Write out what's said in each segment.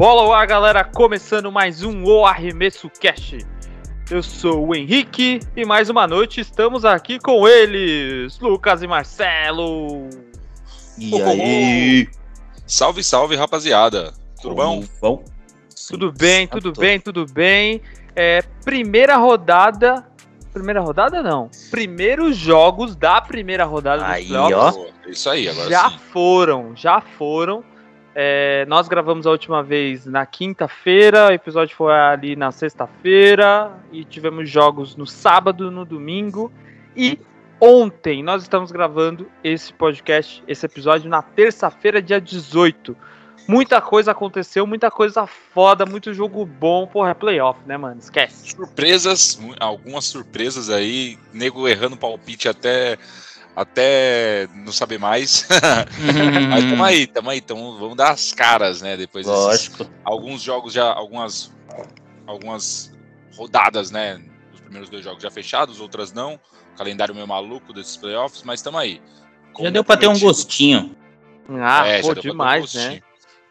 Bola ao ar, galera, começando mais um O Arremesso Cast. Eu sou o Henrique e mais uma noite estamos aqui com eles, Lucas e Marcelo. E aí? Salve, salve, rapaziada. Tudo bom? Bom. Tudo bem, tudo bem, tudo bem. É, primeira rodada. Primeira rodada não. Primeiros jogos da primeira rodada Aí, dos playoffs Pô, Isso aí, agora já sim. foram, já foram. É, nós gravamos a última vez na quinta-feira, o episódio foi ali na sexta-feira e tivemos jogos no sábado, no domingo e ontem nós estamos gravando esse podcast, esse episódio na terça-feira, dia 18. Muita coisa aconteceu, muita coisa foda, muito jogo bom, porra, é playoff, né, mano? Esquece. Surpresas, algumas surpresas aí, nego errando palpite até até não saber mais. Mas tamo aí, tamo aí, então vamos dar as caras, né, depois desses Lógico. alguns jogos já algumas algumas rodadas, né, os primeiros dois jogos já fechados, outras não. Calendário meio maluco desses playoffs, mas tamo aí. Como Já deu pra ter um gostinho. Ah, É, pô, ter um demais, né?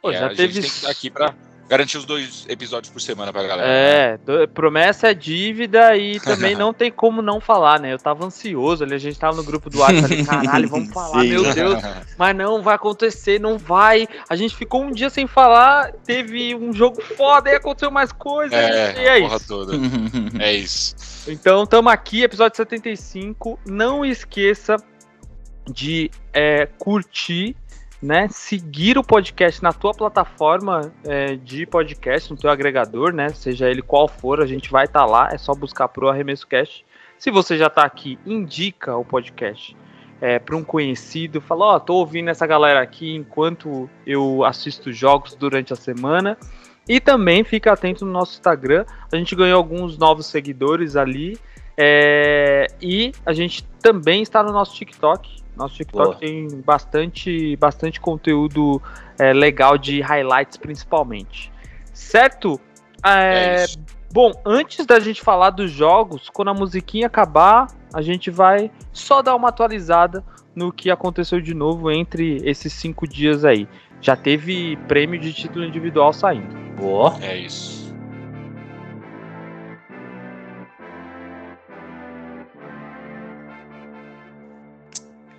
Pô, É, já a teve. gente tem que estar aqui pra garantir os dois episódios por semana pra galera. É, do- promessa é dívida e também não tem como não falar, né? Eu tava ansioso ali, a gente tava no grupo do WhatsApp, falei, caralho, vamos falar, Sim. meu Deus, mas não vai acontecer, não vai. A gente ficou um dia sem falar, teve um jogo foda e aconteceu mais coisa, É, e é isso. toda. É isso. Então, tamo aqui, episódio 75. Não esqueça de é, curtir, né? Seguir o podcast na tua plataforma é, de podcast, no teu agregador, né? Seja ele qual for, a gente vai estar lá. É só buscar pro Arremesso Cast. Se você já tá aqui, indica o podcast é, para um conhecido. Fala, ó, tô ouvindo essa galera aqui enquanto eu assisto jogos durante a semana. E também fica atento no nosso Instagram. A gente ganhou alguns novos seguidores ali. é, e a gente também está no nosso TikTok. Nosso TikTok Boa. tem bastante, bastante conteúdo é, legal de highlights, principalmente. Certo? É, É. Bom, antes da gente falar dos jogos, quando a musiquinha acabar, a gente vai só dar uma atualizada no que aconteceu de novo entre esses cinco dias aí. Já teve prêmio de título individual saindo. Ó, É isso.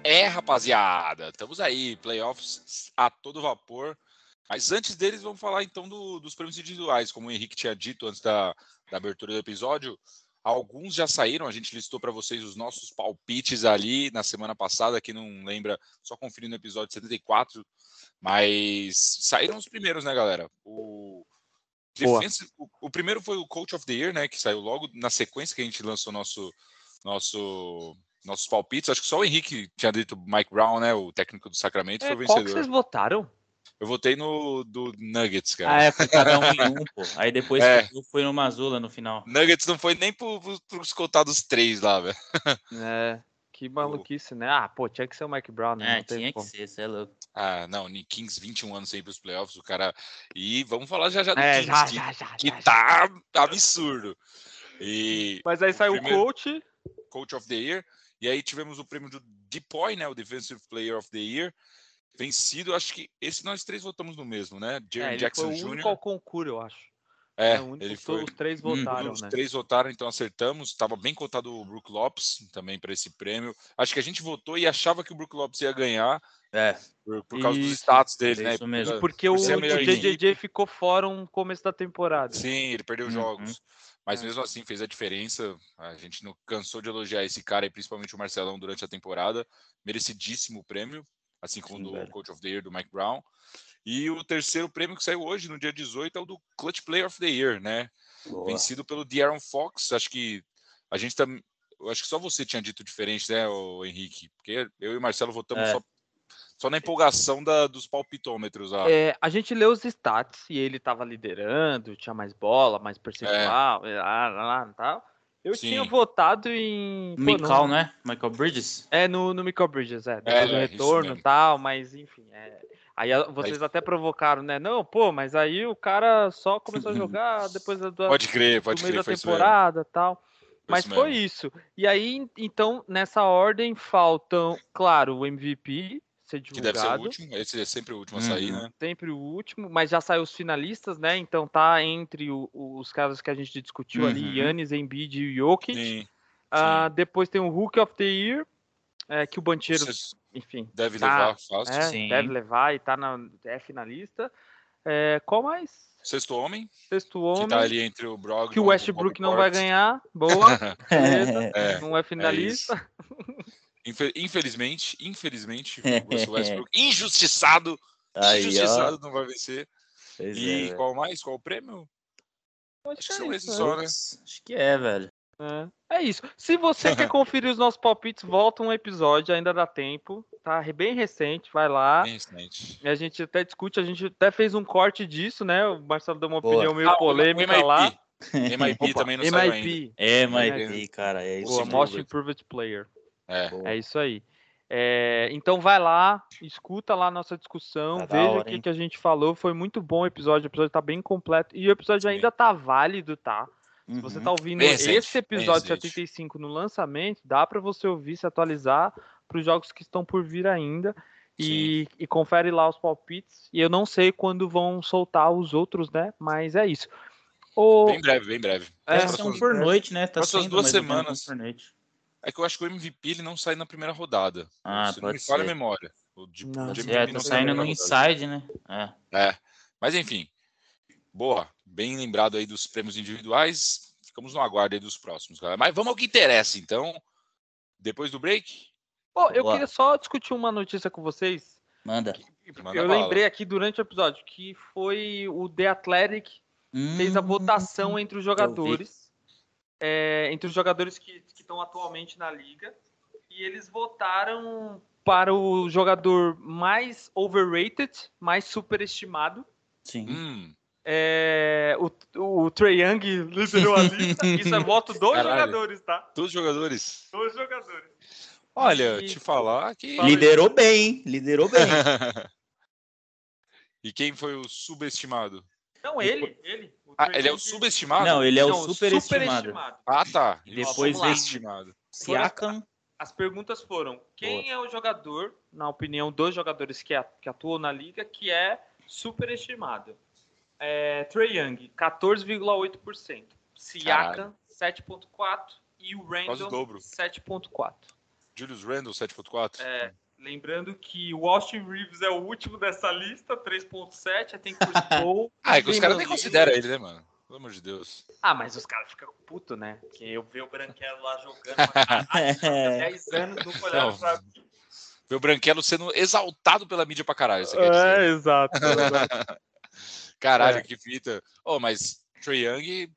É, rapaziada, estamos aí, playoffs a todo vapor. Mas antes deles, vamos falar então do- dos prêmios individuais. Como o Henrique tinha dito antes da, da abertura do episódio, alguns já saíram. A gente listou para vocês os nossos palpites ali na semana passada. Quem não lembra, só conferir no episódio 74. Mas saíram os primeiros, né, galera? O, Boa. Defensive- o, o primeiro foi o Coach of the Year, né? Que saiu logo na sequência que a gente lançou nosso, nosso, nossos palpites. Acho que só o Henrique tinha dito Mike Brown, né? O técnico do Sacramento, É, foi o qual que vencedor. vocês votaram? Eu votei no do Nuggets, cara. ah, é, foi cada um em um, pô. Aí depois É. foi no Mazula no final. Nuggets não foi nem pro, pro, pros cotados três lá, velho. É, que maluquice, né? Ah, pô, tinha que ser o Mike Brown, né? É, Não tem tinha que ser, você é louco. Ah, não, Nick Kings, 21 anos sem pros playoffs, o cara. E vamos falar já já do É, Kings, já, que, já, já. que já, já. tá absurdo. E Mas aí saiu primeiro- o coach. Coach of the Year. E aí tivemos o prêmio do Depoy, né? O Defensive Player of the Year. Vencido, acho que esse nós três votamos no mesmo, né? É, Jerry ele Jackson foi o Jr. único ao concurso, eu acho. É, o único ele que foi. Os três Hum, votaram, Os né? três votaram, então acertamos. Estava bem cotado o Brook Lopes também para esse prêmio. Acho que a gente votou e achava que o Brook Lopes ia ganhar É, por, por causa dos Isso, status dele, é né? isso mesmo. Por- Porque por o, JJJ ficou fora no começo da temporada. Sim, ele perdeu Uhum. jogos. Mas É. mesmo assim fez a diferença. A gente não cansou de elogiar esse cara e principalmente o Marcelão durante a temporada. Merecidíssimo o prêmio, assim como Sim, do velho. Coach of the Year do Mike Brown. E o terceiro prêmio que saiu hoje, no dia 18, é o do Clutch Player of the Year, né? boa. Vencido pelo De'Aaron Fox. Acho que a gente tá. eu Acho que só você tinha dito diferente, né, o Henrique? Porque eu e o Marcelo votamos É. só, só na empolgação da, dos palpitômetros lá. É, a gente leu os stats e ele tava liderando, tinha mais bola, mais percentual, é. lá, lá, lá, tal. Eu Sim. tinha votado em. pô, Michael, no- né? Michael Bridges? É, no, no Michael Bridges, é. Depois do é, isso retorno e tal, mas enfim. É. Aí vocês até provocaram, né? Não, pô, mas aí o cara só começou a jogar depois da, Pode crer, do pode meio crer, da foi isso mesmo. temporada e tal. Foi Mas foi mesmo. isso. E aí, então, nessa ordem, faltam, claro, o MVP, ser Que deve ser o divulgado. último. Esse é sempre o último a Uhum. sair, né? Sempre o último, mas já saiu os finalistas, né? Então tá entre o- os caras que a gente discutiu ali, Uhum. Yannis, Embiid e Jokic. Sim. Ah, depois tem o Rookie of the Year, é, que o Bancheiro, Você enfim, deve tá, levar fácil. é, Sim. deve levar e tá na, é finalista. É, qual mais? Sexto homem, Sexto que homem, tá ali entre o Brogdon que o Westbrook não vai ganhar. Boa, beleza, É, não é finalista. Infe- Infelizmente, infelizmente, o Russell Westbrook, injustiçado, Aí, ó. injustiçado, não vai vencer. Pois é, E velho. qual mais? Qual o prêmio? Acho Acho que que é são isso, esses só, né? Acho que é, velho. É. É isso. Se você quer conferir os nossos palpites, volta um episódio, ainda dá tempo. Tá bem recente, vai lá. Bem recente. E a gente até discute, a gente até fez um corte disso, né? O Marcelo deu uma Boa. opinião meio Ah, o- polêmica o MIP. lá. MIP também não saiu ainda. MIP. É, É. aí, cara, é isso. Boa, Most. Improved Player. É. É isso aí. É, então vai lá, escuta lá a nossa discussão, Tá veja hora, o que, que a gente falou. Foi muito bom o episódio, o episódio tá bem completo. E o episódio Sim. ainda tá válido, tá? Se você Uhum. tá ouvindo Bem esse episódio recente. 75 no lançamento, dá para você ouvir, se atualizar para os jogos que estão por vir ainda. E, e confere lá os palpites. E eu não sei quando vão soltar os outros, né? Mas é isso. O, Bem breve, bem breve. É, um Próximas- por noite, né? Tá sendo duas semanas. por noite. É que eu acho que o MVP ele não sai na primeira rodada. Ah, Se não me pode falha a memória. O de, Não. de É, tá saindo no inside, né? É. É. Mas enfim. Boa. Bem lembrado aí dos prêmios individuais. Ficamos no aguardo aí dos próximos, galera. Mas vamos ao que interessa, então. Depois do break? Pô, eu Boa. queria só discutir uma notícia com vocês. Manda. Manda eu bala. lembrei aqui durante o episódio que foi o The Athletic fez a Hum, votação entre os jogadores, é, entre os jogadores que que estão atualmente na liga, e eles votaram para o jogador mais overrated, mais superestimado. Sim. Hum, É, o, o Trae Young liderou a lista. Isso é voto dos Caralho. jogadores, tá? todos os jogadores. Dos jogadores. Olha, E- te falar que. Liderou bem, hein? Liderou bem. e quem foi o subestimado? Não, ele, ele. O Ah, ele é o subestimado? Não, ele é o Não, superestimado. superestimado. Ah, tá. E Ele é depois lá. subestimado. Siakam. As perguntas foram: quem é o jogador, na opinião dos jogadores que, atuam na liga, que é superestimado? É, Trey Young, 14,8%. Siakam, 7,4%. E o o Randall, dobro. 7,4%. Julius Randle, 7.4? É, lembrando que o Austin Reeves é o último dessa lista, 3,7%. Aí tem Chris Paul. Ah, é que os caras nem consideram ele, né, mano? Pelo amor de Deus. Ah, mas os caras ficam putos, né? Porque eu ver o Branquelo lá jogando É. 10 anos, não olharam pra mim. Ver o Branquelo sendo exaltado pela mídia pra caralho, você quer dizer. É, exato. exato. Caralho, É. que fita. Oh, mas Trae Young,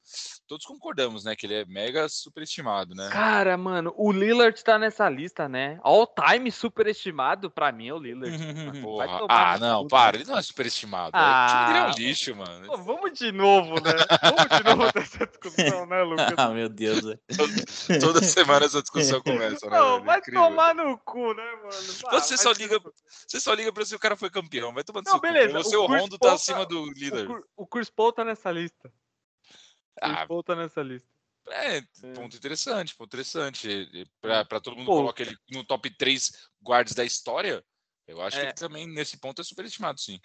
todos concordamos, né? Que ele é mega superestimado, né? Cara, mano, o Lillard tá nessa lista, né? All time superestimado, pra mim é o Lillard. Ah, não, cu, para. né? Ele não é superestimado. Ah. o time dele é um lixo, mano. Pô, vamos de novo, né? Vamos de novo dessa discussão, né, Lucas? Ah, meu Deus. velho. Toda semana essa discussão começa, né? Não, velho? vai Incrível. tomar no cu, né, mano? Ah, Você só liga-. Você só liga pra se o cara foi campeão. Vai tomar no Não, seu cu. beleza, Você, o o Rondo Paul tá acima do O, líder. Cur- o Chris Paul tá nessa lista. Ah, tá nessa lista. É, ponto interessante, ponto interessante. Pra, pra todo mundo Pô. coloca ele no top 3 guards da história, eu acho que É. ele também, nesse ponto, é superestimado, sim.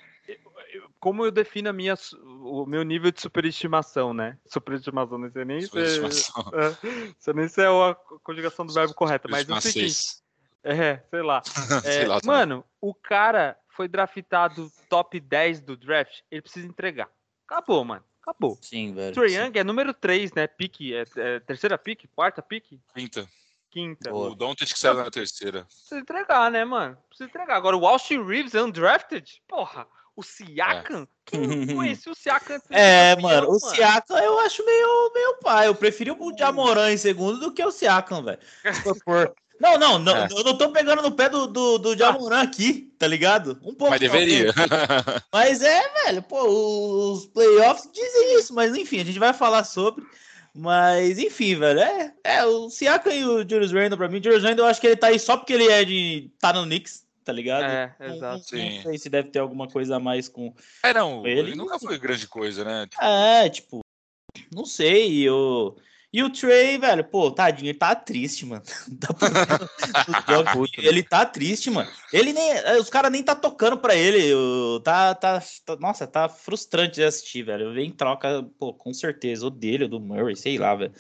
Como eu defino a minha, o meu nível de superestimação, né? Superestimação, não sei nem se, Superestimação. é, sei nem se é a conjugação do verbo correta, mas é o seguinte. É, sei lá. Sei É, lá mano, o cara foi draftado top 10 do draft, ele precisa entregar. Acabou, mano. Acabou. Sim, velho. Trae sim. Young é número 3, né? Pique, é, é terceira pique, quarta pique, Quinta. quinta. Boa. O Doncic que saiu na terceira. Precisa entregar, né, mano? Precisa entregar. Agora, o Austin Reeves é undrafted? Porra, o Siakam? Quem conhecia o Siakam É, campeão, mano, o Siakam eu acho meio, meio pai. Eu preferi o Jamoran em segundo do que o Siakam, velho. Se for por- Não, não, não, É. eu não tô pegando no pé do, do, do Jamoran aqui, tá ligado? Um pouco. Mas deveria. Mas é, velho, pô, os playoffs dizem isso, mas enfim, a gente vai falar sobre. Mas, enfim, velho, é, é o Siakam e o Julius Randle pra mim. O Julius Randle eu acho que ele tá aí só porque ele é de. tá no Knicks, tá ligado? É, exato. Não, Sim. não sei se deve ter alguma coisa a mais com. É, não, Ele- ele nunca foi grande coisa, né? É, tipo, não sei, eu. E o Trey, velho, pô, tadinho, ele tá triste, mano. Jogos, ele tá triste, mano. Ele nem. Os caras nem tá tocando pra ele. Tá, tá, tá, Nossa, tá frustrante de assistir, velho. Eu venho em troca, pô, com certeza, o dele, o do Murray, sei lá, velho.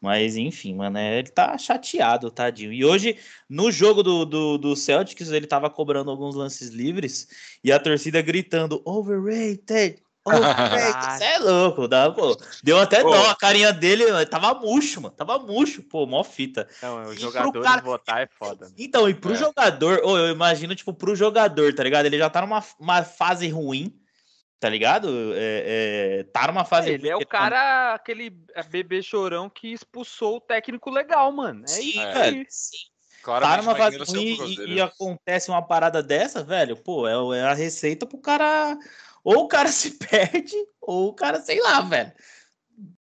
Mas, enfim, mano, é, ele tá chateado, tadinho. E hoje, no jogo do, do, do Celtics, ele tava cobrando alguns lances livres e a torcida gritando: overrated, Você é louco, dá, pô. Deu até pô. dó a carinha dele, tava murcho, mano. Tava murcho, pô, mó fita. Não, o jogador cara... votar é foda. Né? Então, e pro é. jogador, oh, eu imagino, tipo, pro jogador, tá ligado? Ele já tá numa uma fase ruim tá ligado? É, é, tá numa fase. É, ele é o tá cara, tá... aquele é, bebê chorão que expulsou o técnico legal, mano. É sim, isso. Velho, sim. tá numa fase ruim e, e, acontece uma parada dessa, velho, pô, é, é a receita pro cara. Ou o cara se perde, ou o cara, sei lá, velho.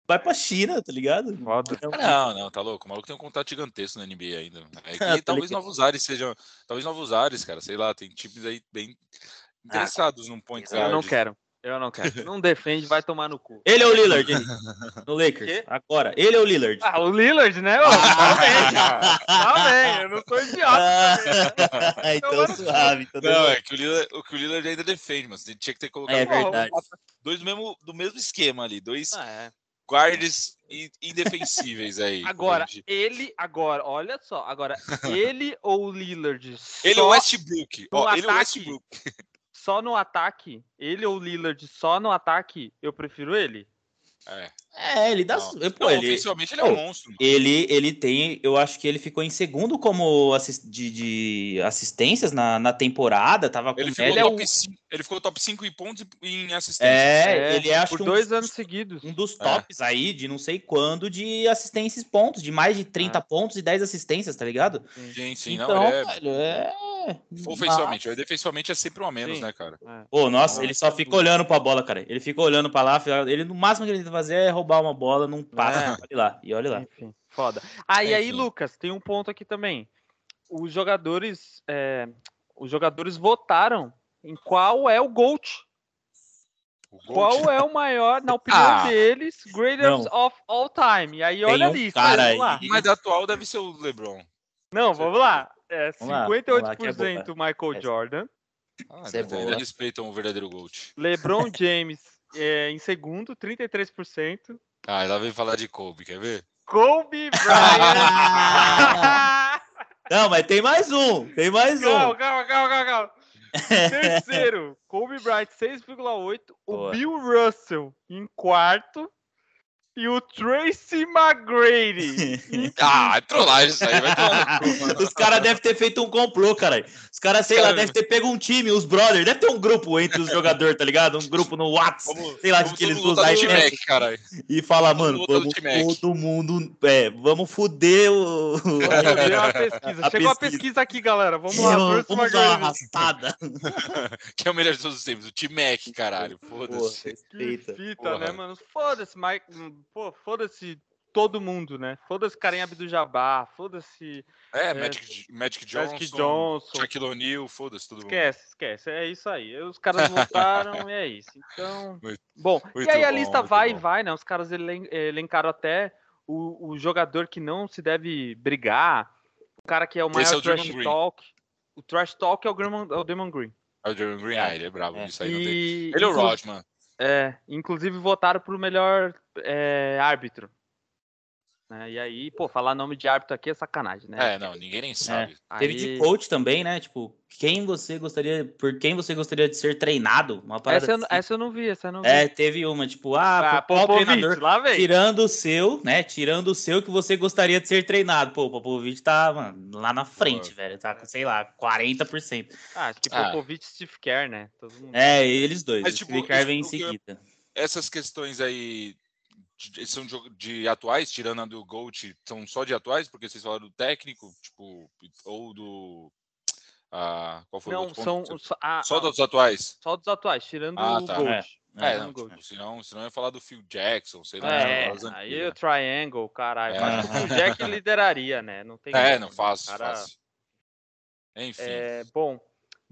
Vai pra China, tá ligado? Não, não, tá louco. O maluco tem um contato gigantesco na NBA ainda. É que ah, talvez novos ares sejam. Talvez novos ares, cara. Sei lá, tem times aí bem ah, interessados ah, num point guard. Eu não quero. Eu não quero. Não defende, vai tomar no cu. Ele é o Lillard, no Lakers. Agora, ele é o Lillard. Ah, o Lillard, né? tá bem, tá bem, eu não sou idiota. Ah, então suave. Então não, é que o Lillard, o que o Lillard ainda defende, mas tinha que ter colocado é verdade. dois do mesmo, do mesmo esquema ali, dois ah, é. guards indefensíveis aí. Agora, ele, agora, olha só, agora, ele ou o Lillard? Ele é o Westbrook. Ó, ele é o Westbrook só no ataque, ele ou o Lillard só no ataque, eu prefiro ele. É. É, ele dá. Não, pô, não, ele, ofensivamente ele é um monstro. Ele, ele tem. Eu acho que ele ficou em segundo como assist, de, de, assistências na, na temporada. Tava ele, ficou ele, top é o... 5, ele ficou top 5 em pontos e em assistências. É, é ele é por dois um, anos seguidos. Um dos tops é. aí, de não sei quando, de assistências pontos, de mais de 30 é. pontos e 10 assistências, tá ligado? Sim, sim, então, não, é... Velho, é. Ofensivamente, mas... defensivamente é sempre um a menos, sim. né, cara? É. Pô, nossa, ele só fica olhando pra bola, cara. Ele fica olhando pra lá, ele no máximo que ele tenta fazer é roubar uma bola, não passa, é. olha lá, e olha lá. Enfim, foda. Ah, e aí, Lucas, tem um ponto aqui também. Os jogadores, é, os jogadores votaram em qual é o GOAT. O qual é o maior, na opinião ah, deles, greatest não. of all time? E aí, olha um ali, cara vamos lá. Mas atual deve ser o LeBron. Não, vamos lá. É, 58% é Michael Jordan. Ah, é ainda respeitam o verdadeiro GOAT. LeBron James é, em segundo, 33%. Ah, ela veio falar de Kobe, quer ver? Kobe Bryant! Não, mas tem mais um, tem mais calma, um. Calma, calma, calma, calma. Terceiro, Kobe Bryant, 6,8. O Bill Russell em quarto e o Tracy McGrady. ah, é trollagem isso aí, vai tomar Os caras devem ter feito um complô, cara. Os caras, sei cara... lá, devem ter pego um time, os brothers. Deve ter um grupo entre os jogadores, tá ligado? Um grupo no WhatsApp, sei lá, de que eles usam aí. Mac, e fala, mano, vamos todo mundo. É, vamos foder o. a pesquisa. A Chegou pesquisa. a pesquisa aqui, galera. Vamos lá, vamos, vamos dar uma arrastada. que é o melhor de todos os tempos, o T-Mac, caralho. Foda-se. Fita, Porra. né, mano? Foda-se, Mike pô, foda-se todo mundo, né? Foda-se Karim Abdul-Jabbar, foda-se... É, é Magic, Magic Johnson, Magic Johnson, Shaquille O'Neal, foda-se todo mundo. Esquece, esquece, é isso aí. Os caras voltaram e é isso. Então, muito, bom, muito e aí a lista vai e vai, né? Os caras elen elencaram até o, o, jogador que não se deve brigar, o cara que é o maior é o trash talk. O trash talk é o, Graham, é o Damon Green. É o Damon Green, ah, ele é bravo é. nisso aí. E... Ele é o Rodman. É, inclusive votaram pro melhor é, árbitro. Né? E aí, pô, falar nome de árbitro aqui é sacanagem, né? É, não, ninguém nem sabe. É. Teve de coach também, né? Tipo, quem você gostaria, por quem você gostaria de ser treinado? Uma parada essa, eu, assim. essa eu não vi, essa eu não vi. É, teve uma, tipo, ah, ah qual treinador lá, tirando o seu, né? Tirando o seu que você gostaria de ser treinado. Pô, o Popovich tá, mano, lá na frente, pô, velho. Tá com, sei lá, 40%. Ah, acho que ah. Popovich e Steve Kerr, né? É, eles dois. Mas, tipo, Steve Kerr vem em seguida. Essas questões aí são de, de, atuais, tirando a do Gold, são só de atuais, porque vocês falaram do técnico, tipo, ou do. Ah, qual foi não, o outro são a, só dos atuais. Só dos atuais, tirando ah, o tá. Gold. É, é não, tipo, senão, senão ia falar do Phil Jackson, sei lá. É, aí o Triangle, caralho. É. Acho que o Phil Jack lideraria, né? Não tem é, não faz, cara... Enfim. É, bom,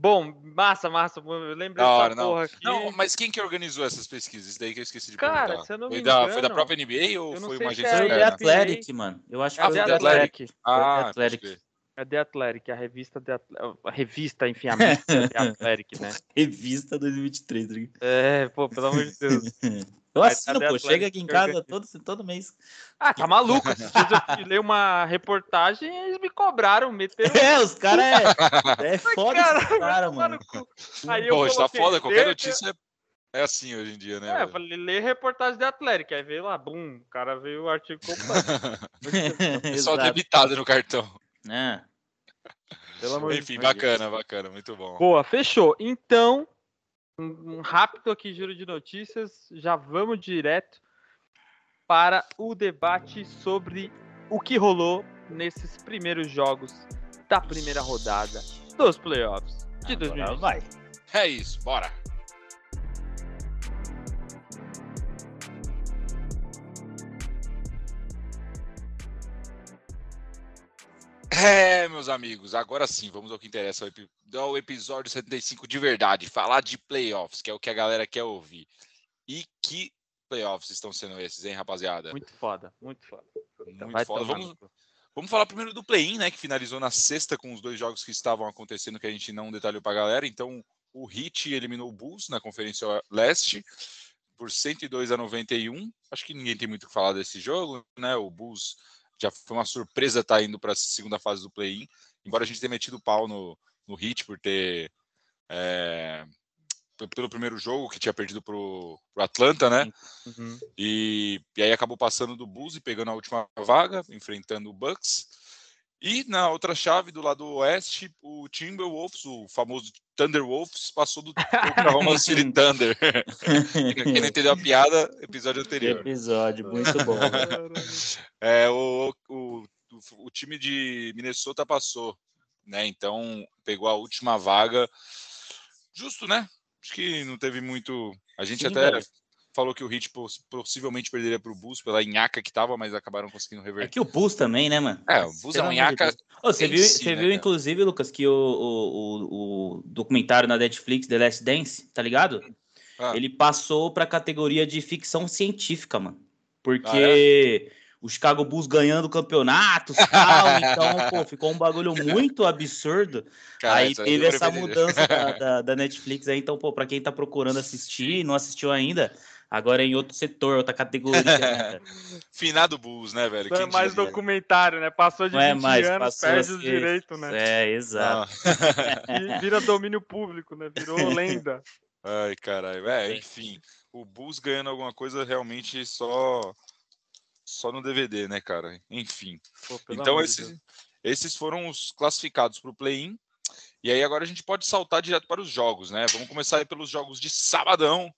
Bom, massa, massa. Eu lembrei Da hora, não. porra aqui. Não, mas quem que organizou essas pesquisas? Isso daí que eu esqueci de Cara, perguntar. se eu não foi, me da, engano, foi da própria NBA ou foi uma agência é Foi a The. Athletic, mano. Eu acho que É foi The o The Athletic. Ah, The Athletic. É The Athletic, a revista The Athletic, a revista, enfim, a The Athletic, né? Revista 2023. tá? É, pô, pelo amor de Deus. Eu assino, pô. Chega aqui em casa todo, todo mês. Ah, tá maluco? Esses dias eu fui ler uma reportagem e eles me cobraram, meteram. É, os caras é, é foda cara, esses Tomar mano. Aí eu Pô, tá foda, qualquer notícia é assim hoje em dia, né? É, eu falei, lê reportagem da Atlético. Aí veio lá, bum, o cara veio o artigo completo. Só Exato. debitado no cartão. É. Pelo amor de Enfim, Deus. bacana, bacana, muito bom. Boa, fechou. Então, um um rápido aqui giro de notícias. Já vamos direto para o debate sobre o que rolou nesses primeiros jogos da primeira rodada dos playoffs de Agora 2020. vai. É isso, bora. É, meus amigos, agora sim, vamos ao que interessa, ao epi- ao episódio 75 de verdade, falar de playoffs, que é o que a galera quer ouvir. E que playoffs estão sendo esses, hein, rapaziada? Muito foda, muito foda. Muito Vai foda. Vamos. Vamos falar primeiro do play-in, né? Que finalizou na sexta com os dois jogos que estavam acontecendo que a gente não detalhou para a galera. Então, o Heat eliminou o Bulls na Conferência Leste por 102 a 91. Acho que ninguém tem muito o que falar desse jogo, né? O Bulls já foi uma surpresa estar indo para a segunda fase do play-in. Embora a gente tenha metido pau no, no Heat por ter é, pelo primeiro jogo que tinha perdido pro, pro Atlanta, né? Uhum. E, e aí acabou passando do Bulls e pegando a última vaga, enfrentando o Bucks. E na outra chave, do lado oeste, o Timberwolves, o famoso Thunder Wolves, passou do Oklahoma City Thunder. Quem não entendeu a piada, episódio anterior. episódio, muito bom. É, o, o, o, o time de Minnesota passou, né? Então pegou a última vaga. Justo, né? Acho que não teve muito. A gente Sim, até velho. Falou que o Heat poss- possivelmente perderia para o Bulls pela nhaca que tava, mas acabaram conseguindo É reverter. que o Bulls também, né, mano? É, o Bulls é um nhaca. Você viu, si, você né, viu inclusive, Lucas, que o, o, o, documentário na Netflix, The Last Dance, tá ligado? Ah, Ele passou pra categoria de ficção científica, mano. Porque Ah, o Chicago Bulls ganhando campeonatos tal, então, pô, ficou um bagulho muito absurdo. cara, aí teve essa mudança da, da, da Netflix aí, então, pô, pra quem tá procurando assistir e não assistiu ainda, agora é em outro setor, outra categoria. né? Finado Bulls, né, velho? Não é mais diria? documentário, né? Passou de Não é 20 mais, anos, passou perde a os ser- direitos, né? É, exato. Ah. E vira domínio público, né? Virou lenda. Ai, caralho. É, enfim, o Bulls ganhando alguma coisa realmente só só no DVD, né, cara? Enfim. Pô, Então de esses, esses foram os classificados para o play-in. E aí agora a gente pode saltar direto para os jogos, né? Vamos começar aí pelos jogos de sabadão.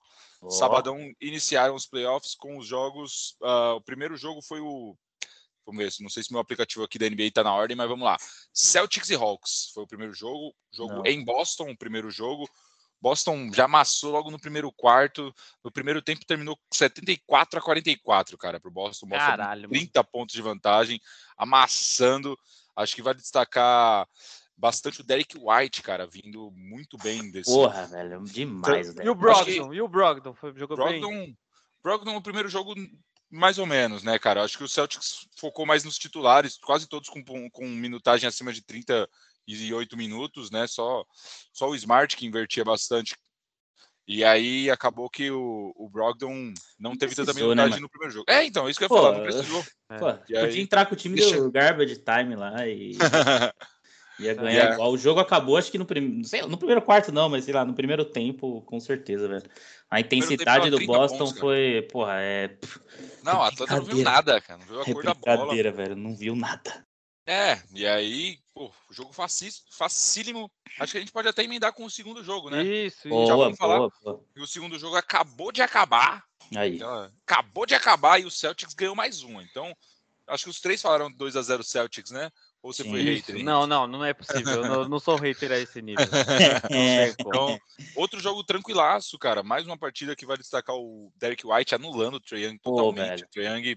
Sabadão iniciaram os playoffs com os jogos. ah, o primeiro jogo foi o. Vamos ver, não sei se meu aplicativo aqui da NBA está na ordem, mas vamos lá. Celtics e Hawks foi o primeiro jogo. Jogo Não. em Boston, o primeiro jogo. Boston já amassou logo no primeiro quarto. No primeiro tempo terminou 74 a 44, cara, para o Boston. Boston Caralho, mano. 30 pontos de vantagem, amassando. Acho que vai destacar bastante o Derek White, cara, vindo muito bem desse. Porra, velho, demais, E o. Brogdon? E o Brogdon? Foi, jogou bem? Brogdon, Brogdon no primeiro jogo, mais ou menos, né, cara? Acho que o Celtics focou mais nos titulares, quase todos com, com minutagem acima de 38 minutos, né? Só, só o Smart que invertia bastante. E aí acabou que o, o Brogdon não teve tanta precisou, né, minutagem mano? no primeiro jogo. É, então, isso que eu ia Pô, falar, não precisou. É. Pô, E podia aí- entrar com o time Deixa- do Garbage Time lá e ia ganhar Yeah. igual. O jogo acabou, acho que no, prim... sei lá, no primeiro quarto não, mas sei lá, no primeiro tempo, com certeza, velho. A intensidade do tava 30 Boston pontos, cara. foi, porra, é, não, a Atlanta não viu nada, cara. Não viu a é cor da bola. brincadeira, velho, não viu nada. É, e aí, pô, o jogo facílimo. Acho que a gente pode até emendar com o segundo jogo, né? Isso, isso. Já Boa, vamos falar? boa, boa. E o segundo jogo acabou de acabar. Aí. Então, acabou de acabar e o Celtics ganhou mais um. Então, acho que os três falaram 2 a 0 Celtics, né? Ou você Sim. foi hater? hein? Não, não, não é possível. Eu não, sou hater a esse nível. Então, outro jogo tranquilaço, cara. Mais uma partida que vai destacar o Derek White anulando o Trae Young Pô, totalmente. velho. O Trae Young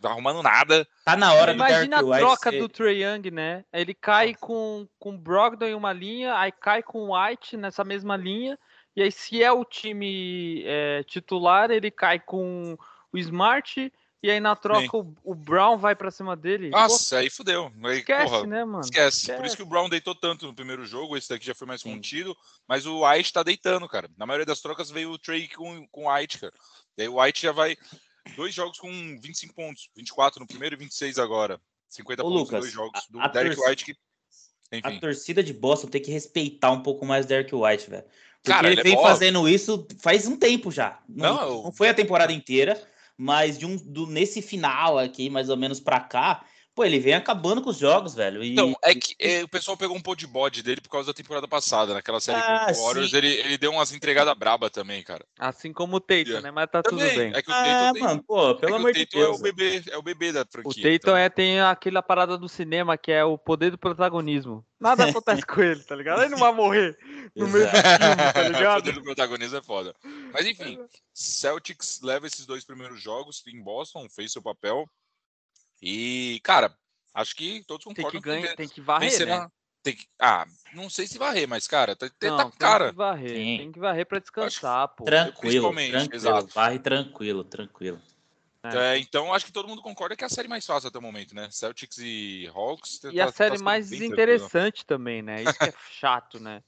tá arrumando nada. Tá na hora Imagina a troca ser... do Trae Young, né? Ele cai com, com Brogdon em uma linha, aí cai com o White nessa mesma linha, e aí se é o time é, titular, ele cai com o Smart e aí na troca o, o, Brown vai pra cima dele. Nossa, Pô, aí fudeu. Aí, esquece, porra, né, mano? Esquece. esquece. Por isso que o Brown deitou tanto no primeiro jogo. Esse daqui já foi mais Sim. contido. Mas o White tá deitando, cara. Na maioria das trocas veio o Trey com, com o White, cara. E aí o White já vai. Dois jogos com 25 pontos. 24 no primeiro e 26 agora. 50 Ô, pontos, Lucas, dois jogos. Do a, a Derek White que. Enfim. A torcida de Boston tem que respeitar um pouco mais o Derek White, velho. Porque Cara, ele, ele vem é fazendo isso faz um tempo já. Não, não, não foi a temporada inteira mas de um do, nesse final aqui, mais ou menos para cá, pô, ele vem acabando com os jogos, velho. E, então, é que é, o pessoal pegou um pouco de bode dele por causa da temporada passada, naquela série ah, com o Warriors, ele, ele deu umas entregadas braba também, cara. Assim como o Tatum, yeah. né? Mas tá também. tudo bem. É que o ah, tem... mano, pô, pelo é amor de Deus. É o bebê, é o bebê da franquia. O Tatum então. é, tem aquela parada do cinema que é o poder do protagonismo. Nada acontece com ele, tá ligado? Ele não vai morrer no meio do filme, tá ligado? o poder do protagonismo é foda. Mas enfim, Celtics leva esses dois primeiros jogos em Boston, fez seu papel. E, cara, Acho que todos concordam. Tem que ganhar, tem que varrer, né? Tem que, ah, não sei se varrer, mas, cara, tá, não, tá cara. Tem que varrer, Sim. tem que varrer pra descansar, pô. Tranquilo, tranquilo, exato. varre tranquilo, tranquilo. É. É, então, acho que todo mundo concorda que é a série mais fácil até o momento, né? Celtics e Hawks. E tá, a série tá mais interessante também, né? Isso que é chato, né?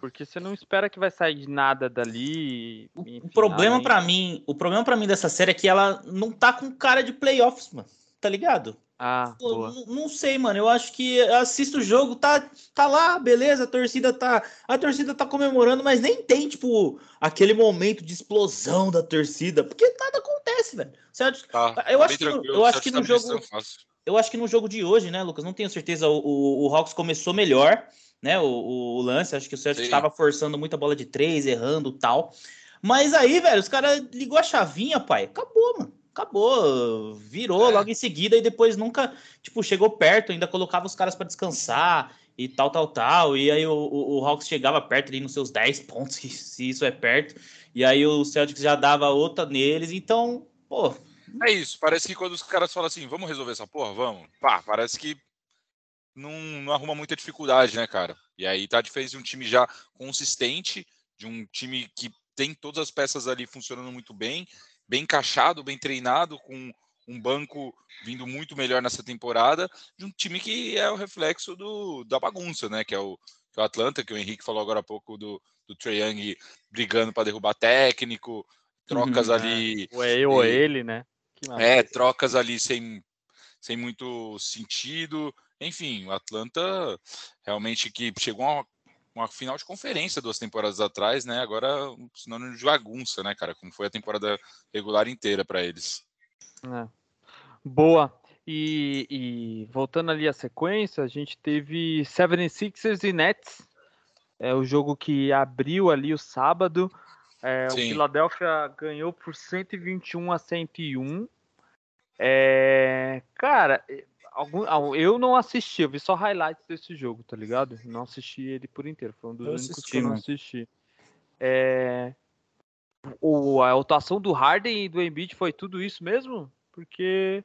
Porque você não espera que vai sair nada dali. Enfim, o problema para mim, o problema para mim dessa série é que ela não tá com cara de playoffs, mano. Tá ligado? Ah, Pô, não sei, mano. Eu acho que assisto o jogo, tá, tá lá, beleza, a torcida tá, a torcida tá comemorando, mas nem tem tipo aquele momento de explosão da torcida, porque nada acontece, velho. Certo? Tá, eu, acho que, no, eu acho que no jogo eu acho que no jogo de hoje, né, Lucas, não tenho certeza, o, o, o Hawks começou melhor, né, o, o lance, acho que o Celtics estava forçando muita bola de três, errando tal. Mas aí, velho, os caras ligou a chavinha, pai. Acabou, mano acabou, virou é. logo em seguida e depois nunca, tipo, chegou perto, ainda colocava os caras para descansar e tal, tal, tal. E aí o, o, o, Hawks chegava perto ali nos seus 10 pontos, se isso é perto. E aí o Celtics já dava outra neles, então, pô. É isso, parece que quando os caras falam assim, vamos resolver essa porra, vamos. Pá, parece que não, não arruma muita dificuldade, né, cara? E aí tá diferente de um time já consistente, de um time que tem todas as peças ali funcionando muito bem bem encaixado, bem treinado, com um banco vindo muito melhor nessa temporada, de um time que é o reflexo do, da bagunça, né? Que é o, que é o Atlanta, que o Henrique falou agora há pouco do, do Trae Young brigando para derrubar técnico, trocas uhum, ali. É. Ou é eu ou ele, né? é, trocas ali sem, sem muito sentido. Enfim, o Atlanta realmente que chegou a uma final de conferência duas temporadas atrás, né? Agora um sinônimo de bagunça, né, cara? Como foi a temporada regular inteira para eles. É. Boa. E, e, voltando ali à sequência, a gente teve 76ers e Nets, é o jogo que abriu ali o sábado. É, o Philadelphia ganhou por 121 a 101. É, cara, algum, eu não assisti, eu vi só highlights desse jogo, tá ligado? Não assisti ele por inteiro, foi um dos eu únicos assisti, que eu não assisti. É, o, a atuação do Harden e do Embiid foi tudo isso mesmo? Porque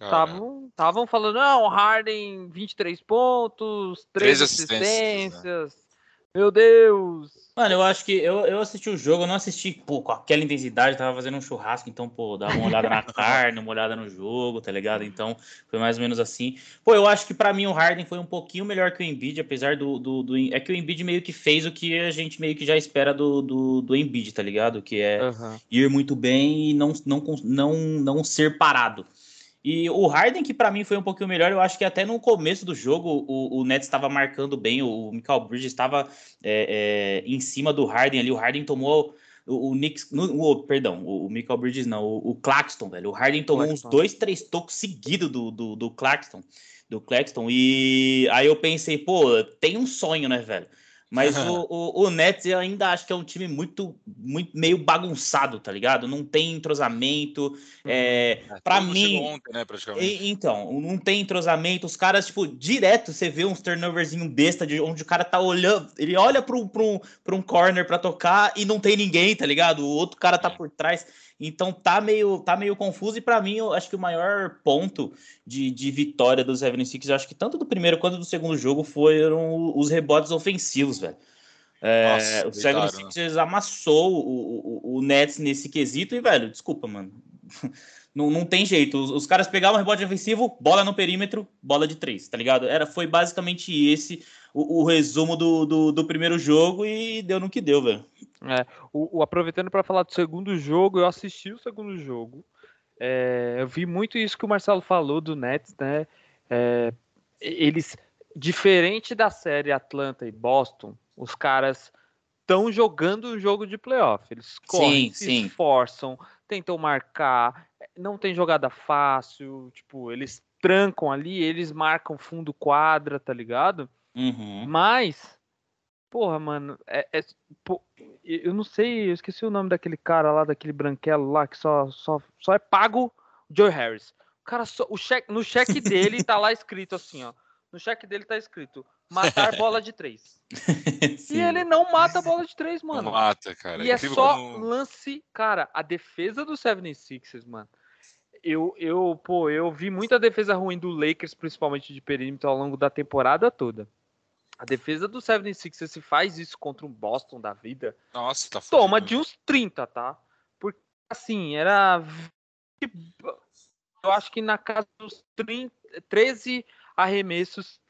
estavam falando, não, Harden 23 pontos, 3 assistências. assistências né? Meu Deus! Mano, eu acho que eu, eu assisti o jogo, eu não assisti pô, com aquela intensidade, tava fazendo um churrasco, então, pô, dava uma olhada na carne, uma olhada no jogo, tá ligado? Então, foi mais ou menos assim. Pô, eu acho que para mim o Harden foi um pouquinho melhor que o Embiid, apesar do, do, do, É que o Embiid meio que fez o que a gente meio que já espera do, do, do Embiid, tá ligado? Que é uhum. ir muito bem e não, não, não, não ser parado. E o Harden, que para mim foi um pouquinho melhor, eu acho que até no começo do jogo o, o Nets estava marcando bem, o Michael Bridges estava é, é, em cima do Harden ali, o Harden tomou o, o Knicks, no, o, perdão, o, o Michael Bridges não, o, o Claxton, velho, o Harden tomou Claxton. uns dois, três tocos seguidos do, do, do Claxton, do Claxton, e aí eu pensei, pô, tem um sonho, né, velho? Mas o, o, o, Nets eu ainda acho que é um time muito, muito meio bagunçado, tá ligado? Não tem entrosamento. Uhum. É, é, para mim. Ontem, né, e, então, não tem entrosamento. Os caras, tipo, direto você vê uns turnoverzinho besta de onde o cara tá olhando. Ele olha para um, pra um, pra um corner para tocar e não tem ninguém, tá ligado? O outro cara tá é. por trás. Então tá meio, tá meio confuso. E para mim, eu acho que o maior ponto de, de vitória dos 76 eu acho que tanto do primeiro quanto do segundo jogo foram os rebotes ofensivos, velho. É, o 76ers né? amassou o, o, o Nets nesse quesito e, velho, desculpa, mano. Não, não tem jeito. Os, os, caras pegavam rebote ofensivo, bola no perímetro, bola de três, tá ligado? Era, foi basicamente esse o, o resumo do, do, do, primeiro jogo e deu no que deu, velho. É, o, o aproveitando para falar do segundo jogo, eu assisti o segundo jogo. É, eu vi muito isso que o Marcelo falou do Nets, né? É, eles, diferente da série Atlanta e Boston, os caras estão jogando um jogo de playoff. Eles correm, sim, se sim. esforçam, tentam marcar, não tem jogada fácil, tipo, eles trancam ali, eles marcam fundo quadra, tá ligado? Uhum. Mas, porra, mano, é, é pô, eu não sei, eu esqueci o nome daquele cara lá, daquele branquelo lá, que só, só, só é pago Joe Harris. O cara, só, o cheque, no cheque dele tá lá escrito assim, ó. No cheque dele tá escrito matar bola de três. e ele não mata bola de três, mano. Não mata, cara. E é, é só como... lance. Cara, a defesa do 76ers, mano. Eu, eu, pô, eu vi muita defesa ruim do Lakers, principalmente de perímetro, ao longo da temporada toda. A defesa do 76ers se faz isso contra um Boston da vida. Nossa, tá Toma de uns 30, tá? Porque, assim, era. Eu acho que na casa dos 30, 13 arremessos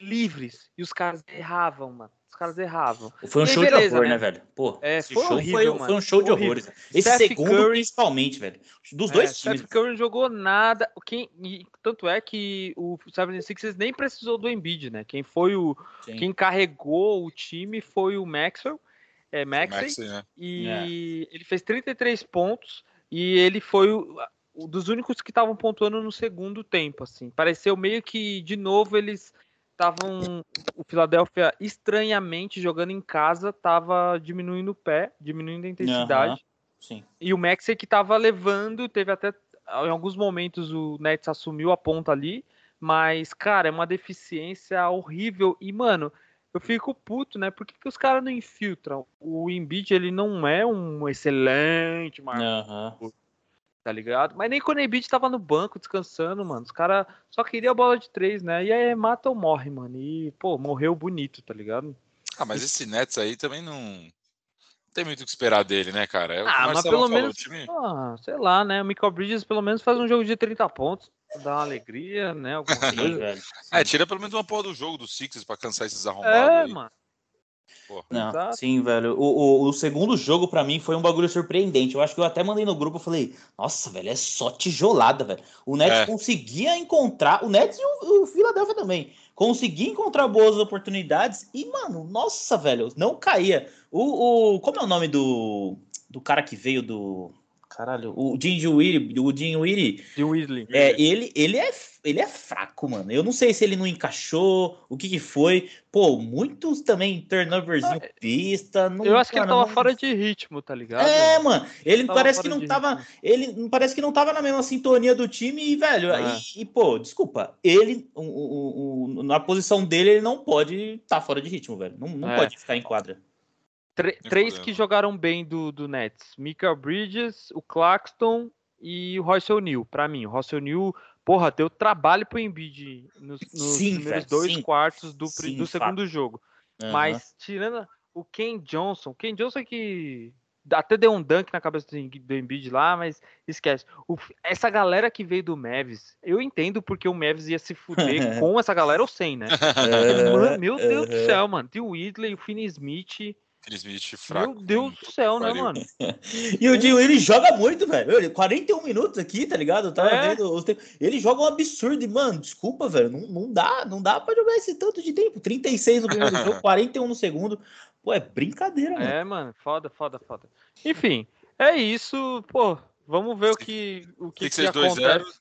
livres. E os caras erravam, mano. Os caras erravam. Foi um show beleza, de horror, né, né, velho? Pô, é, foi, show horrível, foi, foi, um show de horror. Esse Seth segundo, Curry, principalmente, velho. Dos dois é, times. Seth Curry jogou nada. Quem, e, tanto é que o 76ers nem precisou do Embiid, né? Quem foi o. Sim. Quem carregou o time foi o Maxwell. É, Maxey, Maxey né? E é. ele fez 33 pontos. E ele foi o, o dos únicos que estavam pontuando no segundo tempo, assim. Pareceu meio que, de novo, eles estavam. O Philadelphia, estranhamente, jogando em casa, estava diminuindo o pé, diminuindo a intensidade. Uhum, sim. E o Maxey que estava levando, teve até. Em alguns momentos o Nets assumiu a ponta ali, mas, cara, é uma deficiência horrível. E, mano, eu fico puto, né? Por que, que os caras não infiltram? O Embiid, ele não é um excelente marcador. Uhum tá ligado? Mas nem quando o Embiid tava no banco descansando, mano. Os caras só queriam a bola de três, né? E aí mata ou morre, mano. E, pô, morreu bonito, tá ligado? Ah, mas esse Nets aí também não. Não tem muito o que esperar dele, né, cara? É ah, mas pelo falou, menos. Time... Ah, sei lá, né? O Michael Bridges pelo menos faz um jogo de 30 pontos. Dá uma alegria, né? Alguma coisa. é, tira pelo menos uma porra do jogo do Sixers pra cansar esses arrombados. É, aí. mano. Não, sim, velho. O, o, o segundo jogo para mim foi um bagulho surpreendente. Eu acho que eu até mandei no grupo, eu falei, nossa, velho, é só tijolada, velho. O Nets é. conseguia encontrar, o Nets e o, o Philadelphia também, conseguia encontrar boas oportunidades e, mano, nossa, velho, não caía. O, o como é o nome do, do cara que veio do Caralho, o Dinwiddie, o Dinwiddie, Dinwiddie. É, ele, ele é ele é fraco, mano. Eu não sei se ele não encaixou, o que que foi. Pô, muitos também turnoverzinho ah, pista. Não, eu acho que ele tava não... fora de ritmo, tá ligado? É, mano. Ele parece que não tava. Ritmo. Ele parece que não tava na mesma sintonia do time e, velho. É. E, e, pô, desculpa. Ele, o, o, o, na posição dele, ele não pode estar tá fora de ritmo, velho. Não, não é. pode ficar em quadra. Três que jogaram bem do, do Nets: Michael Bridges, o Claxton e o Royce O'Neal. Pra mim, o Royce O'Neal porra, deu trabalho pro Embiid nos, nos sim, primeiros velho, dois sim. quartos do, sim, do segundo jogo. Uhum. Mas tirando o Ken Johnson, o Ken Johnson que até deu um dunk na cabeça do, do Embiid lá, mas esquece. O, essa galera que veio do Mavis, eu entendo porque o Mavis ia se fuder com essa galera ou sem, né? Mano, meu Deus do céu, mano. Tem o Whitley, o Finney Smith, Smith fraco. Meu Deus do céu, né, mano? e o Dinho, ele joga muito, velho. 41 minutos aqui, tá ligado? Tava é. vendo. Ele joga um absurdo. E, mano, desculpa, velho. Não, não dá, não dá pra jogar esse tanto de tempo. 36 no primeiro jogo, 41 no segundo. Pô, é brincadeira, mano. É, mano, foda, foda, foda. Enfim, é isso, pô. Vamos ver o que, o que, que, que acontece.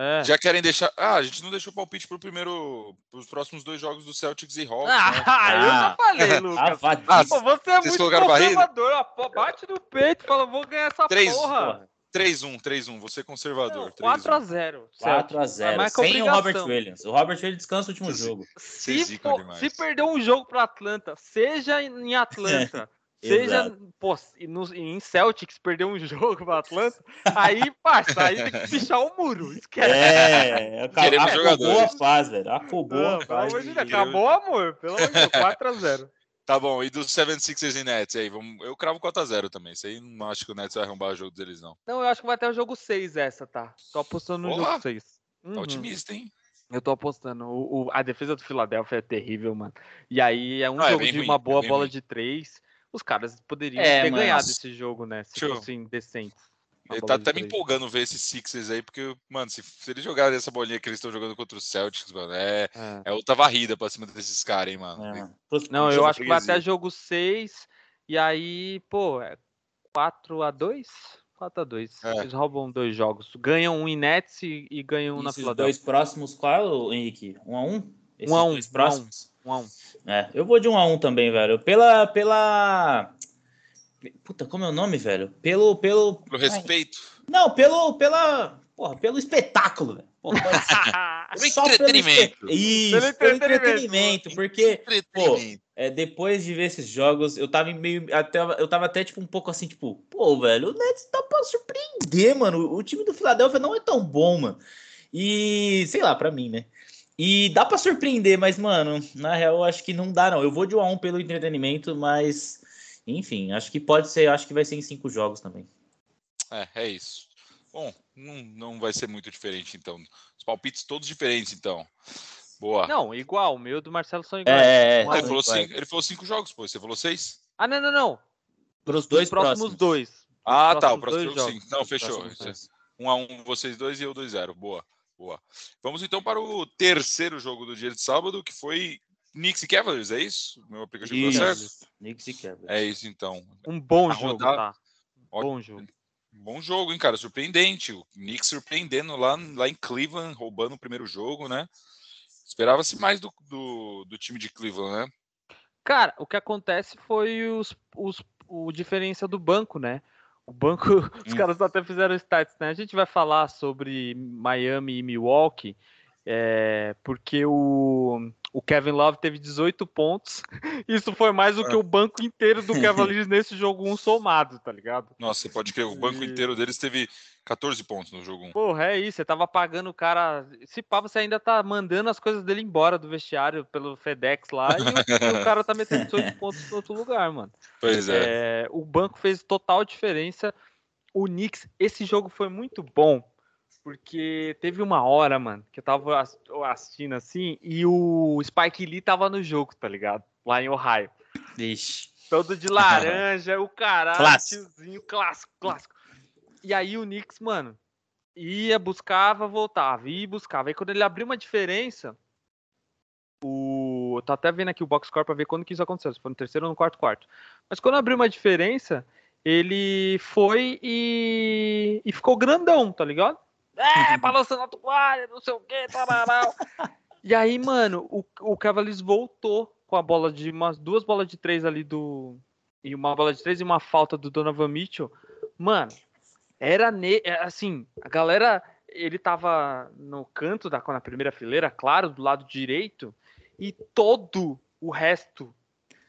É. Já querem deixar. Ah, a gente não deixou palpite pro primeiro. Pros próximos dois jogos do Celtics e Hawks. Ah, né? eu já falei, Lucas. Ah, Pô, você é muito conservador. Ó, bate no peito e fala, vou ganhar essa 3, porra. 3-1, 3-1, você é conservador. 4x0. 4x0. É sem o Robert Williams. O Robert Williams descansa o último jogo. Se, for, se perder um jogo pro Atlanta, seja em Atlanta. Seja pô, no, em Celtics perder um jogo pro Atlanta, aí, parça, aí tem que pichar o muro. Esquece. É, acabou, acabou jogadores. a fase, velho. Acabou Não, a pelo fase. amor de Deus, acabou amor. Pelo amor de Deus, 4x0. Tá bom, e dos 76ers e Nets aí, vamos, eu cravo 4x0 também. Isso aí não acho que o Nets vai arrombar o jogo deles, não. Não, eu acho que vai até o jogo 6 essa, tá? Tô apostando no Olá. jogo 6. Tá Uhum. otimista, hein? Eu tô apostando. O, o- a defesa do Philadelphia é terrível, mano. E aí é um Ah, é jogo bem de ruim, uma é boa bem bola ruim. de três. Os caras poderiam É, ter mano. ganhado esse jogo, né? Se eu- fossem decentes. Ele tá até me empolgando ver esses Sixers aí, porque, mano, se, se eles jogarem essa bolinha que eles estão jogando contra os Celtics, mano, é, É. é outra varrida pra cima desses caras, hein, mano. É. Não, eu acho que vai até jogo 6. E aí, pô, é 4x2? 4x2. É. Eles roubam dois jogos. Ganham um em Nets e, e ganham um na Esses Philadelphia. dois próximos, qual, Henrique? Um a um? Esses Um a um, dois um a um. próximos? Um a um. É, eu vou de um a um também, velho. Pela. pela... Puta, como é o nome, velho? Pelo. pelo... Pelo Ai, respeito. Não, pelo. Pela. Porra, pelo espetáculo, velho. Porra. Pelo Só pelo entretenimento. espe- Isso, Pelo pelo entretenimento. Porque, Entretenimento. é, depois de ver esses jogos, eu tava meio. Até, eu tava até, tipo, um pouco assim, tipo, pô, velho, o Nets tá pra surpreender, mano. O time do Philadelphia não é tão bom, mano. E, sei lá, pra mim, né? E dá pra surpreender, mas, mano, na real, eu acho que não dá, não. Eu vou de 1 a 1 pelo entretenimento, mas. Enfim, acho que pode ser, acho que vai ser em cinco jogos também. É, é isso. Bom, não, não vai ser muito diferente, então. Os palpites todos diferentes, então. Boa. Não, igual. O meu e do Marcelo são iguais. É, é, ele, falou cinco, ele falou cinco jogos, pô. Você falou seis? Ah, não, não, não. Pros Dos dois próximos, próximos. dois. Ah, Os tá. O próximos próximo dois jogo sim. Não, Os fechou. próximos dois. Um a um vocês dois e eu 2-0. Boa, boa. Vamos então para o terceiro jogo do dia de sábado, que foi Knicks e Cavaliers, é isso? Meu aplicativo tá Isso. certo? Knicks e Cavaliers. É isso então. Um bom A jogo, rodada- tá? Ó- Bom jogo. Bom jogo, hein, cara? Surpreendente. O Knicks surpreendendo lá, lá em Cleveland, roubando o primeiro jogo, né? Esperava-se mais do, do, do time de Cleveland, né? Cara, o que acontece foi os, os, o diferença do banco, né? O banco, os Hum. caras até fizeram stats, né? A gente vai falar sobre Miami e Milwaukee, é, porque o, o Kevin Love teve 18 pontos. Isso foi mais do que o banco inteiro do Cavaliers nesse jogo um somado, tá ligado? Nossa, você pode crer, o banco E- inteiro deles teve 14 pontos no jogo 1. Porra, é isso. Você tava pagando o cara. Se pá, você ainda tá mandando as coisas dele embora do vestiário pelo FedEx lá e o, o cara tá metendo 18 pontos em outro lugar, mano. Pois é. É, o banco fez total diferença. O Knicks, esse jogo foi muito bom, porque teve uma hora, mano, que eu tava ass- assistindo assim, e o Spike Lee tava no jogo, tá ligado? Lá em Ohio. Vixe. Todo de laranja, o caralho, Clássico. clássico, clássico. E aí o Knicks, mano, ia, buscava, voltava, ia e buscava. Aí quando ele abriu uma diferença, o... eu tô até vendo aqui o box score pra ver quando que isso aconteceu, se foi no terceiro ou no quarto quarto. Mas quando abriu uma diferença, ele foi e, e ficou grandão, tá ligado? É, balançando a toalha, não sei o que, tararau. E aí, mano, o, o Cavaliers voltou com a bola de umas duas bolas de três ali do. E uma bola de três e uma falta do Donovan Mitchell. Mano, era ne... é, assim, a galera. Ele tava no canto da na primeira fileira, claro, do lado direito, e todo o resto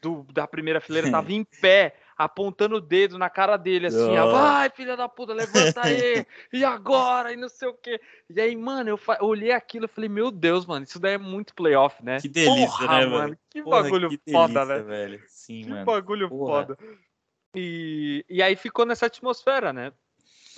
do, da primeira fileira tava em pé, apontando o dedo na cara dele, assim, Oh. vai, filha da puta, levanta aí, e agora, e não sei o quê. E aí, mano, eu, fa- eu olhei aquilo e falei, meu Deus, mano, isso daí é muito playoff, né? Que delícia, Porra, né, mano? Que Porra, bagulho que foda, delícia, né? velho. Sim, Que mano. bagulho Porra. foda. E, e aí ficou nessa atmosfera, né?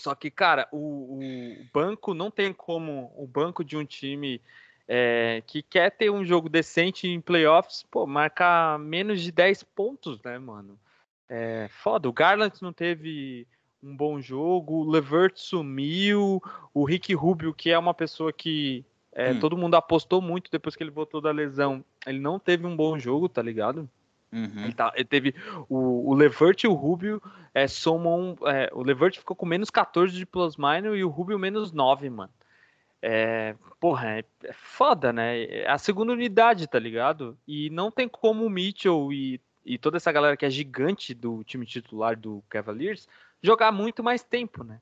Só que, cara, o, o banco não tem como o banco de um time é, que quer ter um jogo decente em playoffs, pô, marcar menos de 10 pontos, né, mano? É foda. O Garland não teve um bom jogo, o Levert sumiu, o Rick Rubio, que é uma pessoa que é, Hum. todo mundo apostou muito depois que ele voltou da lesão, ele não teve um bom jogo, tá ligado? Uhum. Ele, tá- ele teve o, o Levert e o Rubio é, somam. é, o Levert ficou com menos 14 de plus minus e o Rubio menos 9, mano. É, porra, é, é foda, né? É a segunda unidade, tá ligado? E não tem como o Mitchell e, e toda essa galera que é gigante do time titular do Cavaliers jogar muito mais tempo, né?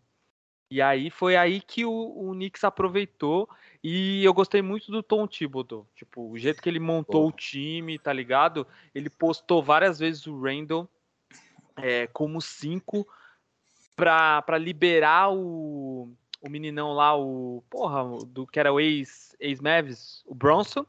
E aí foi aí que o, o Knicks aproveitou e eu gostei muito do Tom Thibodeau. Tipo, o jeito que ele montou o time, tá ligado? Ele postou várias vezes o Randall é, como 5 para liberar o, o meninão lá, o. Porra, do que era o ex-Mavis, ex o Bronson.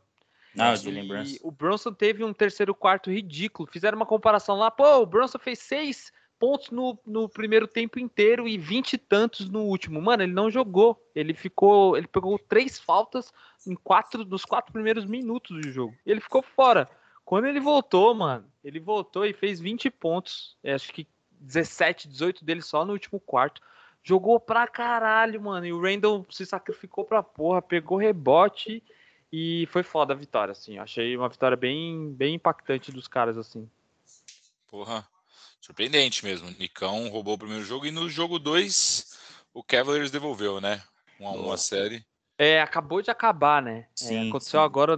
Não, de lembrança. O Bronson teve um terceiro quarto ridículo. Fizeram uma comparação lá, pô, o Bronson fez seis pontos no, no primeiro tempo inteiro e vinte e tantos no último. Mano, ele não jogou. Ele ficou. Ele pegou três faltas em quatro, nos quatro primeiros minutos do jogo. Ele ficou fora. Quando ele voltou, mano, ele voltou e fez 20 pontos. Acho que 17, 18 dele só no último quarto. Jogou pra caralho, mano. E o Randall se sacrificou pra porra, pegou rebote e foi foda a vitória, assim. Achei uma vitória bem, bem impactante dos caras, assim. Porra, surpreendente mesmo. O Nicão roubou o primeiro jogo e no jogo 2 o Cavaliers devolveu, né? 1 a 1 a série. É, acabou de acabar, né? É, Sim, é, aconteceu sim. agora,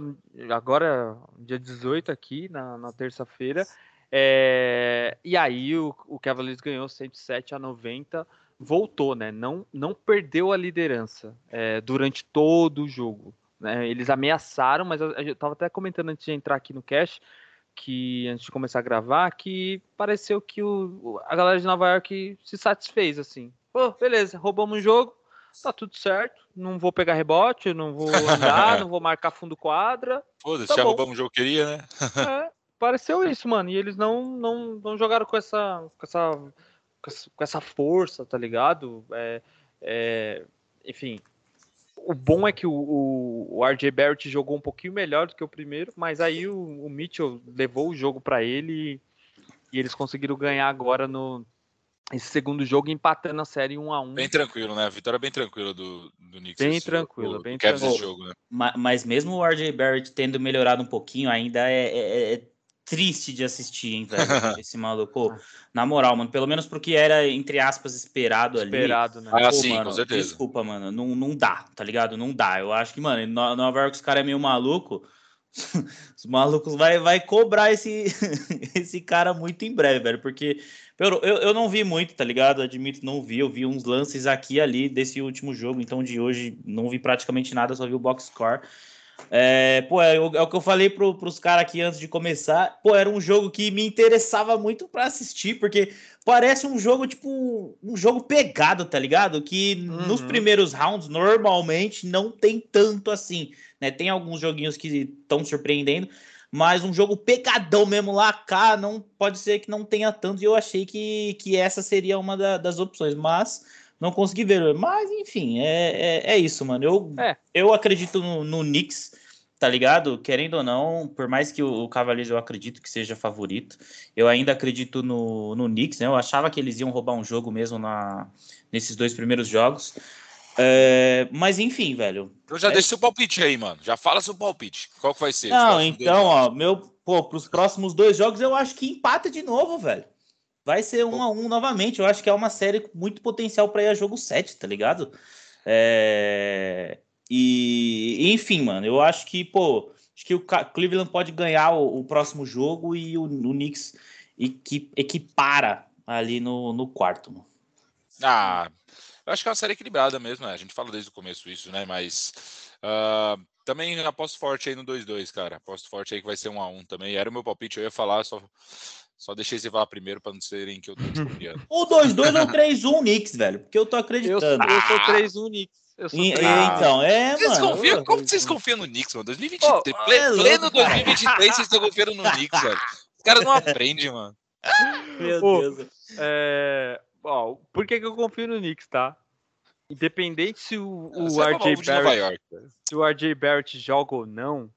agora, dia 18 aqui, na, na terça-feira. É, e aí o, o Cavaliers ganhou 107 a 90, voltou, né? Não, não perdeu a liderança é, durante todo o jogo. Né? Eles ameaçaram, mas eu, eu tava até comentando antes de entrar aqui no cash, que antes de começar a gravar, que pareceu que o, a galera de Nova York se satisfez, assim. Pô, beleza, roubamos o jogo, tá tudo certo, não vou pegar rebote, não vou andar, não vou marcar fundo quadra. Foda-se, Tá já bom. roubamos o jogo que queria, né? É, pareceu isso, mano. E eles não, não, não jogaram com essa, com essa, com essa, com essa força, tá ligado? É, é, enfim, o bom é que o, o, o RJ Barrett jogou um pouquinho melhor do que o primeiro, mas aí o, o Mitchell levou o jogo pra ele e, e eles conseguiram ganhar agora no esse segundo jogo, empatando a série 1 a 1 Bem tranquilo, né? Vitória bem tranquila do, do Knicks. Bem esse- tranquila, do- bem tranquila. jogo, né? Ma- Mas mesmo o RJ Barrett tendo melhorado um pouquinho, ainda é, é- é triste de assistir, hein, velho? Esse maluco. Pô, Na moral, mano, pelo menos porque era, entre aspas, esperado ali. esperado, né? Ah, Pô, sim, mano, com certeza. Desculpa, mano. Não, não dá, tá ligado? Não dá. Eu acho que, mano, Nova York os caras é meio maluco. Os malucos vai, vai cobrar esse, esse cara muito em breve, velho. Porque eu, eu, eu não vi muito, tá ligado? Admito, não vi. Eu vi uns lances aqui e ali desse último jogo. Então, de hoje, não vi praticamente nada, só vi o box score. É, pô, é, o é o que eu falei pro, pros caras aqui antes de começar. Pô, era um jogo que me interessava muito pra assistir, porque parece um jogo, tipo, um jogo pegado, tá ligado? Que nos Uhum. primeiros rounds, normalmente, não tem tanto assim, né? Tem alguns joguinhos que estão surpreendendo, mas um jogo pegadão mesmo lá cá, não pode ser que não tenha tanto, e eu achei que, que essa seria uma da- das opções, mas não consegui ver. Mas, enfim, é, é, é isso, mano. Eu, É. eu acredito no, no Knicks, tá ligado? Querendo ou não, por mais que o, o Cavaliers eu acredito que seja favorito, eu ainda acredito no, no Knicks, né? Eu achava que eles iam roubar um jogo mesmo na, nesses dois primeiros jogos. É, mas enfim, velho. Então já É. deixa seu palpite aí, mano. Já fala seu palpite. Qual que vai ser? Não, então, ó, meu, pô, pros próximos dois jogos eu acho que empata de novo, velho. Vai ser um a um novamente. Eu acho que é uma série com muito potencial para ir a jogo 7, tá ligado? É, E, enfim, mano, eu acho que, pô, acho que o Cleveland pode ganhar o, o próximo jogo e o, o Knicks equi- equipara ali no, no quarto, mano. Ah, eu acho que é uma série equilibrada mesmo, né? A gente fala desde o começo isso, né? Mas ah, também aposto forte aí no 2-2, cara. Aposto forte aí que vai ser 1x1 também. Era o meu palpite, eu ia falar, só, só deixei você falar primeiro pra não serem que eu tô desconfiando. Ou 2-2 ou 3-1 Knicks, velho, porque eu tô Eu, acreditando. eu sou Ah. 3-1 Knicks. Eu sou E- 3-1. Ah. então, é, Vocês mano. confiam? eu- Como vocês confiam no Knicks, mano? 2023, Ô, ple- é louco, pleno cara. 2023, vocês estão confiando no Knicks, velho. Os caras não aprendem, mano. Meu Pô, Deus. É, ó, por que, que eu confio no Knicks, tá? Independente se o, o Você é RJ Barrett, se o RJ Barrett joga ou não,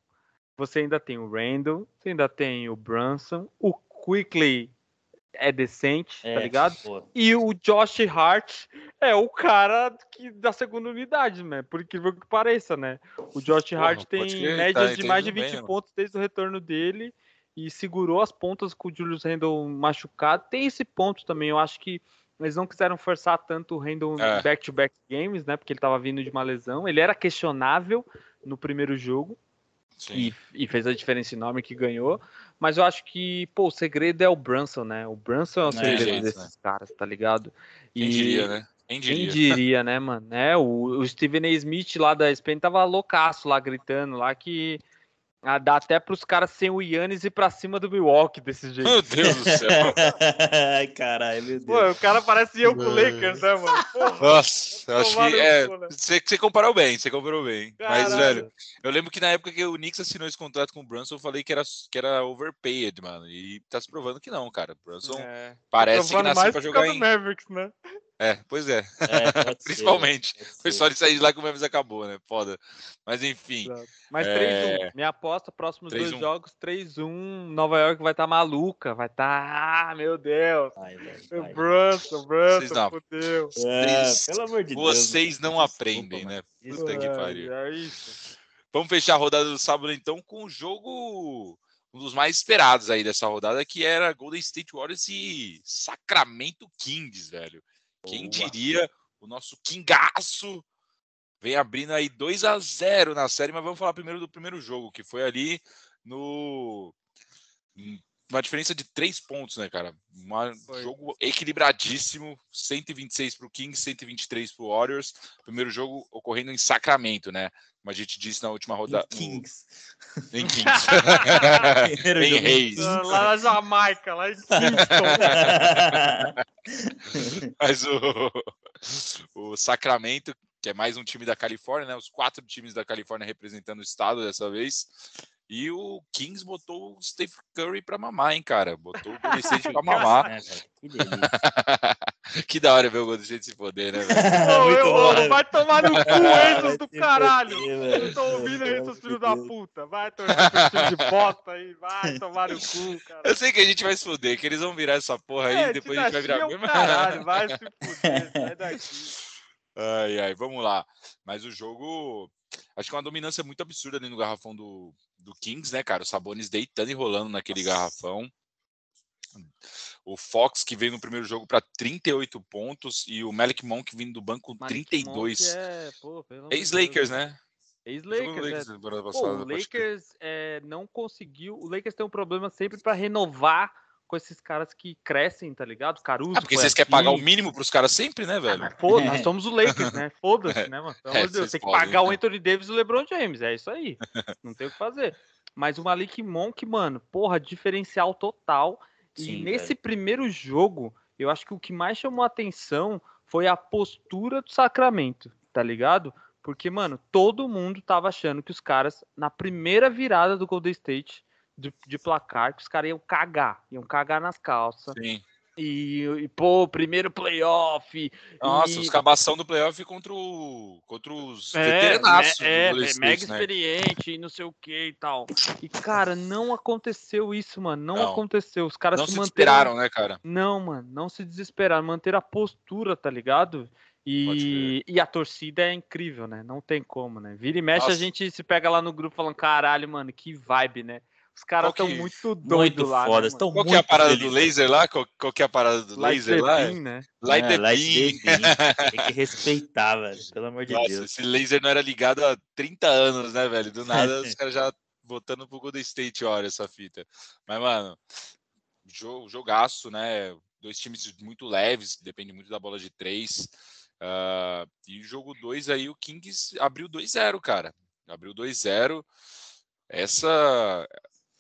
você ainda tem o Randall, você ainda tem o Brunson, o Quickly é decente, tá É, ligado? pô. E o Josh Hart é o cara que, da segunda unidade, né? Por incrível que pareça, né? O Josh Porra, Hart tem crer, médias tá de mais de entendendo 20 bem, né? pontos desde o retorno dele e segurou as pontas com o Julius Randle machucado. Tem esse ponto também, eu acho que eles não quiseram forçar tanto o Randle É. back-to-back games, né? Porque ele tava vindo de uma lesão. Ele era questionável no primeiro jogo. E, e fez a diferença enorme que ganhou. Mas eu acho que, pô, o segredo é o Brunson, né? O Brunson é o É, segredo jeito, desses caras, tá ligado? Quem diria, né? Quem Quem diria? diria, né, mano? É, o, o Steven A. Smith lá da Spain tava loucaço lá, gritando lá que, Ah, dá até pros caras sem o Yannis ir pra cima do Milwaukee desse jeito. Meu Deus do céu. Ai, caralho, meu Deus. Pô, o cara parece eu com o Lakers, né, mano? Porra, Nossa, eu acho que é. Você, você comparou bem, você comparou bem. Mas, caralho. velho, eu lembro que na época que o Knicks assinou esse contrato com o Brunson, eu falei que era, que era overpaid, mano. E tá se provando que não, cara. O Brunson É. parece que nasceu por jogar em. Mavericks, né? É, pois é. É, ser, Principalmente. pode Foi ser. só de sair de lá que o Memphis acabou, né? Foda. Mas enfim. Exato. Mas É. 3-1. Minha aposta, próximos dois 3-1. jogos, 3-1. Nova York vai estar maluca. Vai estar. Ah, meu Deus. O vai. Brunson, Vocês Brunson, não. fudeu. É, pelo amor de Deus. Vocês não Desculpa, aprendem, né? Desculpa. Puta que É, pariu. É isso. Vamos fechar a rodada do sábado então com o jogo um dos mais esperados aí dessa rodada, que era Golden State Warriors e Sacramento Kings, velho. Quem diria o nosso Kingaço? Vem abrindo aí 2 a 0 na série, mas vamos falar primeiro do primeiro jogo, que foi ali no uma diferença de três pontos, né, cara? Um jogo equilibradíssimo, 126 para o Kings, 123 para o Warriors. Primeiro jogo ocorrendo em Sacramento, né? Como a gente disse na última rodada. Em Kings. Em Kings. Primeiro em jogo Reis. Lá na Jamaica, lá em Kingston. Mas o, o Sacramento, que é mais um time da Califórnia, né? Os quatro times da Califórnia representando o estado dessa vez. E o Kings botou o Steve Curry pra mamar, hein, cara? Botou o Golden State pra mamar. É, velho, que da hora ver o Golden State se foder, né, velho? Eu- bom, né? vai tomar no cu, Enzo do caralho. Eu tô ouvindo aí, seus filhos da puta. Vai time de aí, vai tomar no cu, cara. Eu sei que a gente vai se foder, que eles vão virar essa porra aí É, e depois a gente vai virar é caralho, vai se fuder, sai daqui. Ai, ai, vamos lá. Mas o jogo. Acho que é uma dominância muito absurda ali no garrafão do, do Kings, né, cara? O Sabonis deitando e rolando naquele garrafão. O Fox, que veio no primeiro jogo para 38 pontos, e o Malik Monk vindo do banco com Malik 32. Monk É, pô, Ex-Lakers, né? Ex-Lakers, Lakers é. Pô, o. Lakers é, não conseguiu. O Lakers tem um problema sempre pra renovar com esses caras que crescem, tá ligado? Caruso. Ah, porque vocês querem pagar o mínimo pros caras sempre, né, velho? Mas Foda, nós somos o Lakers, né? Foda-se, né, mano? Pelo É, amor de Deus, tem que pagar o? Anthony Davis e o LeBron James, é isso aí. Não tem o que fazer. Mas o Malik Monk, mano, porra, diferencial total. E Sim, nesse velho. primeiro jogo, eu acho que o que mais chamou a atenção foi a postura do Sacramento, tá ligado? Porque, mano, todo mundo tava achando que os caras, na primeira virada do Golden State de, de placar, que os caras iam cagar, iam cagar nas calças. Sim. E, e pô, primeiro playoff. Nossa, e- os cabação do playoff contra, o, contra os é, veteranaços é, é, mega né? experiente e não sei o que e tal. E, cara, não aconteceu isso, mano. Não, Não. aconteceu. Os caras Não se se manteram. esperaram, né, cara? Não, mano, não se desesperaram. Manter a postura, tá ligado? E, e a torcida é incrível, né? Não tem como, né? Vira e mexe, a Nossa. gente se pega lá no grupo falando, caralho, mano, que vibe, né? Os caras estão muito doidos Muito lá. foda. né, Estão Qual muito que é a parada do laser lá? Qual, qual que é a parada do? Like laser lá? beam, né? Light É, the Light beam. the. Tem que respeitar, velho. Pelo amor de Nossa, Deus. esse laser não era ligado há 30 anos, né, velho? Do nada os caras já botando pro Golden State, olha essa fita. Mas, mano, jo- jogaço, né? Dois times muito leves, depende muito da bola de três. Ah, e o jogo 2 aí, o Kings abriu 2-0, cara. Abriu 2-0. Essa.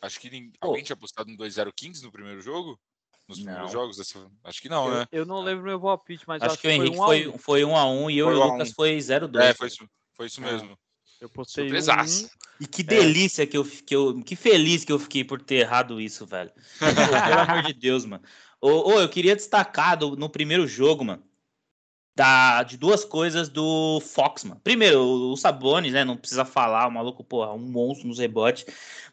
Acho que nin- Pô. alguém tinha apostado no 2-0 Kings no primeiro jogo? Nos primeiros Não. jogos? dessa- Acho que não, eu, né? eu não lembro meu palpite, mas eu Acho que o Henrique foi um a foi, um. foi um a um e eu Foi e um o Lucas um. foi 0-2. É, foi isso, foi isso É. mesmo. Eu postei um. E que delícia que eu que eu que feliz que eu fiquei por ter errado isso, velho. Pelo amor de Deus, mano. Ô, ô, eu queria destacar do- no primeiro jogo, mano, da, de duas coisas do Fox, mano. Primeiro, o, o Sabonis, né? Não precisa falar, o maluco, porra, um monstro nos rebotes.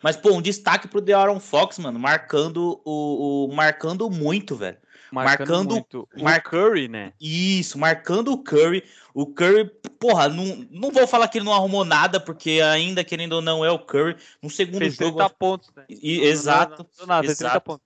Mas, pô, um destaque pro De'Aaron Fox, mano, marcando o, o- marcando muito, velho. marcando, marcando- muito. O mar- Curry, né? Isso, marcando o Curry. O Curry, porra, não, não vou falar que ele não arrumou nada, porque ainda, querendo ou não, é o Curry. No segundo Fez jogo. 30 pontos, né? E- Não, não, exato. Não, não, fez 30 exato. pontos.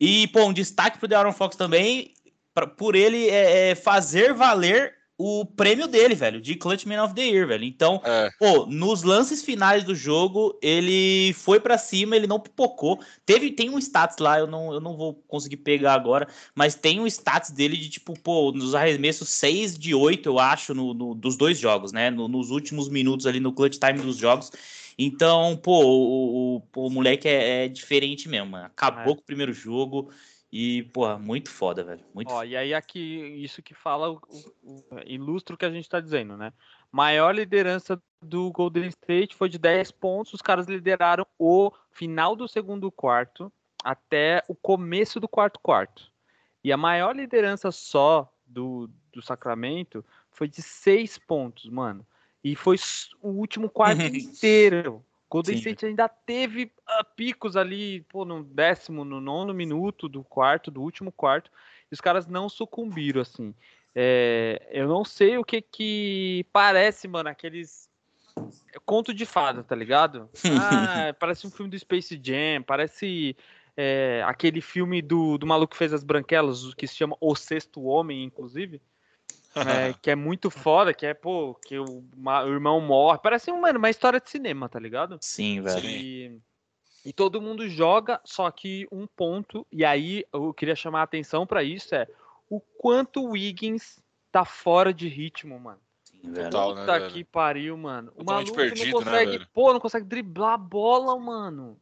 E, pô, um destaque pro De'Aaron Fox também, pra- por ele é, é, fazer valer o prêmio dele, velho, de Clutch Man of the Year, velho. Então, É, pô, nos lances finais do jogo, ele foi pra cima, ele não pipocou. Teve, tem um status lá, eu não, eu não vou conseguir pegar agora, mas tem um status dele de, tipo, pô, nos arremessos 6 de 8, eu acho, no, no- dos dois jogos, né? No- nos últimos minutos ali no clutch time dos jogos. Então, pô, o, o, o moleque é, é, diferente mesmo, mano. Acabou é. com o primeiro jogo. E, pô, muito foda, velho. Muito Ó, e aí aqui, isso que fala, o, o, ilustra o que a gente tá dizendo, né? Maior liderança do Golden State foi de 10 pontos. Os caras lideraram o final do segundo quarto até o começo do quarto quarto. E a maior liderança só do, do Sacramento foi de 6 pontos, mano. E foi o último quarto inteiro. Golden Sim. State ainda teve uh, picos ali, pô, no décimo, no nono minuto do quarto, do último quarto, e os caras não sucumbiram, assim. É, eu não sei o que que parece, mano, aqueles conto de fada, tá ligado? Ah, parece um filme do Space Jam, parece é, aquele filme do, do maluco que fez as branquelas, que se chama O Sexto Homem, inclusive. É, que é muito foda, que é, pô, que o, uma, o irmão morre. Parece uma, uma história de cinema, tá ligado? Sim, velho. E, e todo mundo joga, só que um ponto, e aí eu queria chamar a atenção para isso, é o quanto o Wiggins tá fora de ritmo, mano. Sim, Total, né, Puta né, que pariu, mano. O maluco perdido, não né, consegue, né, pô, não consegue driblar a bola, mano.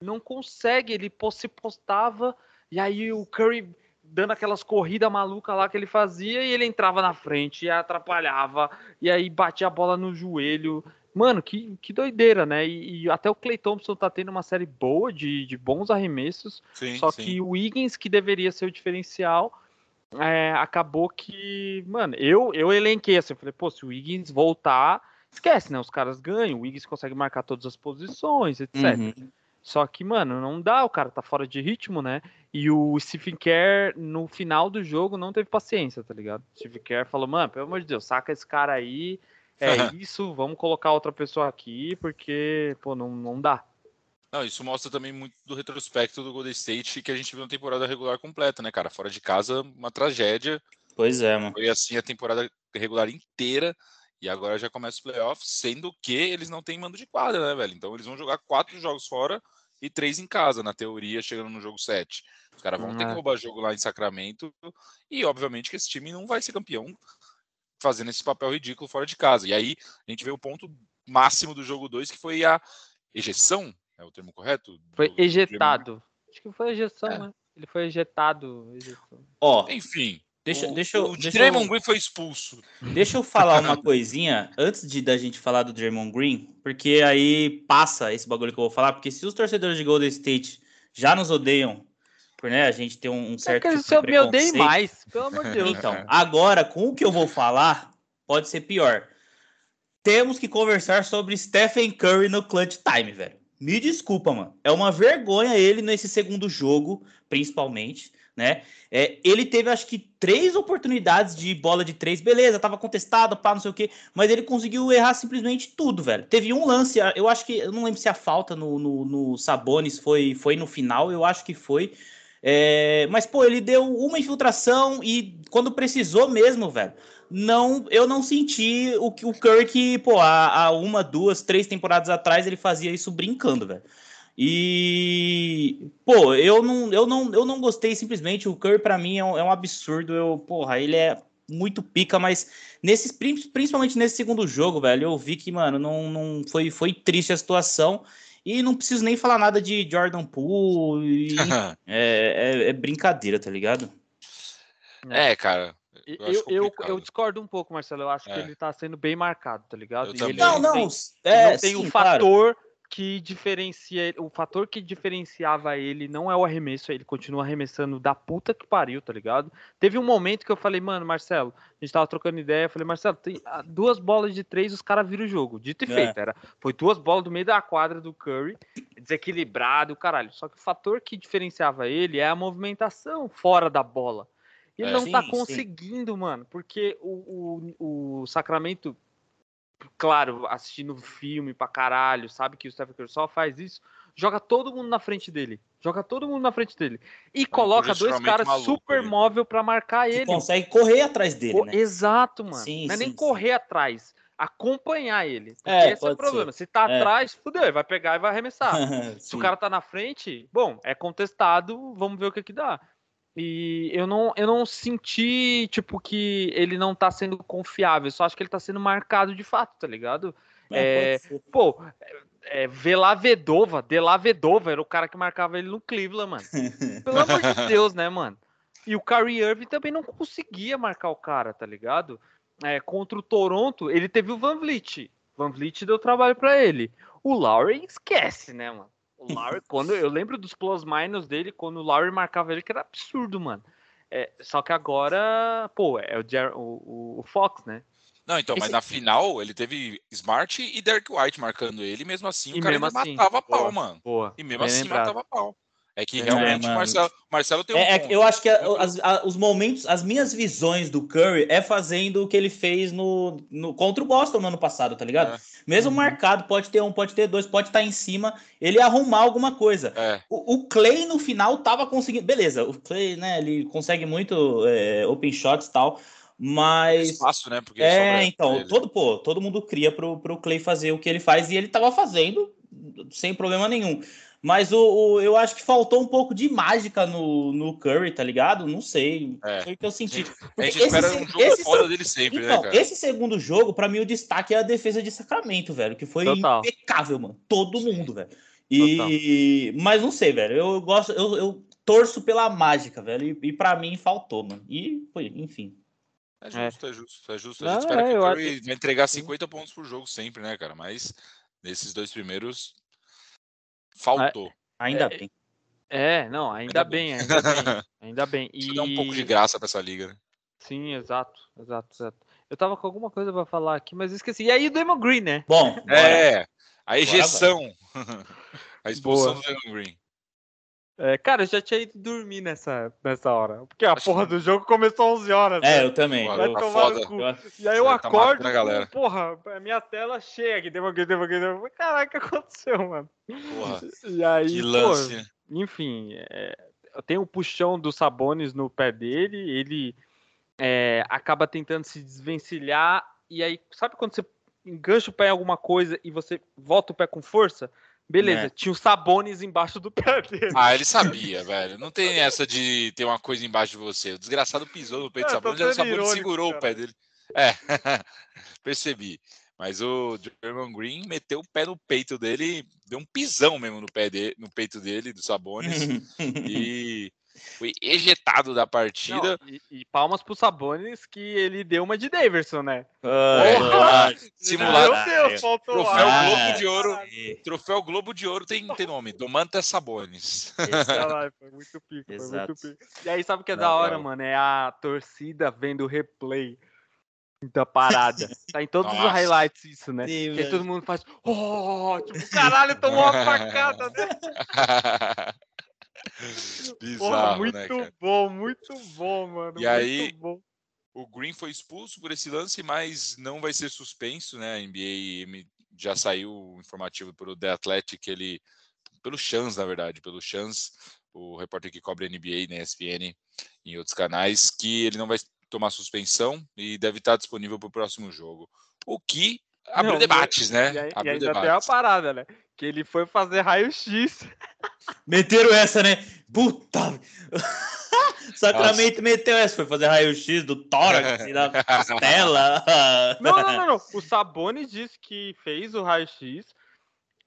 Não consegue, ele se postava, e aí o Curry dando aquelas corridas malucas lá que ele fazia e ele entrava na frente e atrapalhava e aí batia a bola no joelho. Mano, que, que doideira, né? E, e até o Clay Thompson tá tendo uma série boa de, de bons arremessos, sim, só sim. que o Wiggins, que deveria ser o diferencial, é, acabou que, mano, eu, eu elenquei assim, eu falei, pô, se o Wiggins voltar, esquece, né? Os caras ganham, o Wiggins consegue marcar todas as posições, etc. Uhum. Só que, mano, não dá, o cara tá fora de ritmo, né? E o Stephen Kerr, no final do jogo, não teve paciência, tá ligado? O Stephen Kerr falou, mano, pelo amor de Deus, saca esse cara aí, é isso, vamos colocar outra pessoa aqui, porque, pô, não, não dá. Não, isso mostra também muito do retrospecto do Golden State que a gente viu na temporada regular completa, né, cara? Fora de casa, uma tragédia. Pois é, mano. Foi assim a temporada regular inteira. E agora já começa os playoffs, sendo que eles não têm mando de quadra, né, velho? Então eles vão jogar quatro jogos fora e três em casa, na teoria, chegando no jogo 7. Os caras vão ter que é. roubar jogo lá em Sacramento. E, obviamente, que esse time não vai ser campeão fazendo esse papel ridículo fora de casa. E aí a gente vê o ponto máximo do jogo 2, que foi a ejeção, é o termo correto? Foi do, ejetado. Do Acho que foi ejeção, é. né? Ele foi ejetado. Ó, enfim, Deixa, o, deixa eu. O deixa Draymond eu, Green foi expulso. Deixa eu falar uma coisinha antes de da gente falar do Draymond Green, porque aí passa esse bagulho que eu vou falar, porque se os torcedores de Golden State já nos odeiam por né, a gente ter um, um certo. É que tipo eu me odeio mais, pelo amor de Deus. Então, agora, com o que eu vou falar, pode ser pior. Temos que conversar sobre Stephen Curry no clutch time, velho. Me desculpa, mano. É uma vergonha ele nesse segundo jogo, principalmente né? É, ele teve, acho que, três oportunidades de bola de três, beleza, tava contestado, pá, não sei o quê, mas ele conseguiu errar simplesmente tudo, velho. Teve um lance, eu acho que, eu não lembro se a falta no, no, no Sabonis foi, foi no final, eu acho que foi. É, mas, pô, ele deu uma infiltração e quando precisou mesmo, velho, não, eu não senti o que o Kirk, pô, há, há uma, duas, três temporadas atrás ele fazia isso brincando, velho. E, pô, eu não, eu não, eu não gostei simplesmente. O Curry, para mim, é um, é um, absurdo. Eu, porra, ele é muito pica, mas nesses, principalmente nesse segundo jogo, velho, eu vi que, mano, não, não foi, foi triste a situação. E não preciso nem falar nada de Jordan Poole. é, é, é, brincadeira, tá ligado? É, cara. Eu, eu, eu, eu, discordo um pouco, Marcelo. Eu acho é. que ele tá sendo bem marcado, tá ligado? não, não. Tem, é, não tem sim, o fator claro que diferencia o fator que diferenciava ele não é o arremesso, ele continua arremessando da puta que pariu, tá ligado? Teve um momento que eu falei, mano, Marcelo, a gente tava trocando ideia, eu falei, Marcelo, tem ah, duas bolas de três, os caras viram o jogo. Dito e é. feito, era, foi duas bolas do meio da quadra do Curry, desequilibrado, caralho. Só que o fator que diferenciava ele é a movimentação fora da bola. Ele é, não sim, tá conseguindo, sim. mano, porque o, o, o Sacramento claro, assistindo filme pra caralho, sabe que o Stephen Curry só faz isso, joga todo mundo na frente dele. Joga todo mundo na frente dele. E é coloca dois caras maluco, super ele. móvel para marcar ele. consegue correr atrás dele, né? Exato, mano. Sim, não é sim, nem sim. correr atrás. Acompanhar ele. Porque é, esse é o problema. Ser. Se tá é. atrás, fudeu, ele vai pegar e vai arremessar. Se o cara tá na frente, bom, é contestado, vamos ver o que que dá. E eu não, eu não senti, tipo, que ele não tá sendo confiável. Só acho que ele tá sendo marcado de fato, tá ligado? É, pô, é, Velavedova, Delavedova era o cara que marcava ele no Cleveland, mano. Pelo amor de Deus, né, mano? E o Kyrie Irving também não conseguia marcar o cara, tá ligado? É, contra o Toronto, ele teve o Van Vliet. Van Vliet deu trabalho para ele. O Lowry esquece, né, mano? O Lowry, quando eu lembro dos plus minus dele, quando o Lowry marcava ele, que era absurdo, mano. É, só que agora, pô, é o, Jer o, o Fox, né? Não, então, Esse... mas na final ele teve Smart e Derek White marcando ele, mesmo assim e o cara assim, matava boa, pau, mano. Boa, e mesmo assim lembrado. matava pau. É que é, realmente é, Marcelo, Marcelo tem um é, é, Eu acho que a, as, a, os momentos, as minhas visões do Curry é fazendo o que ele fez no, no contra o Boston no ano passado, tá ligado? É. Mesmo uhum. marcado, pode ter um, pode ter dois, pode estar tá em cima, ele arrumar alguma coisa. É. O, o, Clay no final tava conseguindo. Beleza, o Clay, né, ele consegue muito é, open shots e tal. Mas. Espaço, né? Porque é, então, todo, pô, todo mundo cria pro, pro Clay fazer o que ele faz e ele tava fazendo sem problema nenhum. Mas o, o, eu acho que faltou um pouco de mágica no, no Curry, tá ligado? Não sei. É. Foi o que eu senti. Porque a gente esse, espera um jogo esse, foda dele sempre, né, então, né, cara? Esse segundo jogo, para mim, o destaque é a defesa de Sacramento, velho. Que foi Total. impecável, mano. Todo mundo, velho. E... Mas não sei, velho. Eu gosto, eu, eu torço pela mágica, velho. E, e para mim faltou, mano. E foi, enfim. É justo, é, é justo, é justo. A gente espera é, que o Curry acho... vai entregar 50 pontos por jogo sempre, né, cara? Mas nesses dois primeiros Faltou. Ainda é, bem. É, não, ainda, ainda bem, bem, ainda bem. Ainda bem. E... dá um pouco de graça para essa liga, né? Sim, exato, exato, exato. Eu tava com alguma coisa para falar aqui, mas esqueci. E aí o Demon Green, né? Bom, é, a ejeção. a expulsão Boa. do Demon Green. É, cara, eu já tinha ido dormir nessa, nessa hora. Porque a Acho porra que... do jogo começou às 11 horas. É, né? eu também. Vai eu, tomar no cu. E aí eu tá acordo, tá porra, minha tela cheia aqui. Devaguei, devaguei, devaguei. Caraca, o que aconteceu, mano? Porra, e aí, que lance. Pô, enfim, é, tem o puxão dos Sabones no pé dele, ele é, acaba tentando se desvencilhar. E aí, sabe quando você engancha o pé em alguma coisa e você volta o pé com força? Beleza, é. tinha o Sabones embaixo do pé dele. Ah, ele sabia, velho. Não tem essa de ter uma coisa embaixo de você. O desgraçado pisou no peito é, do Sabones e o Sabones segurou cara. o pé dele. É, percebi. Mas o German Green meteu o pé no peito dele, deu um pisão mesmo no pé dele, no peito dele, do Sabones. e foi ejetado da partida. Não, e, e, palmas pro Sabonis que ele deu uma de Daverson, né? Ah, é, simulado. Meu Deus, faltou Troféu ah, Globo de Ouro. Troféu Globo de Ouro tem, tem nome, Domantas Sabonis. foi muito pico, foi muito pico. E aí, sabe o que é Não, da hora, mano? É a torcida vendo o replay da parada. Tá em todos Nossa. os highlights isso, né? Sim, que todo mundo faz, oh, tipo, caralho, tomou uma facada, né? Bizarro, Porra, né, muito né, bom, muito bom, mano. E aí, bom. o Green foi expulso por esse lance, mas não vai ser suspenso, né? A NBA já saiu o informativo pelo The Athletic, ele pelo Chance, na verdade, pelo Chance, o repórter que cobre a NBA na ESPN em outros canais, que ele não vai tomar suspensão e deve estar disponível para o próximo jogo. O que abriu não, debates, né? E, e ainda debates. tem a parada, né? Que ele foi fazer raio-x. Meteram essa, né? Puta! Sacramento meteu essa, foi fazer raio-x do tórax, da costela. Não, não, não, não. O Sabonis disse que fez o raio-x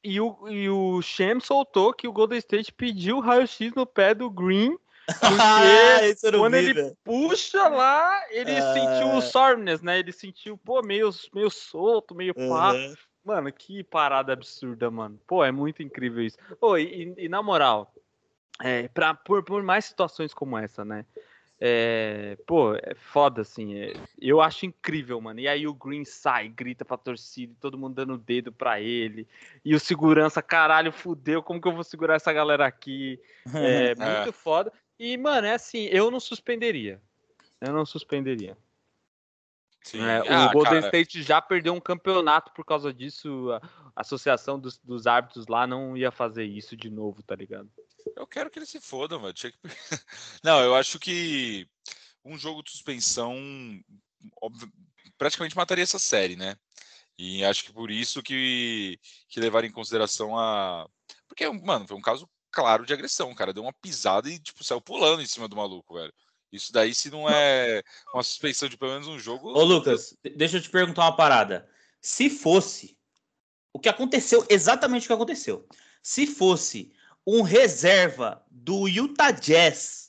e o, e o Shem soltou que o Golden State pediu raio-x no pé do Green. Porque quando vi, ele puxa lá, ele ah. sentiu o soreness, né? Ele sentiu, pô, meio, meio solto, meio pá. Uhum. Mano, que parada absurda, mano. Pô, é muito incrível isso. Pô, e, e na moral, é, pra, por, por mais situações como essa, né? É, pô, é foda, assim. É, eu acho incrível, mano. E aí o Green sai, grita pra torcida, todo mundo dando o dedo pra ele. E o segurança, caralho, fudeu, como que eu vou segurar essa galera aqui? É, é. muito foda. E, mano, é assim, eu não suspenderia. Eu não suspenderia. É, ah, o Golden cara. State já perdeu um campeonato por causa disso. A associação dos, dos árbitros lá não ia fazer isso de novo, tá ligado? Eu quero que eles se fodam, mano. Que... Não, eu acho que um jogo de suspensão óbvio, praticamente mataria essa série, né? E acho que por isso que, que levaram em consideração a. Porque, mano, foi um caso claro de agressão. Cara deu uma pisada e, tipo, saiu pulando em cima do maluco, velho. Isso daí, se não é uma suspensão de pelo menos um jogo. Ô, Lucas, deixa eu te perguntar uma parada. Se fosse o que aconteceu, exatamente o que aconteceu. Se fosse um reserva do Utah Jazz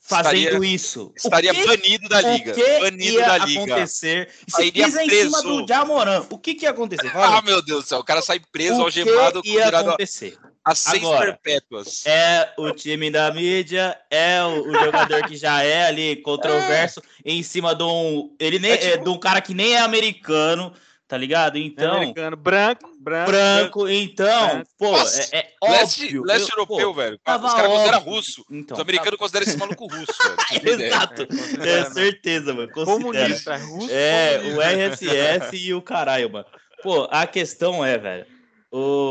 fazendo Estaria- isso, Estaria que, banido da liga. o que Banido ia da liga. acontecer? Se pisa em cima do Jamoran, o que que ia acontecer? Ah, Fala. meu Deus do céu. O cara sai preso, o que algemado, ia condenado acontecer? A seis Agora, perpétuas. É o time da mídia, é o, o jogador que já é ali controverso em cima de um. Ele nem, É tipo- é, de um cara que nem é americano, tá ligado? Então. Americano, branco, branco. branco, então, Branco. pô, Nossa, é, é Leste, óbvio. leste eu- europeu, pô, velho. Os caras consideram russo. Então, Os americanos consideram esse maluco russo, velho. ideia. Exato, É, é, né? certeza, mano. Considera. Comunista, é russo. É, comunista. o RSS e o caralho, mano. Pô, a questão é, velho, o...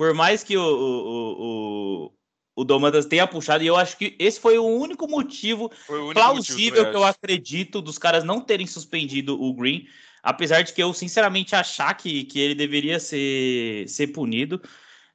por mais que o, o, o, o Domantas tenha puxado, e eu acho que esse foi o único motivo o único plausível motivo que eu acredito dos caras não terem suspendido o Green, apesar de que eu sinceramente achar que, que ele deveria ser, ser punido.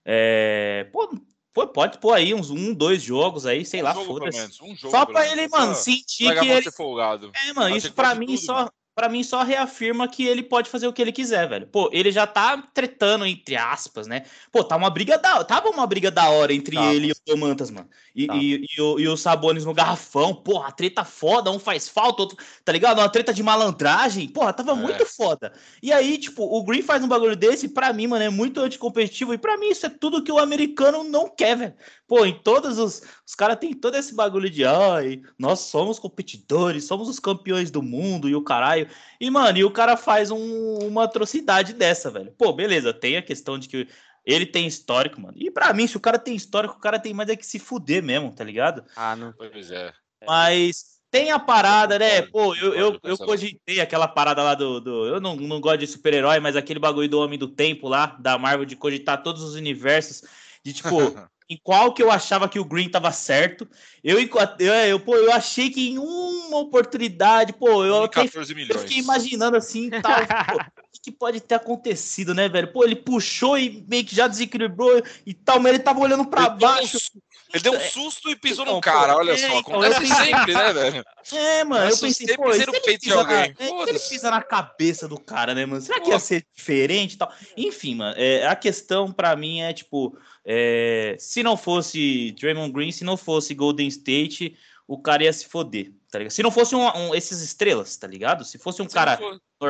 É, pô, pô, pode pôr aí uns um, dois jogos aí, sei Um lá, foda-se. um Só pra ele, mano, sentir que ele. folgado. É, mano, Acho isso pra mim tudo, só. mano. Pra mim, só reafirma que ele pode fazer o que ele quiser, velho. Pô, ele já tá tretando, entre aspas, né? Pô, tá uma briga da Tava uma briga da hora entre Tava. ele e o Domantas, mano. E, Tava. e, e o, e o Sabonis no garrafão. Porra, treta foda, um faz falta, outro. Tá ligado? Uma treta de malandragem. Porra, tava É. muito foda. E aí, tipo, o Green faz um bagulho desse, pra mim, mano, é muito anticompetitivo. E pra mim, isso é tudo que o americano não quer, velho. Pô, em todos os. Os caras têm todo esse bagulho de. Ai, nós somos competidores, somos os campeões do mundo e o caralho. E, mano, e o cara faz um- uma atrocidade dessa, velho. Pô, beleza, tem a questão de que ele tem histórico, mano. E pra mim, se o cara tem histórico, o cara tem mais é que se fuder mesmo, tá ligado? Ah, não. Pois é. Mas tem a parada, né? Pô, eu, eu, eu cogitei aquela parada lá do. do- eu não, não gosto de super-herói, mas aquele bagulho do Homem do Tempo lá, da Marvel, de cogitar todos os universos. De tipo, em qual que eu achava que o Green tava certo. Eu, eu, eu, pô, eu achei que em uma oportunidade, pô, eu, até 14 eu milhões. fiquei imaginando assim, tal, pô, que que pode ter acontecido, né, velho? Pô, ele puxou e meio que já desequilibrou e tal, mas ele tava olhando deu um baixo. su- Ele deu um susto e pisou Então, no cara, pô, olha é, só. então, Acontece eu pensei- sempre, né, velho? É, mano, eu assustei pensei, pô, e ser se ele peito de pisa na- alguém? é, se ele pisa na cabeça do cara, né, mano? Será que Pô. ia ser diferente e tal? Enfim, mano, é, a questão pra mim é, tipo, é, se não fosse Draymond Green, se não fosse Golden State, o cara ia se foder, tá ligado? Se não fosse um, um- esses estrelas, tá ligado? Se fosse um Se cara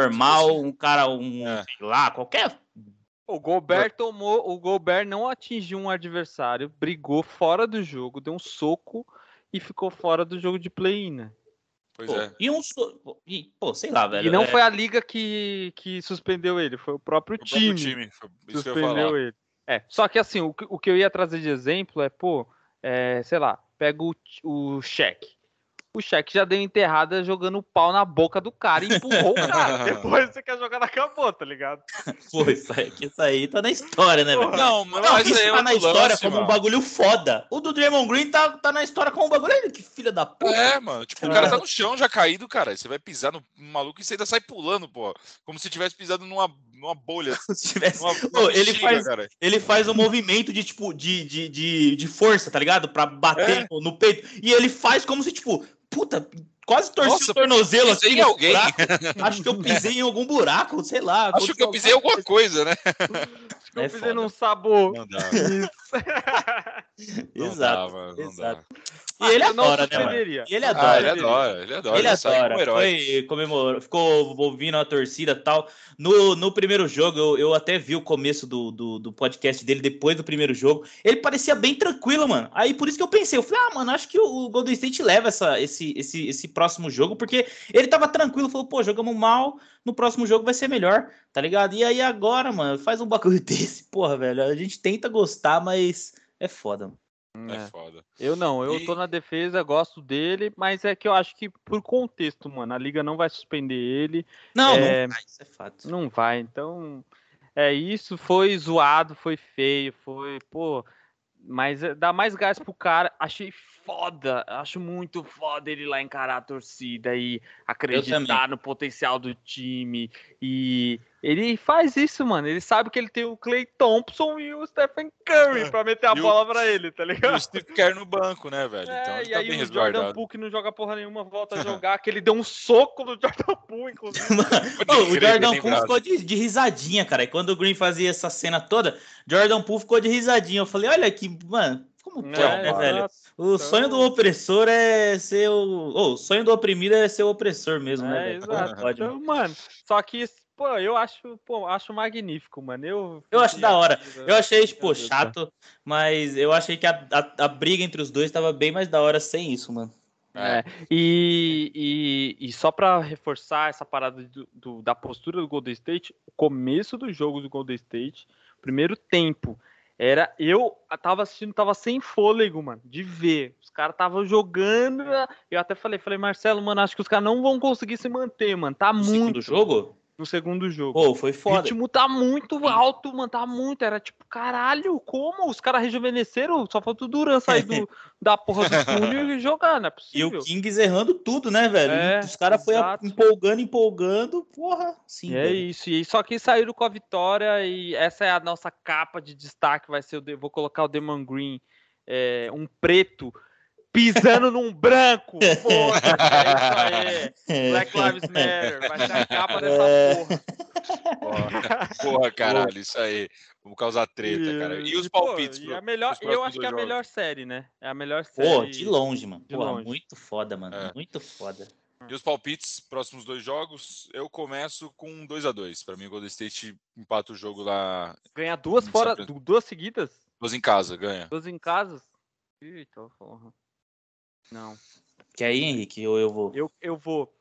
normal, um cara, um, É. sei lá, qualquer... O Gobert tomou. O Gobert não atingiu um adversário, brigou fora do jogo, deu um soco e ficou fora do jogo de play-in. né? Pois Pô, é. e um... so- e, pô, sei lá, velho. E não é- foi a liga que, que suspendeu ele, foi o próprio O próprio time. time. Suspendeu ele. É, só que assim, o, que- o que eu ia trazer de exemplo é, pô, é, sei lá, pega o, o Shaq. O Shaq já deu enterrada jogando o pau na boca do cara e empurrou o cara. Depois você quer jogar, acabou, tá ligado? Pô, isso aí, que isso aí tá na história, né, velho? Não, Não, mas isso aí é tá na história lance, como um mano. bagulho foda. O do Draymond Green tá, tá na história como um bagulho. Olha que filha da puta. É, mano. Tipo, o cara tá no chão já caído, cara. Você vai pisar no no maluco e você ainda sai pulando, pô. Como se tivesse pisado numa, numa bolha. Se tivesse- Numa, Pô, numa ele bexiga, faz- cara. Ele faz um movimento de, tipo, de, de, de, de força, tá ligado? Pra bater É. no, no peito. E ele faz como se, tipo, puta, quase torci Nossa, o tornozelo pisei assim. em alguém. buraco. Acho que eu pisei em algum buraco, sei lá. Acho que eu pisei em alguma coisa, né? Acho que eu É fiz foda. num sabor. Não dá. Não Exato. dá, mano, não exato. dá. E ele não adora, né, mano? E ele Eu adora. Ah, ele adora, ele adora. Ele sai adora, foi, comemorou, ficou ouvindo a torcida e tal. No, no primeiro jogo, eu, eu até vi o começo do, do, do podcast dele depois do primeiro jogo. Ele parecia bem tranquilo, mano. Aí por isso que eu pensei, eu falei, ah, mano, acho que o, o Golden State leva essa, esse, esse, esse próximo jogo, porque ele tava tranquilo, falou, pô, jogamos mal, no próximo jogo vai ser melhor, tá ligado? E aí agora, mano, faz um bagulho desse, porra, velho. A gente tenta gostar, mas é foda, mano. É É. foda. Eu não, eu E- tô na defesa, gosto dele, mas é que eu acho que por contexto, mano, a liga não vai suspender ele, Não, É, não vai, isso é fato. não vai, então é isso, foi zoado, foi feio, foi, pô, mas é, dá mais gás pro cara. Achei foda, acho muito foda ele lá encarar a torcida e acreditar no potencial do time. E ele faz isso, mano. Ele sabe que ele tem o Clay Thompson e o Stephen Curry é. pra meter a e bola o... pra ele, tá ligado? E o Steve Kerr no banco, né, velho? É, então, e tá aí o Jordan Poole que não joga porra nenhuma volta a jogar, que ele deu um soco no Jordan Poole, inclusive. o Jordan Poole ficou de, de, risadinha, cara. E quando o Green fazia essa cena toda, Jordan Poole ficou de risadinha. Eu falei, olha que, mano, como pode, é, né, velho? O então... sonho do opressor é ser o. Oh, o sonho do oprimido é ser o opressor mesmo, né, é, né? Exato. Pode, então, mano, só que Pô, eu acho, pô, acho magnífico, mano. Eu, eu acho da hora. Eu achei, tipo, chato, mas eu achei que a, a, a, briga entre os dois tava bem mais da hora sem isso, mano. É, e, e, e só para reforçar essa parada do, do, da postura do Golden State, o começo do jogo do Golden State, primeiro tempo, era eu tava assistindo, tava sem fôlego, mano, de ver. Os caras estavam jogando. Eu até falei, falei, Marcelo, mano, acho que os caras não vão conseguir se manter, mano. Tá muito. jogo? No segundo jogo. Pô, foi foda. O ritmo tá muito alto, mano. Tá muito. Era tipo, caralho, como? Os caras rejuvenesceram. Só falta o Duran sair do, da porra do túnel e jogar, não é possível. E o Kings errando tudo, né, velho? É, Os caras foi empolgando, empolgando. Porra, sim. É velho. isso. E só que saíram com a vitória. E essa é a nossa capa de destaque. Vai ser o. Vou colocar o Demon Green. É, um preto pisando num branco. Porra, é isso aí. Black Lives Matter. Vai ser a capa dessa é. porra. Porra, porra caralho, isso aí. Vamos causar treta, cara. E os palpites? Pô, e a melhor, eu acho que é a melhor série, né? É a melhor série. Pô, de longe, mano. De Porra, longe. muito foda, mano. É. Muito foda. E os palpites, próximos dois jogos, eu começo com 2 a 2 Para mim, o Golden State empata o jogo lá. Ganha duas fora, duas seguidas? Duas em casa, ganha. Duas em casa? Eita, porra. Não. Quer ir, Henrique, ou eu vou? Eu, eu vou.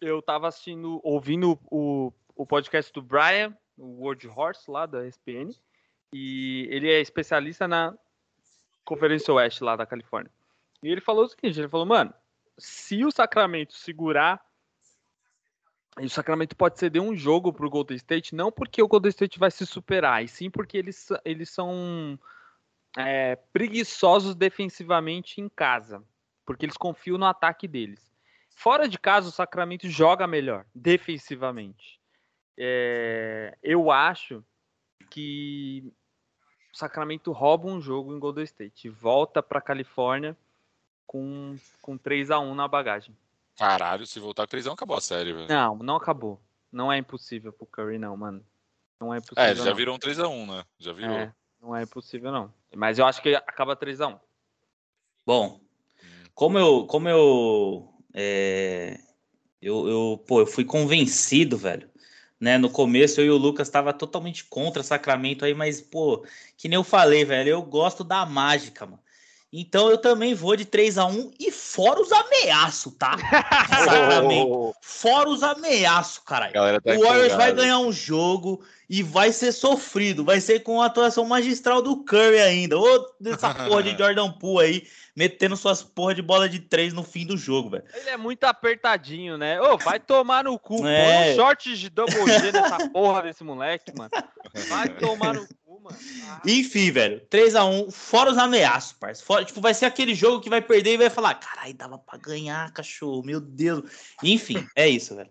Eu tava assistindo, ouvindo o, o podcast do Brian, o World Horse, lá da ESPN, e ele é especialista na Conferência Oeste lá da Califórnia. E ele falou o seguinte, ele falou, mano, se o Sacramento segurar e o Sacramento pode ceder um jogo pro Golden State, não porque o Golden State vai se superar, e sim porque eles, eles são é, preguiçosos defensivamente em casa porque eles confiam no ataque deles. Fora de casa, o Sacramento joga melhor, defensivamente. É, eu acho que o Sacramento rouba um jogo em Golden State, volta para Califórnia com, com 3 a 1 na bagagem. Caralho, se voltar 3 a 1 acabou a série, velho. Não, não acabou. Não é impossível pro Curry, não, mano. Não é impossível. É, já não. virou um 3 a 1 né? Já virou. É, não é impossível, não. Mas eu acho que acaba 3 a 1 Bom, como eu, como eu, é, eu, eu, pô, eu fui convencido, velho. Né, no começo eu e o Lucas tava totalmente contra Sacramento aí, mas pô, que nem eu falei, velho, eu gosto da mágica, mano. Então eu também vou de 3 a 1 e fora os ameaços, tá? Sacramento. Fora os ameaços, caralho. Tá o Warriors vai ganhar um jogo e vai ser sofrido. Vai ser com a atuação magistral do Curry ainda. Ô, dessa porra de Jordan Poole aí, metendo suas porra de bola de três no fim do jogo, velho. Ele é muito apertadinho, né? Ô, vai tomar no cu. É. Põe um short de double G nessa porra desse moleque, mano. Vai tomar no cu mano. Ah. Enfim, velho. 3x1, fora os ameaços, parceiro. Fora, tipo, vai ser aquele jogo que vai perder e vai falar: caralho, dava pra ganhar, cachorro. Meu Deus. Enfim, é isso, velho.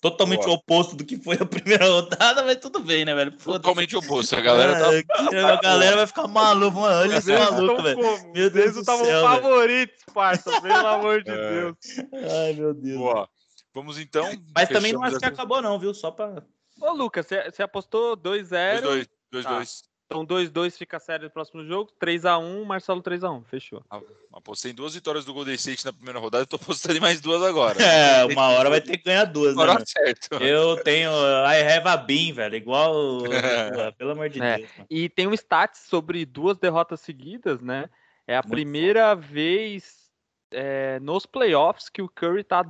Totalmente Boa. oposto do que foi a primeira rodada, mas tudo bem, né, velho? Totalmente oposto. A galera tá. A galera vai ficar maluco, mano. Olha esse maluco, velho. Meu Deus do céu. estavam favoritos, parça. Pelo amor de é. Deus. Ai, meu Deus. Boa. Vamos então. Mas também não acho que acabou, não, viu? Só pra. Ô, Lucas, você apostou 2-0. 2-2. Tá. Então 2-2 fica sério no próximo jogo. 3x1, Marcelo 3x1. Fechou. Apostei em duas vitórias do Golden State na primeira rodada e tô apostando em mais duas agora. É, uma hora vai ter que ganhar duas, né? Hora certo. Eu tenho I have a bean, velho. Igual. pelo amor de é. Deus. Mano. E tem um stats sobre duas derrotas seguidas, né? É a Muito primeira bom. vez é, nos playoffs que o Curry tá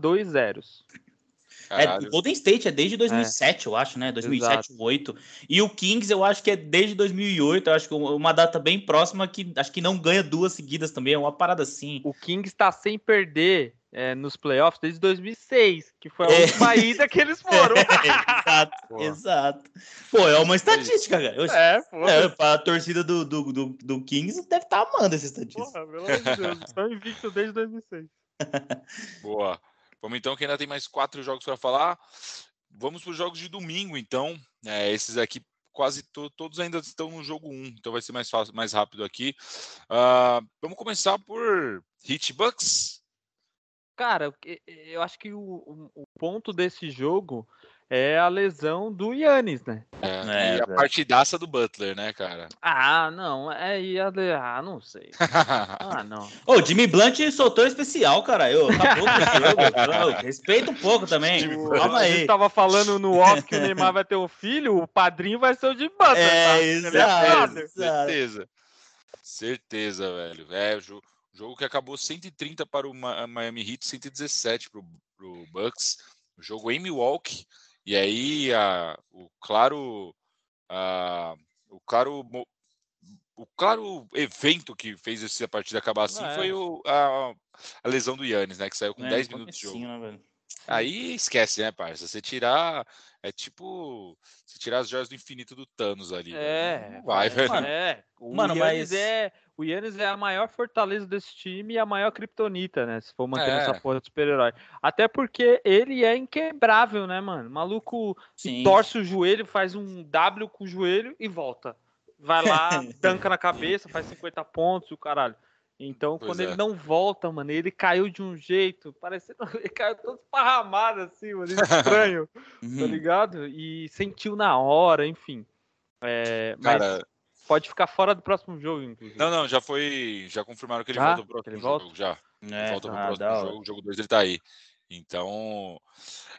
2-0. É, o Golden State é desde 2007, é. eu acho, né? 2007, Exato. 2008. E o Kings eu acho que é desde 2008, eu acho que uma data bem próxima que acho que não ganha duas seguidas também, é uma parada assim. O Kings está sem perder é, nos playoffs desde 2006, que foi a É. última ida que eles foram. exato, Pô. exato. Pô, é uma estatística, cara. Eu- é, porra. É, pra torcida do, do, do, do Kings deve estar amando essa estatística. Porra, pelo amor de Deus, estão invictos desde 2006. Boa. Vamos então, que ainda tem mais quatro jogos para falar. Vamos para os jogos de domingo, então. É, esses aqui quase to- todos ainda estão no jogo 1, então vai ser mais fácil, mais rápido aqui. Ah, vamos começar por Hit Bucks. Cara, eu acho que o- o ponto desse jogo é a lesão do Yannis, né? É, É, e a partidaça do Butler, né, cara? Ah, não, é ia ah, não sei. Ah, não. Ô, o Jimmy Blunt soltou especial, cara. Eu, acabou com esse Respeita um pouco também. Jimmy Calma a aí. gente tava falando no off que o Neymar vai ter um filho, o padrinho vai ser o de Butler, É, tá? Ele é exato. Exato. Certeza. Certeza, velho. É, o jo- jogo que acabou 130 para o Ma- Miami Heat, 117 para o Bucks. O jogo em Milwaukee. E aí a, o claro a, o claro o claro evento que fez essa partida acabar assim É. foi o, a, a lesão do Yannis, né? Que saiu com É, 10 no minutos de jogo. né? Aí esquece, né, parça? Você tirar. É tipo. Você tirar as joias do infinito do Thanos ali. É, Não vai, é, velho. Mano, é. Mano, Yannis mas- é o Yannis é a maior fortaleza desse time e a maior kriptonita, né? Se for manter É. essa porra de super-herói. Até porque ele é inquebrável, né, mano? Maluco Sim. torce o joelho, faz um W com o joelho e volta. Vai lá, tanca na cabeça, faz 50 pontos, o caralho. Então, Pois quando é. ele não volta, mano, ele caiu de um jeito, parecendo. Ele caiu todo esparramado, assim, mano, estranho, tá Uhum. ligado? E sentiu na hora, enfim. É, mas Cara, pode ficar fora do próximo jogo, inclusive. não, não, já foi. Já confirmaram que ele Já? volta pro próximo Ele jogo. volta? Já. É, volta pro ah, próximo hora. jogo. O jogo 2 ele tá aí. Então.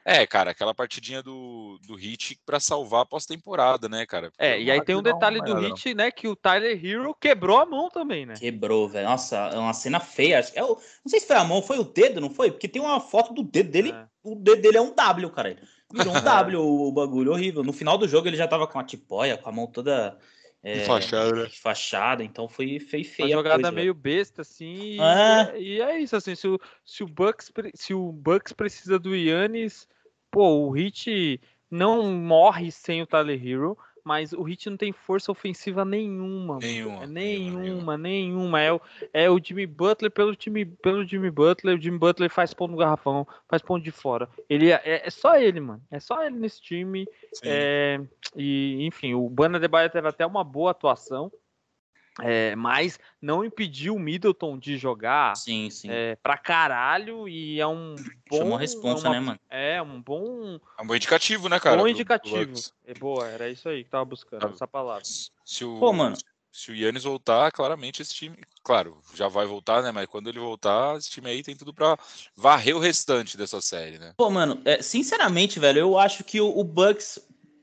É, cara, aquela partidinha do, do Hit pra salvar a pós-temporada, né, cara? Porque É, eu e aí tem um uma detalhe do. Hit, né? Que o Tyler Hero quebrou a mão também, né? Quebrou, velho. Nossa, é uma cena feia. Acho que é o... Não sei se foi a mão, foi o dedo, não foi? Porque tem uma foto do dedo dele. É. O dedo dele é um W, cara. Virou um W o, bagulho, horrível. No final do jogo ele já tava com a tipóia, com a mão toda. É, Enfaixada, né? enfaixada, então foi, foi Uma feia. a jogada coisa, meio besta, assim. e- É. E, é isso, assim, se o, se o, Bucks, se o Bucks precisa do Yannis, pô, o Hit não morre sem o Tyler Hero, mas o Hit não tem força ofensiva nenhuma. Nenhuma, É nenhuma, nenhuma, nenhuma. É o, é o Jimmy Butler pelo time, pelo Jimmy Butler. O Jimmy Butler faz ponto no garrafão, faz ponto de fora. Ele é, é- é só ele, mano. É só ele nesse time. É, e, enfim, o Bana de Baia teve até uma boa atuação, é, mas não impediu o Middleton de jogar Sim, sim. é, pra caralho e é um bom. Chamou a responsa, é uma- né, mano? É, um bom, É um bom indicativo, né, cara? bom indicativo. Bucks. É boa, era isso aí que tava buscando, Sabe? essa palavra. Se o, Pô, mano. se o Yannis voltar, claramente esse time, claro, já vai voltar, né? Mas quando ele voltar, esse time aí tem tudo pra varrer o restante dessa série, né? Pô, mano, é, sinceramente, velho, eu acho que o, o Bucks,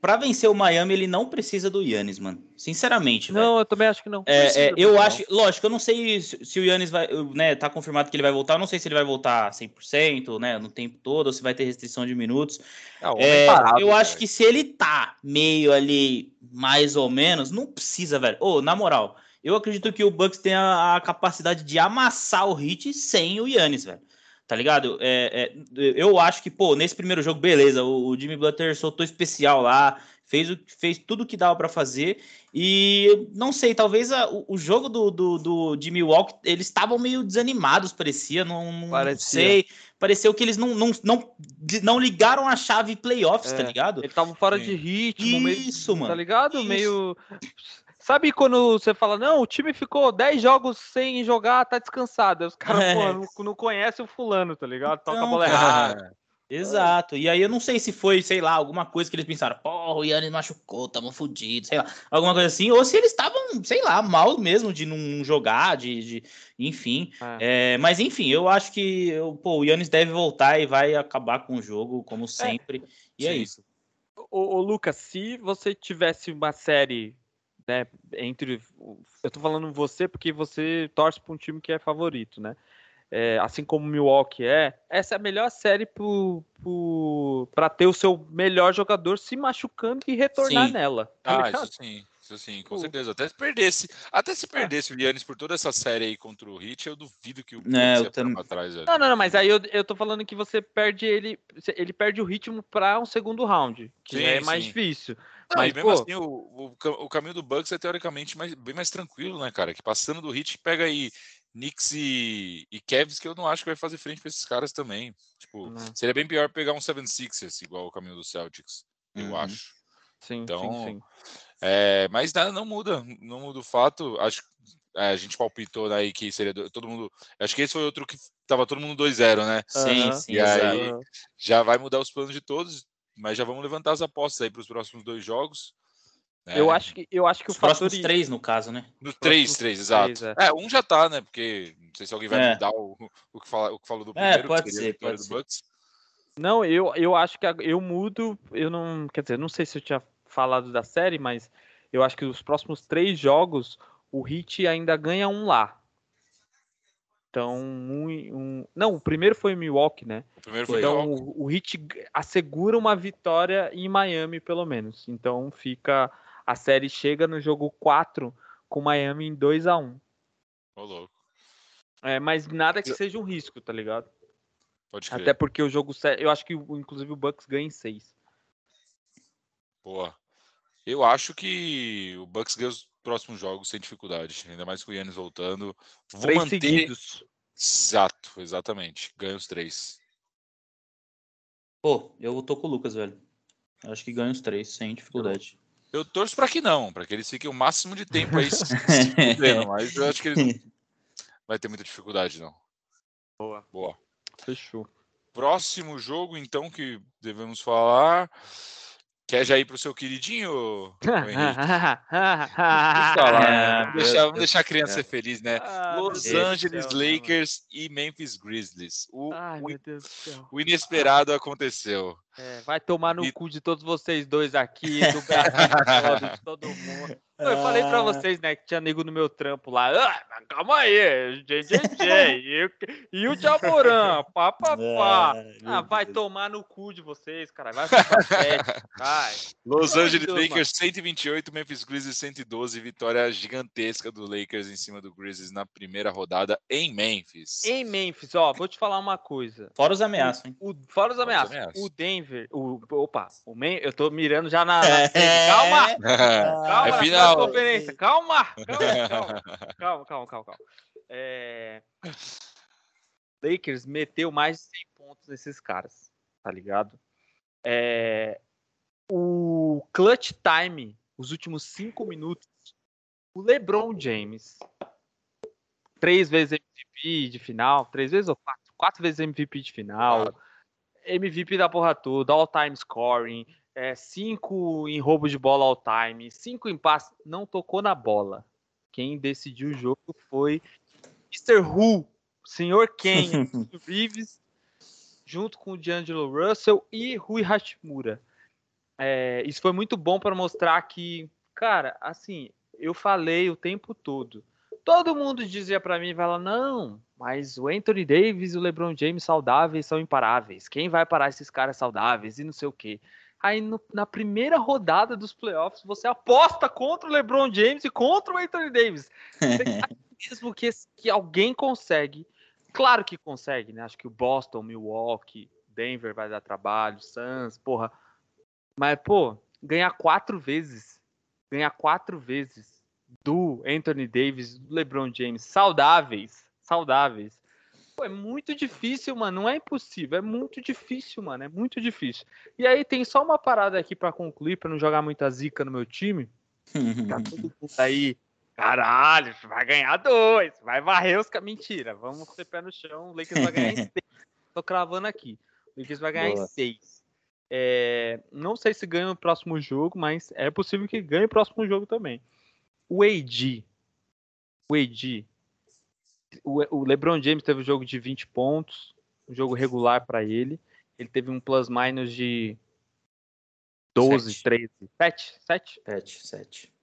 pra vencer o Miami, ele não precisa do Yannis, mano. Sinceramente. Não, eu também acho que não. É, é, eu não. acho, lógico, eu não sei se, se o Yannis vai, né, tá confirmado que ele vai voltar, eu não sei se ele vai voltar 100%, né, no tempo todo, ou se vai ter restrição de minutos. Ah, o homem É, parado, eu acho cara. que se ele tá meio ali, mais ou menos, não precisa, velho. Ô, na moral, eu acredito que o Bucks tem a, a capacidade de amassar o Hit sem o Yannis, velho. Tá ligado? É, é, eu acho que, pô, nesse primeiro jogo, beleza, o, o Jimmy Butler soltou especial lá, fez, o, fez tudo que dava pra fazer. E não sei, talvez a- o, o jogo do, do, do de Milwaukee, eles estavam meio desanimados, parecia. Não, não Parecia. sei. Pareceu que eles não, não, não, não ligaram a chave playoffs, tá É, ligado? Ele tava fora de ritmo, meio, Isso, mano. tá ligado? Isso. Meio. Sabe quando você fala, não, o time ficou 10 jogos sem jogar, tá descansado. Aí os caras, É. pô, não, não conhecem o fulano, tá ligado? Toca a Não, bola errada. Exato. E aí eu não sei se foi, sei lá, alguma coisa que eles pensaram, porra, o Yannis machucou, tamo fudido, sei lá, alguma coisa assim, ou se eles estavam, sei lá, mal mesmo de não jogar, de, de- enfim. É, mas enfim, eu acho que pô, o Yannis deve voltar e vai acabar com o jogo, como sempre. E é sim. isso. Ô, ô, Lucas, se você tivesse uma série, né, entre. Eu tô falando você porque você torce pra um time que é favorito, né? é, assim como Milwaukee é, essa é a melhor série para ter o seu melhor jogador se machucando e retornar Sim. nela. tá Ah, isso sim. Isso sim, com Pô. certeza. Até se perdesse. Até se É. perdesse o Yannis por toda essa série aí contra o Hit, eu duvido que o É, Bucks eu ia tam- pra trás, velho. Não, não, não, mas aí eu, eu tô falando que você perde ele. Ele perde o ritmo para um segundo round, que Sim, é mais sim. difícil. Não, mas, e mesmo pô- assim, o, o, o caminho do Bucks é teoricamente mais, bem mais tranquilo, né, cara? Que passando do Hit, pega aí Knicks e, e Cavs, que eu não acho que vai fazer frente pra esses caras também. Tipo, Não. seria bem pior pegar um 76ers, igual o caminho do Celtics, eu Uhum. acho. Sim, Então, sim, sim. É, mas nada, não muda, não muda o fato. Acho é, a gente palpitou aí que seria do- todo mundo. Acho que esse foi outro que tava todo mundo 2-0, né? Sim, Aham. sim, E aí- Já vai mudar os planos de todos, mas já vamos levantar as apostas aí para os próximos dois jogos. né? Eu acho que, eu acho que Os o fator. próximos três, no caso, né? No próximos 3, 3, exato. três, é. um já tá, né? Porque não sei se alguém vai É. mudar o, o, que fala, o que falou do É, primeiro, que pode seria a ser, vitória pode do ser. Bucks. Não, eu, eu acho que eu mudo. Eu não. Quer dizer, não sei se eu tinha falado da série, mas eu acho que os próximos três jogos o Heat ainda ganha um lá. Então, um, um- não, o primeiro foi em Milwaukee, né? O primeiro foi Então, Milwaukee. o, o Heat assegura uma vitória em Miami, pelo menos. Então, fica. A série chega no jogo 4 com Miami em 2 a 1 Ô, louco. É, mas nada que seja um risco, tá ligado? Pode crer. Até porque o jogo. se- Eu acho que, inclusive, o Bucks ganha em 6. Boa. Eu acho que o Bucks ganha os próximos jogos sem dificuldade. Ainda mais com o Yannis voltando. Vou Três manter. seguidos. Exato, exatamente. Ganha os três. Pô, eu tô com o Lucas, velho. Eu acho que ganha os três, sem dificuldade. Eu torço pra que não, pra que eles fiquem o máximo de tempo aí se, se mas eu acho que eles não vai ter muita dificuldade, não. Boa. Boa. Fechou. Próximo jogo, então, que devemos falar. Quer já ir pro seu queridinho, falar, né? Ah, Vamos deixar, vamos deixar a criança ser feliz, né? Ah, meu Los Angeles céu, Lakers e Memphis Grizzlies. O? Ai, o- meu Deus do céu. o inesperado aconteceu. É, vai tomar no E- cu de todos vocês dois aqui, do Brasil de todo mundo. Eu falei pra Ah. vocês, né, que tinha nego no meu trampo lá. Ah, calma aí, JJJ. e, o- e o Jamoran, pá, pá, pá. Ai, Ah, vai Deus. tomar no cu de vocês, cara. Vai ficar sete, vai. Los Angeles. Lakers 128, Memphis Grizzlies 112. Vitória gigantesca do Lakers em cima do Grizzlies na primeira rodada em Memphis. Em Memphis, ó, vou te falar uma coisa. Fora os ameaços, hein? O, fora os os ameaças. ameaças. O Denver, o, opa, o Men, eu tô mirando já na. na. Calma! Calma, É na conferência. Calma, calma, calma, calma, calma, calma, calma. É... Lakers meteu mais de 100 pontos nesses caras, tá ligado? É... O clutch time, os últimos cinco minutos, o LeBron James, três vezes MVP de final, três vezes ou quatro? Quatro vezes MVP de final, MVP da porra toda, all-time scoring, é, cinco em roubo de bola all time, cinco em passe, não tocou na bola. Quem decidiu o jogo foi Mr. Who, Sr. Ken Reeves, junto com o D'Angelo Russell e Rui Hashimura. É, isso foi muito bom para mostrar que, cara, assim, eu falei o tempo todo. Todo mundo dizia para mim, fala, não, mas o Anthony Davis e o LeBron James saudáveis são imparáveis. Quem vai parar esses caras saudáveis e não sei o quê. Aí no- na primeira rodada dos playoffs você aposta contra o LeBron James e contra o Anthony Davis. Mesmo que, que alguém consegue? Claro que consegue, né? Acho que o Boston, Milwaukee, Denver vai dar trabalho, Suns, porra. Mas, pô, ganhar quatro vezes, ganhar quatro vezes do Anthony Davis, do LeBron James, saudáveis, saudáveis. Pô, é muito difícil, mano. Não é impossível, é muito difícil, mano. É muito difícil. E aí tem só uma parada aqui pra concluir, pra não jogar muita zica no meu time. Tá todo mundo aí. Caralho, vai ganhar dois, vai varrer os. Mentira, vamos ter pé no chão. O Lakers vai ganhar em seis. Tô cravando aqui. O Lakers vai ganhar Boa. em seis. É, não sei se ganha no próximo jogo, mas é possível que ganhe o próximo jogo também. O AD. O AD. O, LeBron James teve um jogo de 20 pontos, um jogo regular para ele. Ele teve um plus-minus de 12, Sete. 13, 7, 7? Sete, sete.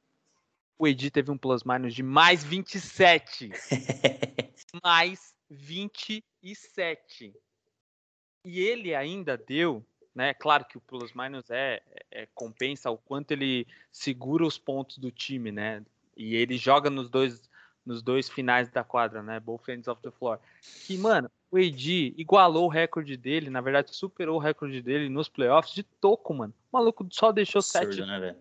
O Edi teve um plus minus de mais 27. mais 27. E ele ainda deu, né? Claro que o plus minus é, é compensa o quanto ele segura os pontos do time, né? E ele joga nos dois nos dois finais da quadra, né? Both ends of the floor. Que, mano, o AD igualou o recorde dele, na verdade, superou o recorde dele nos playoffs de toco, mano. O maluco só deixou absurdo, sete. Né, velho?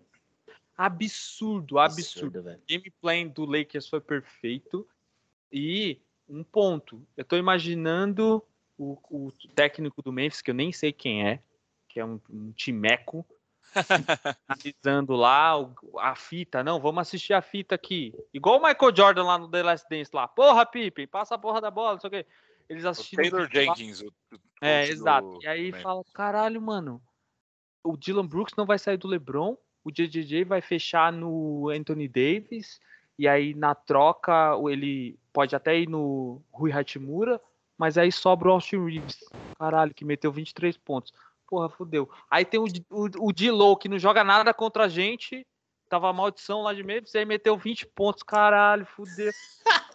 Absurdo, absurdo. absurdo Gameplay do Lakers foi perfeito. E um ponto. Eu tô imaginando o, o, técnico do Memphis, que eu nem sei quem é, que é um, um timeco, analisando lá a fita. Não, vamos assistir a fita aqui. Igual o Michael Jordan lá no The Last Dance lá. Porra, Pippen, passa a porra da bola, não sei o quê. Eles assistindo. O Taylor Jenkins. O, o é, exato. E aí fala, caralho, mano. O Dylan Brooks não vai sair do LeBron. O JJJ vai fechar no Anthony Davis. E aí, na troca, ele pode até ir no Rui Hachimura, mas aí sobra o Austin Reeves. Caralho, que meteu 23 pontos. Porra, fudeu. Aí tem o, o, o D-Low, que não joga nada contra a gente. Tava maldição lá de Memphis, aí meteu 20 pontos. Caralho, fudeu.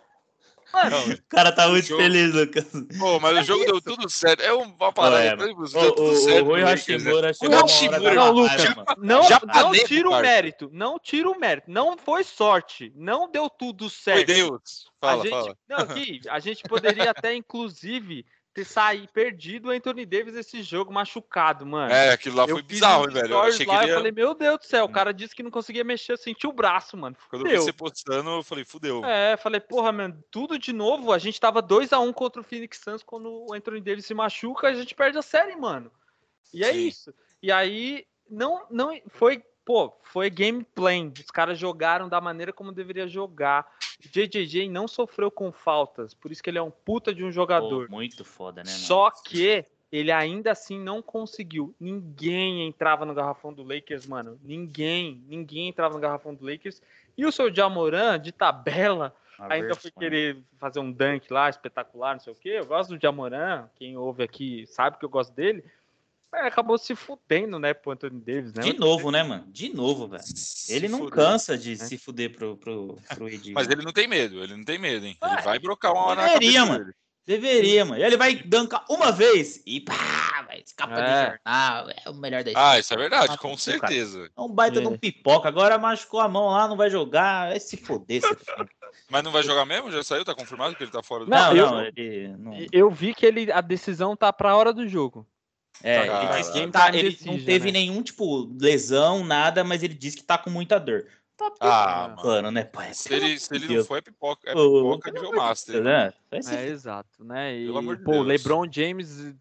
Mano, o cara tá muito jogo... feliz, Lucas. Pô, mas é o jogo isso. deu tudo certo. É uma parada. É, deu tudo certo. O Rui Hashimura chegou não, Hashimura, não, Lucas, não, já não tira o mérito. Não tira o mérito. Não foi sorte. Não deu tudo certo. Foi Deus. Fala, a gente, fala. Não, aqui, a gente poderia até, inclusive, ter saído perdido o Anthony Davis esse jogo machucado, mano. É, aquilo lá eu foi bizarro, velho. Eu, achei lá, que ele... eu falei, meu Deus do céu, o cara disse que não conseguia mexer, eu senti o braço, mano. Quando eu vi você postando, eu falei, fudeu. É, falei, porra, mano, tudo de novo. A gente tava 2x1 um contra o Phoenix Suns quando o Anthony Davis se machuca, a gente perde a série, mano. E é Sim. isso. E aí, não, não foi pô, foi gameplay. Os caras jogaram da maneira como deveria jogar. O JJJ não sofreu com faltas, por isso que ele é um puta de um jogador. Pô, muito foda, né? Mano? Só que ele ainda assim não conseguiu. Ninguém entrava no garrafão do Lakers, mano. Ninguém, ninguém entrava no garrafão do Lakers. E o seu Jamoran, de tabela, A ainda foi querer fazer um dunk lá, espetacular, não sei o quê. Eu gosto do Jamoran, quem ouve aqui sabe que eu gosto dele. É, acabou se fudendo, né, pro Anthony Davis, né? De novo, né, mano? De novo, velho. Ele não fuder, cansa de né? se fuder pro, pro, pro Ed. Mas ele não tem medo, ele não tem medo, hein? Ele vai brocar uma hora Deveria, mano. Dele. Deveria, mano. Ele vai dancar uma vez e pá, vai escapar é. de jornal. É o melhor da Ah, isso é verdade, com certeza. É um baita é. de um pipoca. Agora machucou a mão lá, não vai jogar. Vai se foder. Mas não vai jogar mesmo? Já saiu? Tá confirmado que ele tá fora do não, jogo? Não, ele, não, Eu vi que ele, a decisão tá pra hora do jogo. É, tá, ele, disse que tá, ele não teve né? nenhum, tipo, lesão, nada, mas ele disse que tá com muita dor. Tá ah, mano, né, pai? Se ele, se ele não foi, é pipoca, é pipoca nível master. Né? É, exato, né? E, pô, Deus. LeBron James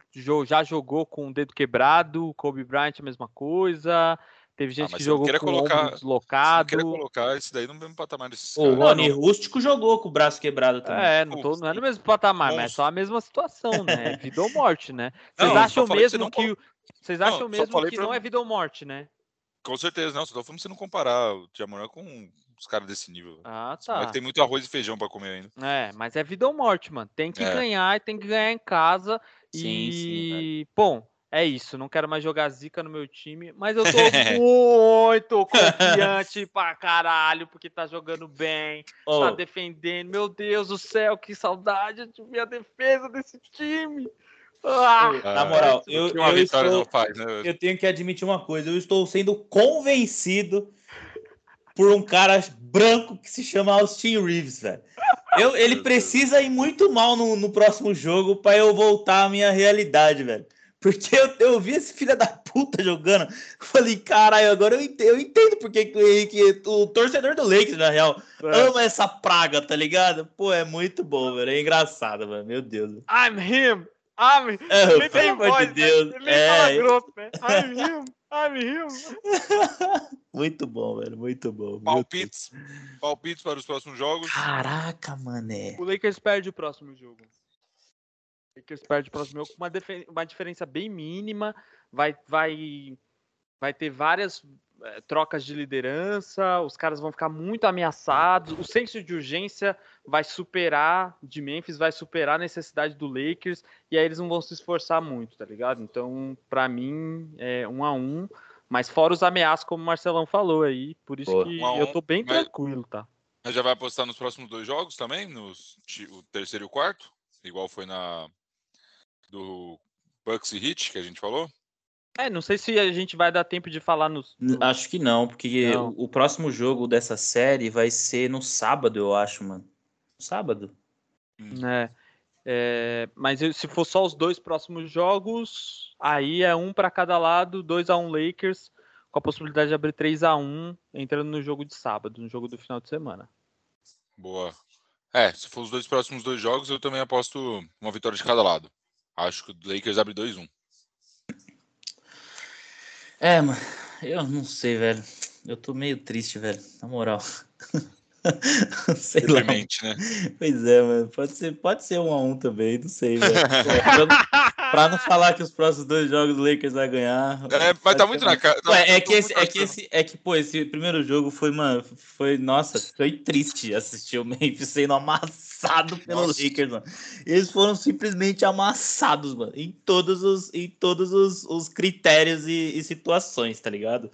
já jogou com o dedo quebrado, Kobe Bryant a mesma coisa, Teve gente ah, que jogou com colocar, o deslocado. queria colocar isso daí no mesmo patamar desses O Rony Rústico jogou com o braço quebrado também. É, não, tô, não é no mesmo patamar, mas é só a mesma situação, né? É vida ou morte, né? Vocês não, acham mesmo que, que Vocês acham não, mesmo que pra... não é vida ou morte, né? Com certeza, não. Só tô falando você não comparar o Diamorã com os caras desse nível. Ah, tá. Mas tem muito arroz e feijão para comer ainda. É, mas é vida ou morte, mano. Tem que é. ganhar e tem que ganhar em casa. Sim, e, sim, bom, é isso, não quero mais jogar zica no meu time, mas eu tô muito confiante pra caralho, porque tá jogando bem, oh. tá defendendo. Meu Deus do céu, que saudade de minha defesa desse time. Ah, Na moral, eu, eu, estou, faz, né? eu tenho que admitir uma coisa, eu estou sendo convencido por um cara branco que se chama Austin Reeves, velho. Eu, ele precisa ir muito mal no, no próximo jogo para eu voltar à minha realidade, velho. Porque eu, eu vi esse filho da puta jogando. Falei, caralho, agora eu entendo, eu entendo porque que o Henrique, o torcedor do Lakers, na real, é. ama essa praga, tá ligado? Pô, é muito bom, velho. É engraçado, velho. Meu Deus. I'm him. I'm é, ele pelo amor de né? Deus. Ele é. fala grosso, né? I'm him. I'm him. muito bom, velho. Muito bom. Palpites. Palpites para os próximos jogos. Caraca, mané. O Lakers perde o próximo jogo. Lakers perde o próximo jogo com uma, uma diferença bem mínima. Vai, vai, vai ter várias é, trocas de liderança, os caras vão ficar muito ameaçados. O senso de urgência vai superar de Memphis, vai superar a necessidade do Lakers, e aí eles não vão se esforçar muito, tá ligado? Então, para mim, é um a um. Mas fora os ameaços, como o Marcelão falou aí, por isso Pô, que um eu tô bem mas, tranquilo, tá? Mas já vai apostar nos próximos dois jogos também? Nos, o terceiro e o quarto? igual foi na do Bucks e Hit que a gente falou? É, não sei se a gente vai dar tempo de falar nos. Acho que não, porque Não. O, o próximo jogo dessa série vai ser no sábado, eu acho, mano. Sábado? né? É, mas eu- se for só os dois próximos jogos, aí é um para cada lado, 2 a 1 Lakers, com a possibilidade de abrir 3 a 1 entrando no jogo de sábado, no jogo do final de semana. Boa. É, se for os dois próximos dois jogos, eu também aposto uma vitória de cada lado. Acho que o Lakers abre 2-1. É, mano, eu não sei, velho. Eu tô meio triste, velho, na moral. sei lá. Deprimente, né? Pois é, mano. Pode ser, pode ser um a um também, não sei, velho. Pô, pra, não, falar que os próximos dois jogos o Lakers vai ganhar. É, mas tá muito na cara. Ué, é tô que esse, é que esse, é que, pô, esse primeiro jogo foi, mano, foi, nossa, foi triste assistir o Memphis sendo amassado pelo Nossa. Lakers, mano. Eles foram simplesmente amassados, mano, em todos os, em todos os, os critérios e, e situações, tá ligado?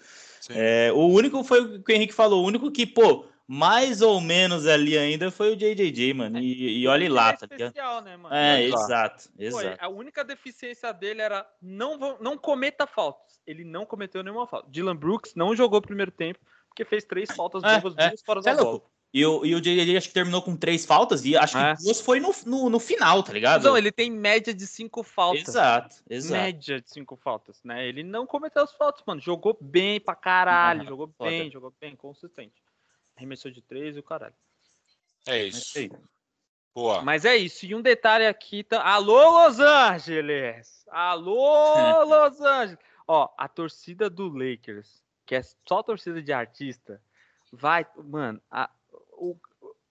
É, o único foi o que o Henrique falou, o único que, pô, mais ou menos ali ainda foi o JJJ, mano. E, e olhe lá, é tá ligado? especial, né, mano? É, Exato. exato, Pô, exato. a única deficiência dele era não, não cometa faltas. Ele não cometeu nenhuma falta. Dylan Brooks não jogou o primeiro tempo, porque fez três faltas É, bobas, é. duas fora é da bola. E o, e o JJJ acho que terminou com três faltas e acho que É. duas foi no, no, no final, tá ligado? Não, ele tem média de cinco faltas. Exato, exato. média de cinco faltas, né? Ele não cometeu as faltas, mano. Jogou bem pra caralho, jogou foda. bem, jogou bem, consistente. Arremessou de três e o caralho. É Mas isso. aí, Boa. Mas é isso. E um detalhe aqui. Tá... Alô, Los Angeles! Alô, Los Angeles! Ó, a torcida do Lakers, que é só torcida de artista, vai. Mano, a- o,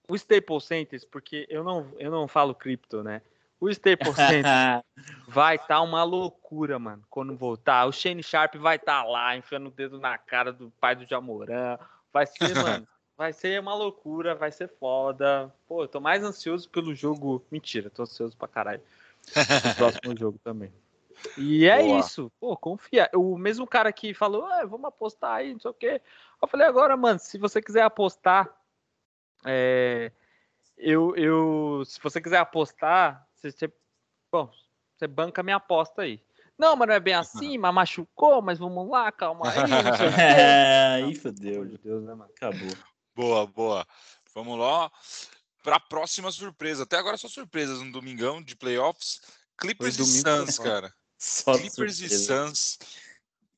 o Staples Center, porque eu não, eu não falo cripto, né? O Staples Center vai estar uma loucura, mano, quando voltar. O Shane Sharp vai estar lá, enfiando o dedo na cara do pai do Jamoran. Vai ser, mano, vai ser uma loucura, vai ser foda. Pô, eu tô mais ansioso pelo jogo. Mentira, tô ansioso pra caralho. O próximo jogo também. E é Boa. isso. Pô, confia. O mesmo cara que falou, ah, vamos apostar aí, não sei o quê. Eu falei, agora, mano, se você quiser apostar, é, eu, eu, se você quiser apostar, você, você- bom, você banca minha aposta aí. Não, mas não é bem assim, mas machucou, mas vamos lá, calma aí. É, aí fodeu. Deus, né, mano? Acabou. Boa, boa. Vamos lá para a próxima surpresa. Até agora só surpresas no domingão de playoffs. Clippers e Suns, cara. Só Clippers e. Suns.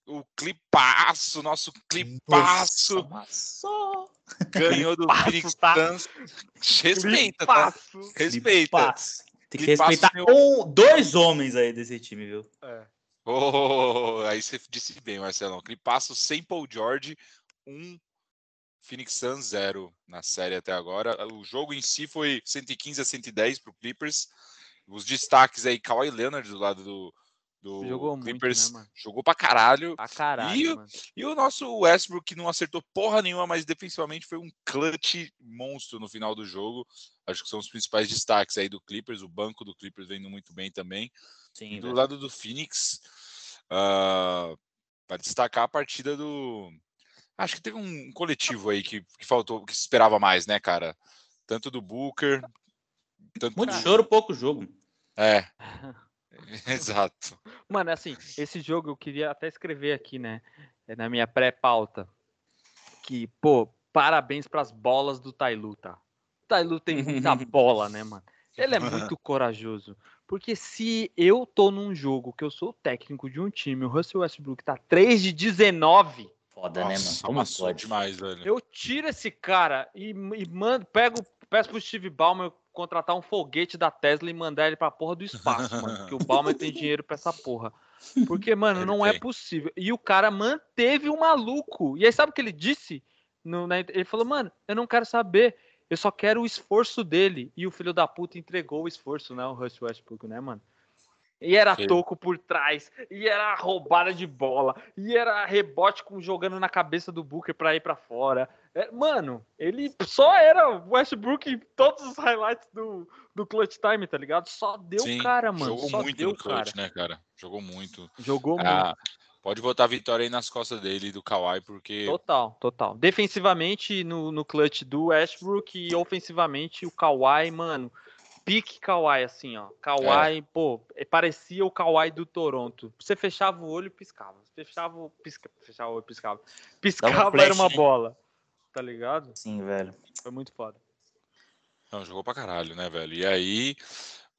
O clipaço, nosso clipaço Nossa. Ganhou do Phoenix tá? Suns. Respeita, tá? Respeita. Tem que respeitar meu- um, dois homens aí desse time, viu? É. Oh, aí você disse bem, Marcelão. Clipaço sem Paul George, um Phoenix Suns zero na série até agora. O jogo em si foi 115 a 110 para o Clippers. Os destaques aí, Kawhi Leonard do lado do, do Jogou muito, Clippers. né, mano? jogou pra caralho. Pra caralho, E o- mano. E o nosso Westbrook, que não acertou porra nenhuma, mas defensivamente foi um clutch monstro no final do jogo. Acho que são os principais destaques aí do Clippers. O banco do Clippers vendo muito bem também. Sim, E do velho. lado do Phoenix, para destacar a partida do. Acho que teve um coletivo aí que, que faltou, que se esperava mais, né, cara? Tanto do Booker. Tanto Muito do... choro, pouco jogo. É. Exato. Mano, assim, esse jogo eu queria até escrever aqui, né? é, Na minha pré-pauta. Que, pô, parabéns pras bolas do Tailu, tá? O Tailu tem muita bola, né, mano? Ele é muito corajoso. Porque se eu tô num jogo que eu sou o técnico de um time, o Russell Westbrook tá 3 de 19, Foda, né, mano? Nossa, Como pode? demais, velho. eu tiro esse cara e, e mando, pego, peço pro Steve Ballmer contratar um foguete da Tesla e mandar ele pra porra do espaço, mano. Porque o Ballmer tem dinheiro pra essa porra. Porque, mano, Ele não é tem. possível. E o cara manteve o maluco. E aí, sabe o que ele disse? No, na- ele falou, mano, eu não quero saber. Eu só quero o esforço dele. E o filho da puta entregou o esforço, né? O Russell Westbrook, né, mano? E era Sim. toco por trás, e era roubada de bola, e era rebote com jogando na cabeça do Booker pra ir pra fora. É, mano, ele só era o Westbrook em todos os highlights do, do Clutch Time, tá ligado? Só deu Sim, cara, mano. Jogou só muito deu no clutch, cara. né, cara? Jogou muito. Jogou muito. Ah, pode botar a vitória aí nas costas dele e do Kawhi, porque Total, total. Defensivamente no, no clutch do Westbrook e ofensivamente o Kawhi, mano, pique Kawhi, assim, ó. Kawhi, pô, é, parecia o Kawhi do Toronto. Você fechava o olho e piscava. Você fechava o, pisca, fechava o olho e piscava. Piscava flash, era uma né? bola. Tá ligado? Sim, velho. Foi muito foda. Não, jogou pra caralho, né, velho? E aí,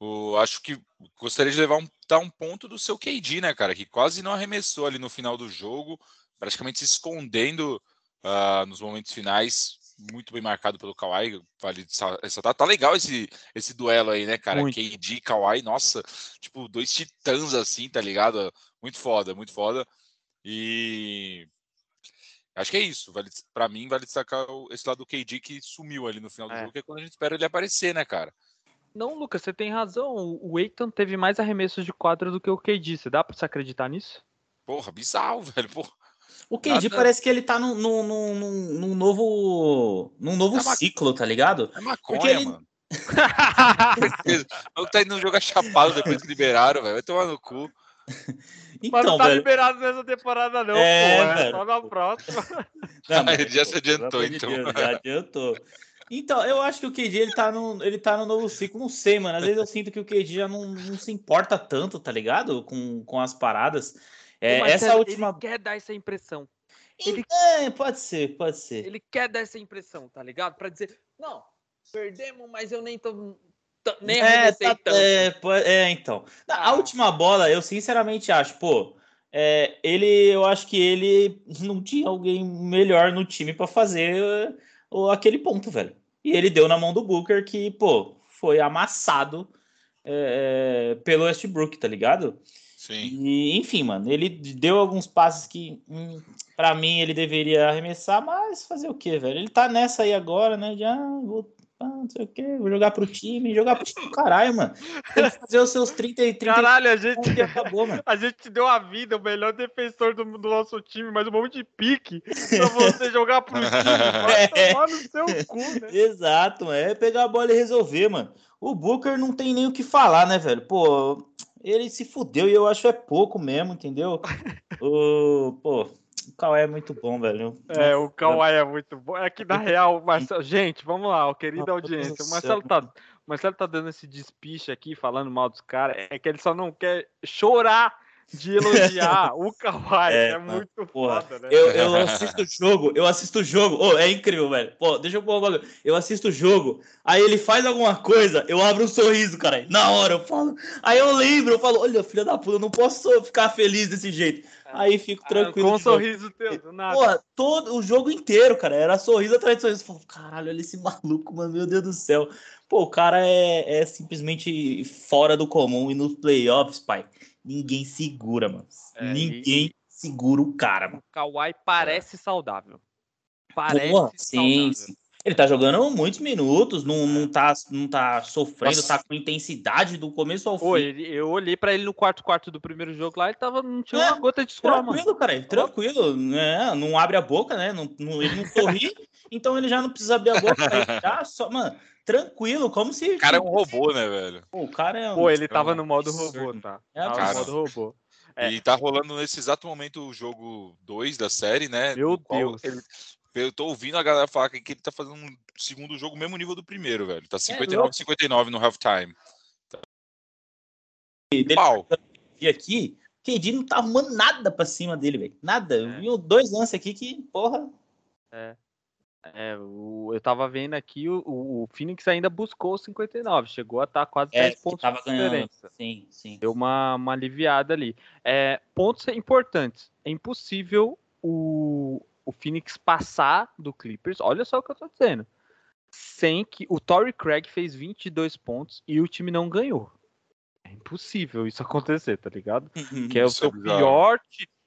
o, acho que gostaria de levar um, dar um ponto do seu KD, né, cara? Que quase não arremessou ali no final do jogo, praticamente se escondendo ah, nos momentos finais. Muito bem marcado pelo Kawhi. Vale ressaltar. Tá legal esse, esse duelo aí, né, cara? Muito. KD e Kawhi, nossa, tipo, dois titãs assim, tá ligado? Muito foda, muito foda. E acho que é isso. Vale, para mim, vale destacar esse lado do KD que sumiu ali no final do É. jogo, que é quando a gente espera ele aparecer, né, cara? Não, Lucas, você tem razão. O Aiton teve mais arremessos de quadra do que o KD. Você dá pra se acreditar nisso? Porra, bizarro, velho. Porra. O KD Nada- parece que ele tá num, num, num, num- novo, num novo É uma- ciclo, tá ligado? É maconha, Porque ele- mano. O tá indo jogar chapado depois que liberaram, velho. Vai tomar no cu. Mas Então, não tá velho. liberado nessa temporada, não, É, pô. É velho. só na próxima. Não, mas, Ele já se pelo adiantou, então. Deus, já adiantou. Então, eu acho que o KD ele tá, no, ele tá no novo ciclo, não sei, mano. Às vezes eu sinto que o KD já não, não se importa tanto, tá ligado? Com, com as paradas. É, Mas essa ele- última. Ele quer dar essa impressão. Ele, É, pode ser, pode ser. ele quer dar essa impressão, tá ligado? Pra dizer, não, perdemos, mas eu nem tô. tô- nem é, tá- tanto. é, é, então. Na- A Ah. última bola, eu sinceramente acho, pô, é, ele, eu acho que ele não tinha alguém melhor no time pra fazer uh, o- aquele ponto, velho. E ele deu na mão do Booker, que, pô, foi amassado é, é, pelo Westbrook, tá ligado? Sim. E, enfim, mano, ele deu alguns passes que, hum, para mim, ele deveria arremessar, mas fazer o quê, velho? Ele tá nessa aí agora, né? Já vou, ah, não sei o quê, vou jogar pro time, jogar pro time do caralho, mano. Tem que fazer os seus 30 e 30 Caralho, a gente, acabou, mano. a gente deu a vida, o melhor defensor do, do nosso time, mas um monte de pique pra você jogar pro time. Vai É. tomar no seu cu, né? Exato, mano. é pegar a bola e resolver, mano. O Booker não tem nem o que falar, né, velho? Pô, ele se fudeu e eu acho é pouco mesmo, entendeu? o, pô, o Kawhi é muito bom, velho. É, o Kawhi é muito bom. É que na real, Marcelo. Gente, vamos lá, querida audiência. O Marcelo tá, o Marcelo tá dando esse despiche aqui, falando mal dos caras. É que ele só não quer chorar de elogiar o Kawhi. É, É, muito porra. foda, né? Eu, eu assisto o jogo, eu assisto o jogo. Ô, é incrível, velho. Pô, deixa eu pôr um bagulho. Eu assisto o jogo, aí ele faz alguma coisa, eu abro um sorriso, cara. Na hora eu falo. Aí eu lembro, eu falo, olha, filha da puta, eu não posso ficar feliz desse jeito. Aí fico Ah, tranquilo. Com um sorriso teu, do nada. Porra, todo o jogo inteiro, cara, era sorriso atrás de sorriso. Eu falo, caralho, olha esse maluco, mano, meu Deus do céu. Pô, o cara é, é simplesmente fora do comum e nos playoffs, pai, ninguém segura, mano. É, ninguém segura o cara, mano. O Kawhi parece saudável. Parece sim, saudável. sim. Ele tá jogando muitos minutos, não, não, tá, não tá sofrendo, Nossa. tá com intensidade do começo ao Pô, fim. ele- eu olhei pra ele no quarto quarto do primeiro jogo lá, ele tava, não tinha É, uma gota de suor, mano. Tranquilo, cara, tranquilo, né? Não abre a boca, né? Não, não- ele não sorri, então ele já não precisa abrir a boca. Aí já só, mano, tranquilo, como se. O cara é um robô, né, velho? Pô, o cara é um. Pô, ele tava no modo robô, tá? É Tava no absurdo. modo robô. É. E tá rolando nesse exato momento o jogo 2 da série, né? Meu no Deus. ele- eu tô ouvindo a galera falar que ele tá fazendo um segundo jogo mesmo nível do primeiro, velho. É Tá 59 59 no halftime. dele Pau. E aqui, o KD não tá arrumando nada pra cima dele, velho. Nada. Eu É. vi dois lances aqui que, porra. É, o- eu tava vendo aqui, o, o o Phoenix ainda buscou os 59, chegou a estar quase É, 10 que pontos tava de ganhando. diferença. Sim, sim. Deu uma, uma aliviada ali. É, pontos importantes. É impossível o, o Phoenix passar do Clippers. Olha só o que eu tô dizendo. Sem que o Torrey Craig fez 22 pontos e o time não ganhou. É impossível isso acontecer, tá ligado? Que é o seu é bizarro. pior.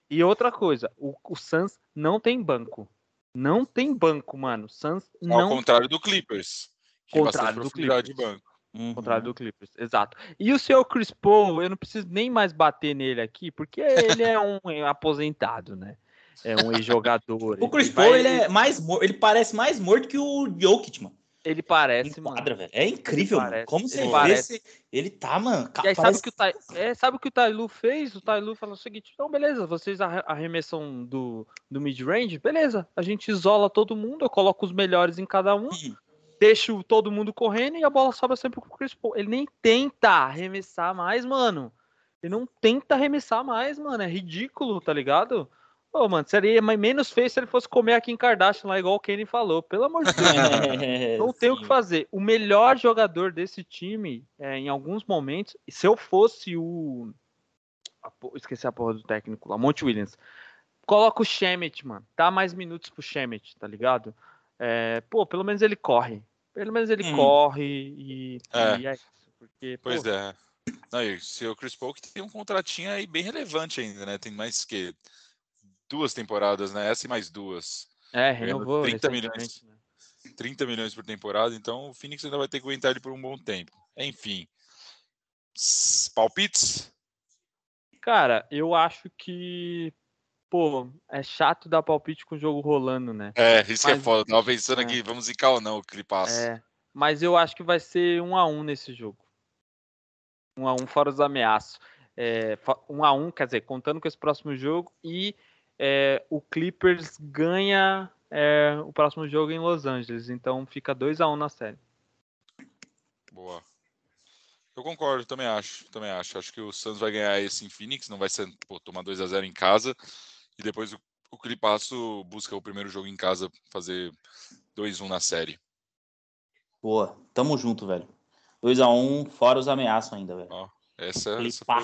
E outra coisa, o, o Suns não tem banco. Não tem banco, mano. O Suns Ao não contrário do Clippers. Que tem Contrário do profundidade de Clippers. banco. Uhum. contrário do Clippers, exato. E o seu Chris Paul, eu não preciso nem mais bater nele aqui, porque ele é um aposentado, né? É um ex-jogador. O Chris ele Paul, vai- ele é mais ele parece mais morto que o Jokic, mano. Ele parece, mano. quadra, velho. É incrível, Ele mano. parece, Como você ele vê parece. esse... Ele tá, mano. E aí, sabe parece- o que o Tai, é, sabe o que o Tailu fez? O Tailu falou o seguinte: então, beleza, vocês arre- arremessam do, do mid-range, beleza. A gente isola todo mundo, eu coloco os melhores em cada um. Hum. deixa o- todo mundo correndo e a bola sobra sempre pro Chris Paul. Ele nem tenta arremessar mais, mano. Ele não tenta arremessar mais, mano. É ridículo, tá ligado? Ô, mano, seria mais- menos feio se ele fosse comer aqui em Kardashian lá, igual o Kenny falou. Pelo amor de Deus. Não tem o que fazer. O melhor jogador desse time, é, em alguns momentos, se eu fosse o. Esqueci a porra do técnico lá, Monte Williams. Coloca o Shemet, mano. Dá mais minutos pro Shemet, tá ligado? É, pô, pelo menos ele corre. Pelo menos ele Hum. corre e, É. e é isso. Porque, Pois pô, é. Não, e se o Chris Paul que tem um contratinho aí bem relevante ainda, né? Tem mais que duas temporadas, né? Essa e mais duas. é, ganhando renovou 30 recentemente, né? 30 milhões por temporada, então o Phoenix ainda vai ter que aguentar ele por um bom tempo. Enfim. Palpites? Cara, eu acho que. Pô, é chato dar palpite com o jogo rolando, né? É, isso que é Mas- foda. Tava pensando é. aqui, vamos zicar ou não o Clipaço. É, mas eu acho que vai ser um a um nesse jogo. Um a um fora os ameaços. É, um a um, quer dizer, contando com esse próximo jogo e é, o Clippers ganha é, o próximo jogo em Los Angeles, então fica 2 a 1 na série. Boa. Eu concordo, também acho. Também acho. Acho que o Suns vai ganhar esse em Phoenix, não vai ser pô, tomar 2 a 0 em casa. E depois o, o Clipaço busca o primeiro jogo em casa, fazer 2-1 na série. Boa, tamo junto, velho. 2x1, fora os ameaços ainda, velho. Essa, essa foi,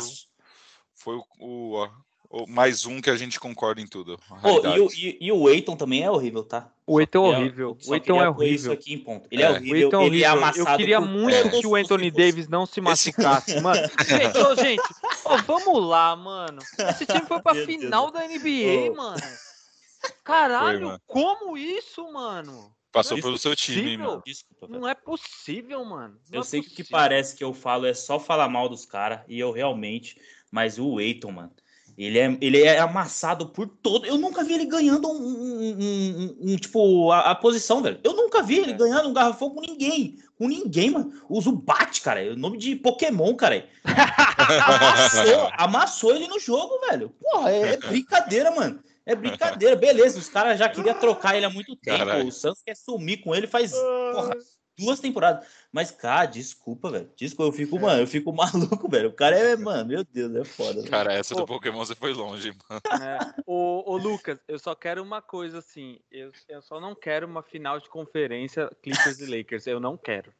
foi o, o- a- o mais um que a gente concorda em tudo. Pô, e, o- e, e o Eiton também é horrível, tá? O Eiton é Queria- horrível. O Eiton é queria pôr Isso horrível. aqui em ponto. Ele é, É. Horrível, Eiton é ele é horrível. amassado Eu queria por muito que o Anthony. Davis não se machucasse, mano. Gente, ô, gente, ô, vamos lá, mano. Esse time foi pra Meu Deus. final da NBA, Ô. mano. Caralho, mano. como isso, mano? Passou é pelo seu time, hein, possível. mano. Desculpa. Não é possível, mano. Não Eu é sei que o que possível. parece que eu falo é só falar mal dos caras, e eu realmente, mas o Eiton, mano, ele é, ele é amassado por todo. Eu nunca vi ele ganhando um, um- um- um- tipo, a, a posição, velho. Eu nunca vi ele É. ganhando um garrafão com ninguém. Com ninguém, mano. Usa o Bat, cara. É o nome de Pokémon, cara. Amassou, amassou ele no jogo, velho. Porra, é, é brincadeira, mano. É brincadeira. Beleza, os caras já queriam trocar ele há muito tempo. Caralho. O Santos quer sumir com ele faz porra, duas temporadas. Mas, cara, desculpa, velho. Desculpa, eu fico, mano, eu fico maluco, velho. O cara é, mano, meu Deus, é foda. velho. Cara, essa do. Pokémon você foi longe, mano. É. Ô, ô, Lucas, eu só quero uma coisa assim. Eu, eu só não quero uma final de conferência Clippers e Lakers. Eu não quero.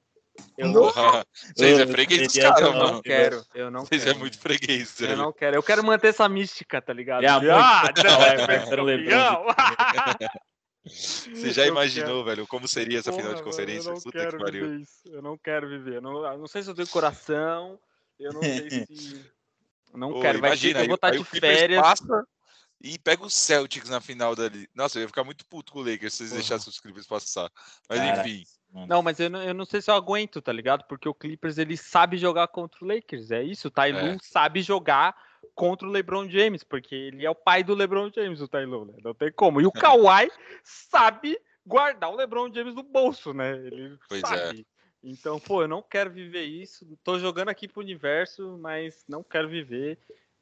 Eu não, Porra, Vocês é freguês dos caras, eu não mano. quero. Eu não Vocês quero. é muito freguês, Eu não quero. Eu quero manter essa mística, tá ligado? É ah, não, é né? Era o campeão. Você já Eu imaginou, velho, como seria essa final de Porra, conferência? Eu não Puta quero que pariu. viver isso. Eu não quero viver. Eu não, eu não sei se eu tenho coração. Eu não sei se. eu Não Pô, quero. Vai ter, imagina, eu aí, vou estar aí de férias. passa e pega o Celtics na final dali. Nossa, eu ia ficar muito puto com o Lakers se eles Porra. deixassem os Clippers passar. Mas Cara, enfim, Não, mas eu não, eu não sei se eu aguento, tá ligado? Porque o Clippers ele sabe jogar contra o Lakers. É isso. O Ty É. sabe jogar contra o LeBron James, porque ele é o pai do LeBron James, o Ty Lue, né? Não tem como. E o Kawhi sabe guardar o LeBron James no bolso, né? Ele Pois é. sabe. Então, pô, eu não quero viver isso. Tô jogando aqui pro universo, mas não quero viver.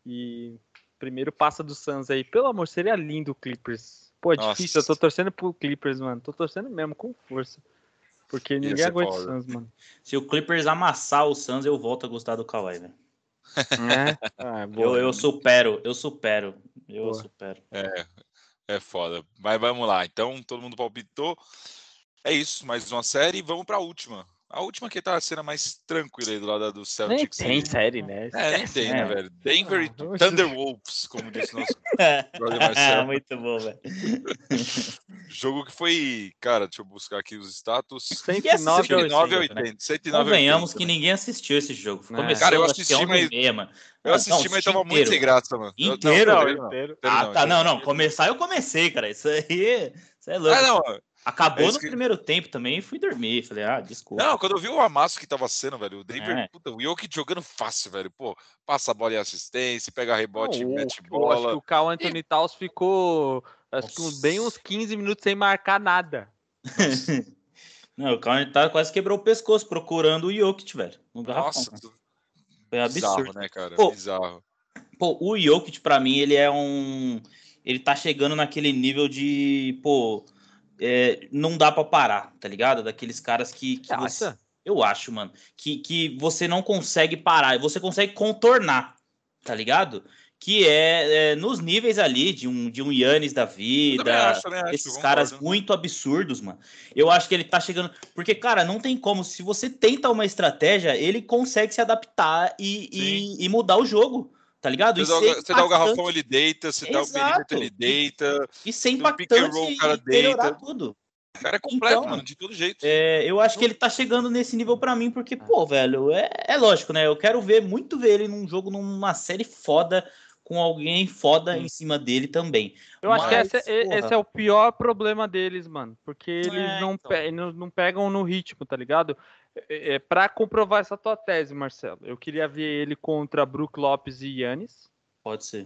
E primeiro passa do Suns aí. Pelo amor, seria lindo o Clippers. Pô, é Nossa. difícil. Eu tô torcendo pro Clippers, mano. Tô torcendo mesmo, com força. Porque ninguém aguenta o. Suns, mano. Se o Clippers amassar o Suns, eu volto a gostar do Kawhi, velho. É? Ah, boa. Eu, eu supero, eu supero. Eu Boa. supero. é, é foda. Mas vamos lá. Então, todo mundo palpitou. É isso, mais uma série. Vamos pra última. A última que tá a cena mais tranquila aí do lado do Nem Celtics. tem aí. série, né? É, nem tem, né, É. velho? Denver e Ah, Thunderwolves, como disse o nosso brother Marcelo. Muito bom, velho. Jogo que foi, cara, deixa eu buscar aqui os status. 109 a 109 a 80, 80. 109 a Convenhamos 80, que né? ninguém assistiu esse jogo. É. Começou, Cara, eu assisti, 11 mas- meia, mano. Eu Não, assisti, não, mas tava muito inteiro. sem graça, mano. Inteiro? Não, Não, inteiro não. inteiro. Inteiro Ah, tá. Não, não. Começar eu comecei, cara. Isso aí. Isso é louco. Ah, não. Acabou É no que- primeiro tempo também e fui dormir. Falei, ah, desculpa. Não, quando eu vi o amasso que tava sendo, velho, o Denver, É. puta, o Jokic jogando fácil, velho. Pô, passa a bola e assistência, pega rebote, Não, o- mete Eu acho que bola. o Carl Anthony Towns ficou acho que bem uns 15 minutos sem marcar nada. Não, o Carl tá quase quebrou o pescoço procurando o Jokic, velho. No garrafão. Nossa, cara. Foi absurdo. bizarro, né, cara? Pô, Bizarro. Pô, o Jokic, pra mim, ele é um. Ele tá chegando naquele nível de, pô, é, não dá para parar, tá ligado? Daqueles caras que, que você, eu acho, mano, que, que você não consegue parar, você consegue contornar, tá ligado? Que é, é nos níveis ali de um de um Yannis da Eu também vida, acho, também acho, esses eu caras concordo. muito absurdos, mano. Eu acho que ele tá chegando. Porque, cara, não tem como. Se você tenta uma estratégia, ele consegue se adaptar e, e, e mudar o jogo, tá ligado? E Você dá, você dá o garrafão, ele deita, você dá o Exato. perímetro, ele deita. e ser and impactante roll, o cara melhorar deita. tudo. O cara é completo, Então, mano, de todo jeito. É, eu acho que ele tá chegando nesse nível pra mim, porque, pô, velho, é, é lógico, né? Eu quero ver, muito ver ele num jogo, numa série foda, com alguém foda em cima dele também. Eu acho que Mas, esse, é- esse é o pior problema deles, mano. Porque eles É, não, então. pe- não, não pegam no ritmo, tá ligado? É, é, pra comprovar essa tua tese, Marcelo, eu queria ver ele contra Brook Lopes e Yannis, Pode ser.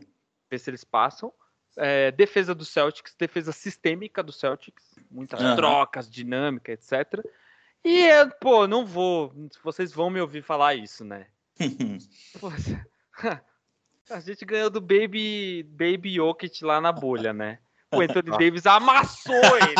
ver se eles passam. É, defesa do Celtics, defesa sistêmica do Celtics, muitas Aham. trocas, dinâmica, etc. E, pô, não vou. Vocês vão me ouvir falar isso, né? Pô, a gente ganhou do Baby, Baby Jokic lá na bolha, né? O Anthony Davis amassou ele.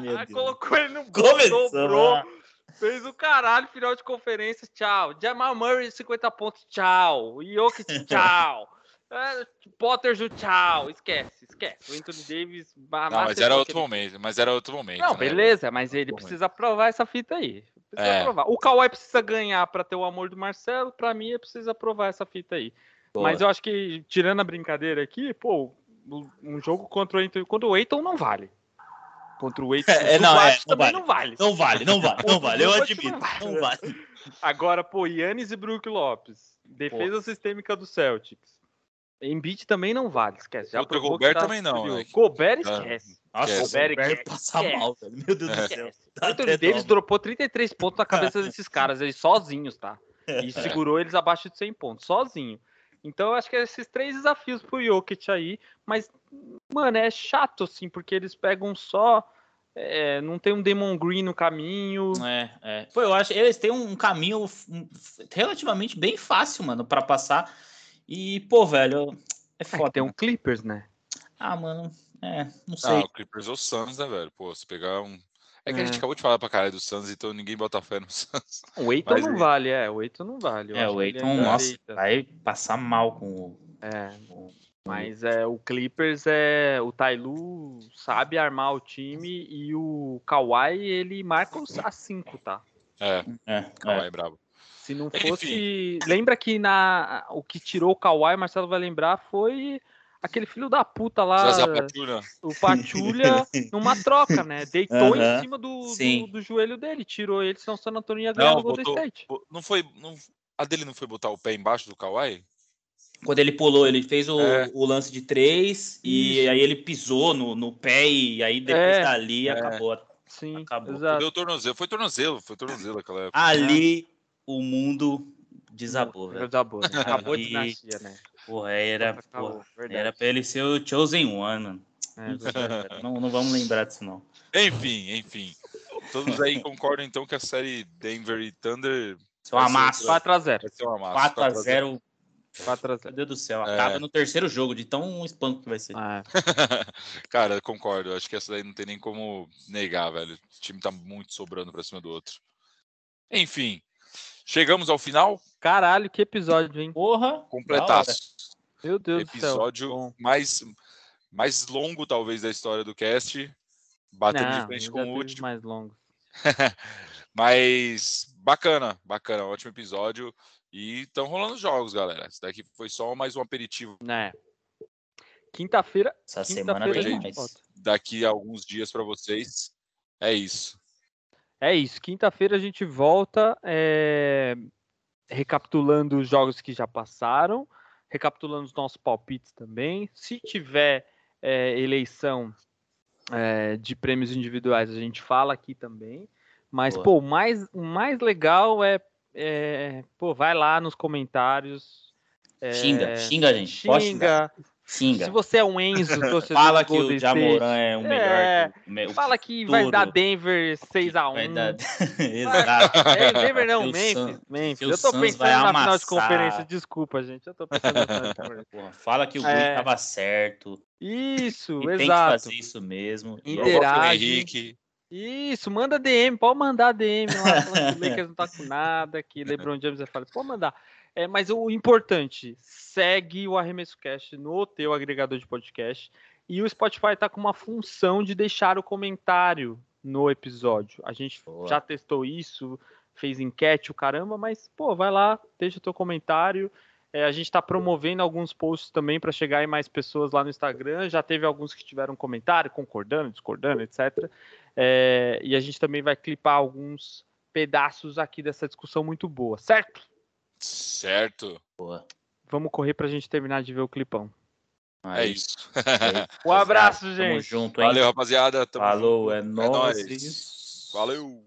Deus. colocou ele no Começou, dobrou, mano. Fez o caralho, final de conferência, tchau. Jamal Murray, 50 pontos, tchau. Jokic, tchau. É, Potter, tchau. Esquece, esquece. O Anthony Davis... Não, mas era outro momento, mas era outro momento. Não, né? beleza, mas ele Momento. precisa provar essa fita aí. Precisa É. provar. O Kawhi precisa ganhar pra ter o amor do Marcelo, pra mim ele precisa provar essa fita aí. Boa. Mas eu acho que, tirando a brincadeira aqui, pô, um jogo contra o contra o Aiton não vale. Contra o Aiton É, não, é, não também vale. não vale. Não vale, não vale, não vale. Eu Não admito. vale. Não vale. Agora, pô, Yannis e Brook Lopes. Defesa sistêmica do Celtics. Embiid também não vale, esquece. Já Contra o provou que Gobert tá também não, né? Gobert Ah. esquece. Nossa, Gobert Esquece. passa Esquece. mal, velho. Meu Deus do É. céu. Esquece. Dá Anthony Davis dó. dropou 33 pontos na cabeça desses caras, eles sozinhos, tá? E segurou eles abaixo de 100 pontos, sozinho. Então eu acho que é esses três desafios pro Jokic aí, mas, mano, é chato, assim, porque eles pegam só. é, não tem um Demon Green no caminho. É, é. Pô, eu acho que eles têm um caminho relativamente bem fácil, mano, pra passar. E, pô, velho, é É, foda. tem um. Clippers, né? Ah, mano, é, não sei. Ah, o Clippers ou Suns, né, velho? Pô, se pegar um. É que a É. gente acabou de falar pra caralho do Suns, então ninguém bota fé no Suns. O Eiton Mas não ele- vale, é. O Eiton não vale. eu é, o Eiton, nossa, vai passar mal com o. É, com- mas é, o Clippers é. O Tailu sabe armar o time e o Kawhi ele marca os a 5, tá? É, É, é. aí, brabo. Se não Enfim. fosse. Lembra que na o que tirou o Kawhi, Marcelo vai lembrar, foi aquele filho da puta lá, Pachulia. o Pachulia, numa troca, né? Deitou em cima do, do, do joelho dele, tirou ele, senão o San Antonio ia ganhar Não, do Golden botou- State. Não foi. Não, a dele não foi botar o pé embaixo do Kawhi? Quando ele pulou, ele fez o, É. o lance de três e Isso. aí ele pisou no, no pé e aí depois É, dali é. acabou. Sim, Acabou. exato. Deu tornozelo. Foi tornozelo, foi tornozelo aquela época. Ali o mundo desabou, velho. Desabou, né? Acabou a E- dinastia, né? Porra, era, Acabou, porra, verdade. era pra ele ser o Chosen One, mano. É. Não, não vamos lembrar disso, não. Enfim, enfim. Todos aí concordam então que a série Denver e Thunder é uma Vai ser massa. 4x0. vai ser uma massa. 4x0. 4x0. Meu Deus do céu. É. Acaba no terceiro jogo, de tão espanto que vai ser. Ah, Cara, concordo. Acho que essa daí não tem nem como negar, velho. O time tá muito sobrando pra cima do outro. Enfim, chegamos ao final. caralho, que episódio, hein? Porra. Completaço. Meu Deus Episódio do céu. Bom. mais, mais longo, talvez, da história do cast. Batendo de frente com o último. mais longo. Mas bacana, bacana, ótimo episódio. E estão rolando jogos, galera. Isso daqui foi só mais um aperitivo. Né? Quinta-feira. Essa semana Quinta-feira a vem gente mais. Daqui a alguns dias para vocês. É isso. É isso. Quinta-feira a gente volta é, recapitulando os jogos que já passaram, recapitulando os nossos palpites também. Se tiver é, eleição é, de prêmios individuais, a gente fala aqui também. Mas, Boa. pô, o mais, o mais legal é, é, Pô, vai lá nos comentários. é, Xinga, xinga gente. Xinga, Xinga. Se você é um Enzo, torcedor Fala que o Jamoran é o melhor. É, do- me- o Fala que vai futuro. dar Denver 6x1. Vai dar- Exato. É, Denver não, Memphis. Memphis. Eu tô pensando vai na final de conferência. Desculpa, gente. Eu tô pensando na final de conferência. Porra, fala que o Gui É. tava certo. Isso, E tem que exato. fazer isso mesmo. É- Interage. Henrique. Isso, manda DM, pode mandar DM lá, falando que o Lakers não tá com nada, que LeBron James vai falar, pode mandar. É, mas o importante, segue o Arremesso Cast no teu agregador de podcast e o Spotify tá com uma função de deixar o comentário no episódio. A gente Boa. já testou isso, fez enquete, o caramba, mas, pô, vai lá, deixa o teu comentário. É, a gente está promovendo alguns posts também para chegar em mais pessoas lá no Instagram. Já teve alguns que tiveram comentário, concordando, discordando, etc. É, e a gente também vai clipar alguns pedaços aqui dessa discussão muito boa, certo? Certo. Boa. Vamos correr para a gente terminar de ver o clipão. É isso. Um abraço, Tamo gente. junto, hein? Valeu, rapaziada. Tamo Falou, junto. é É nóis. nóis. Valeu.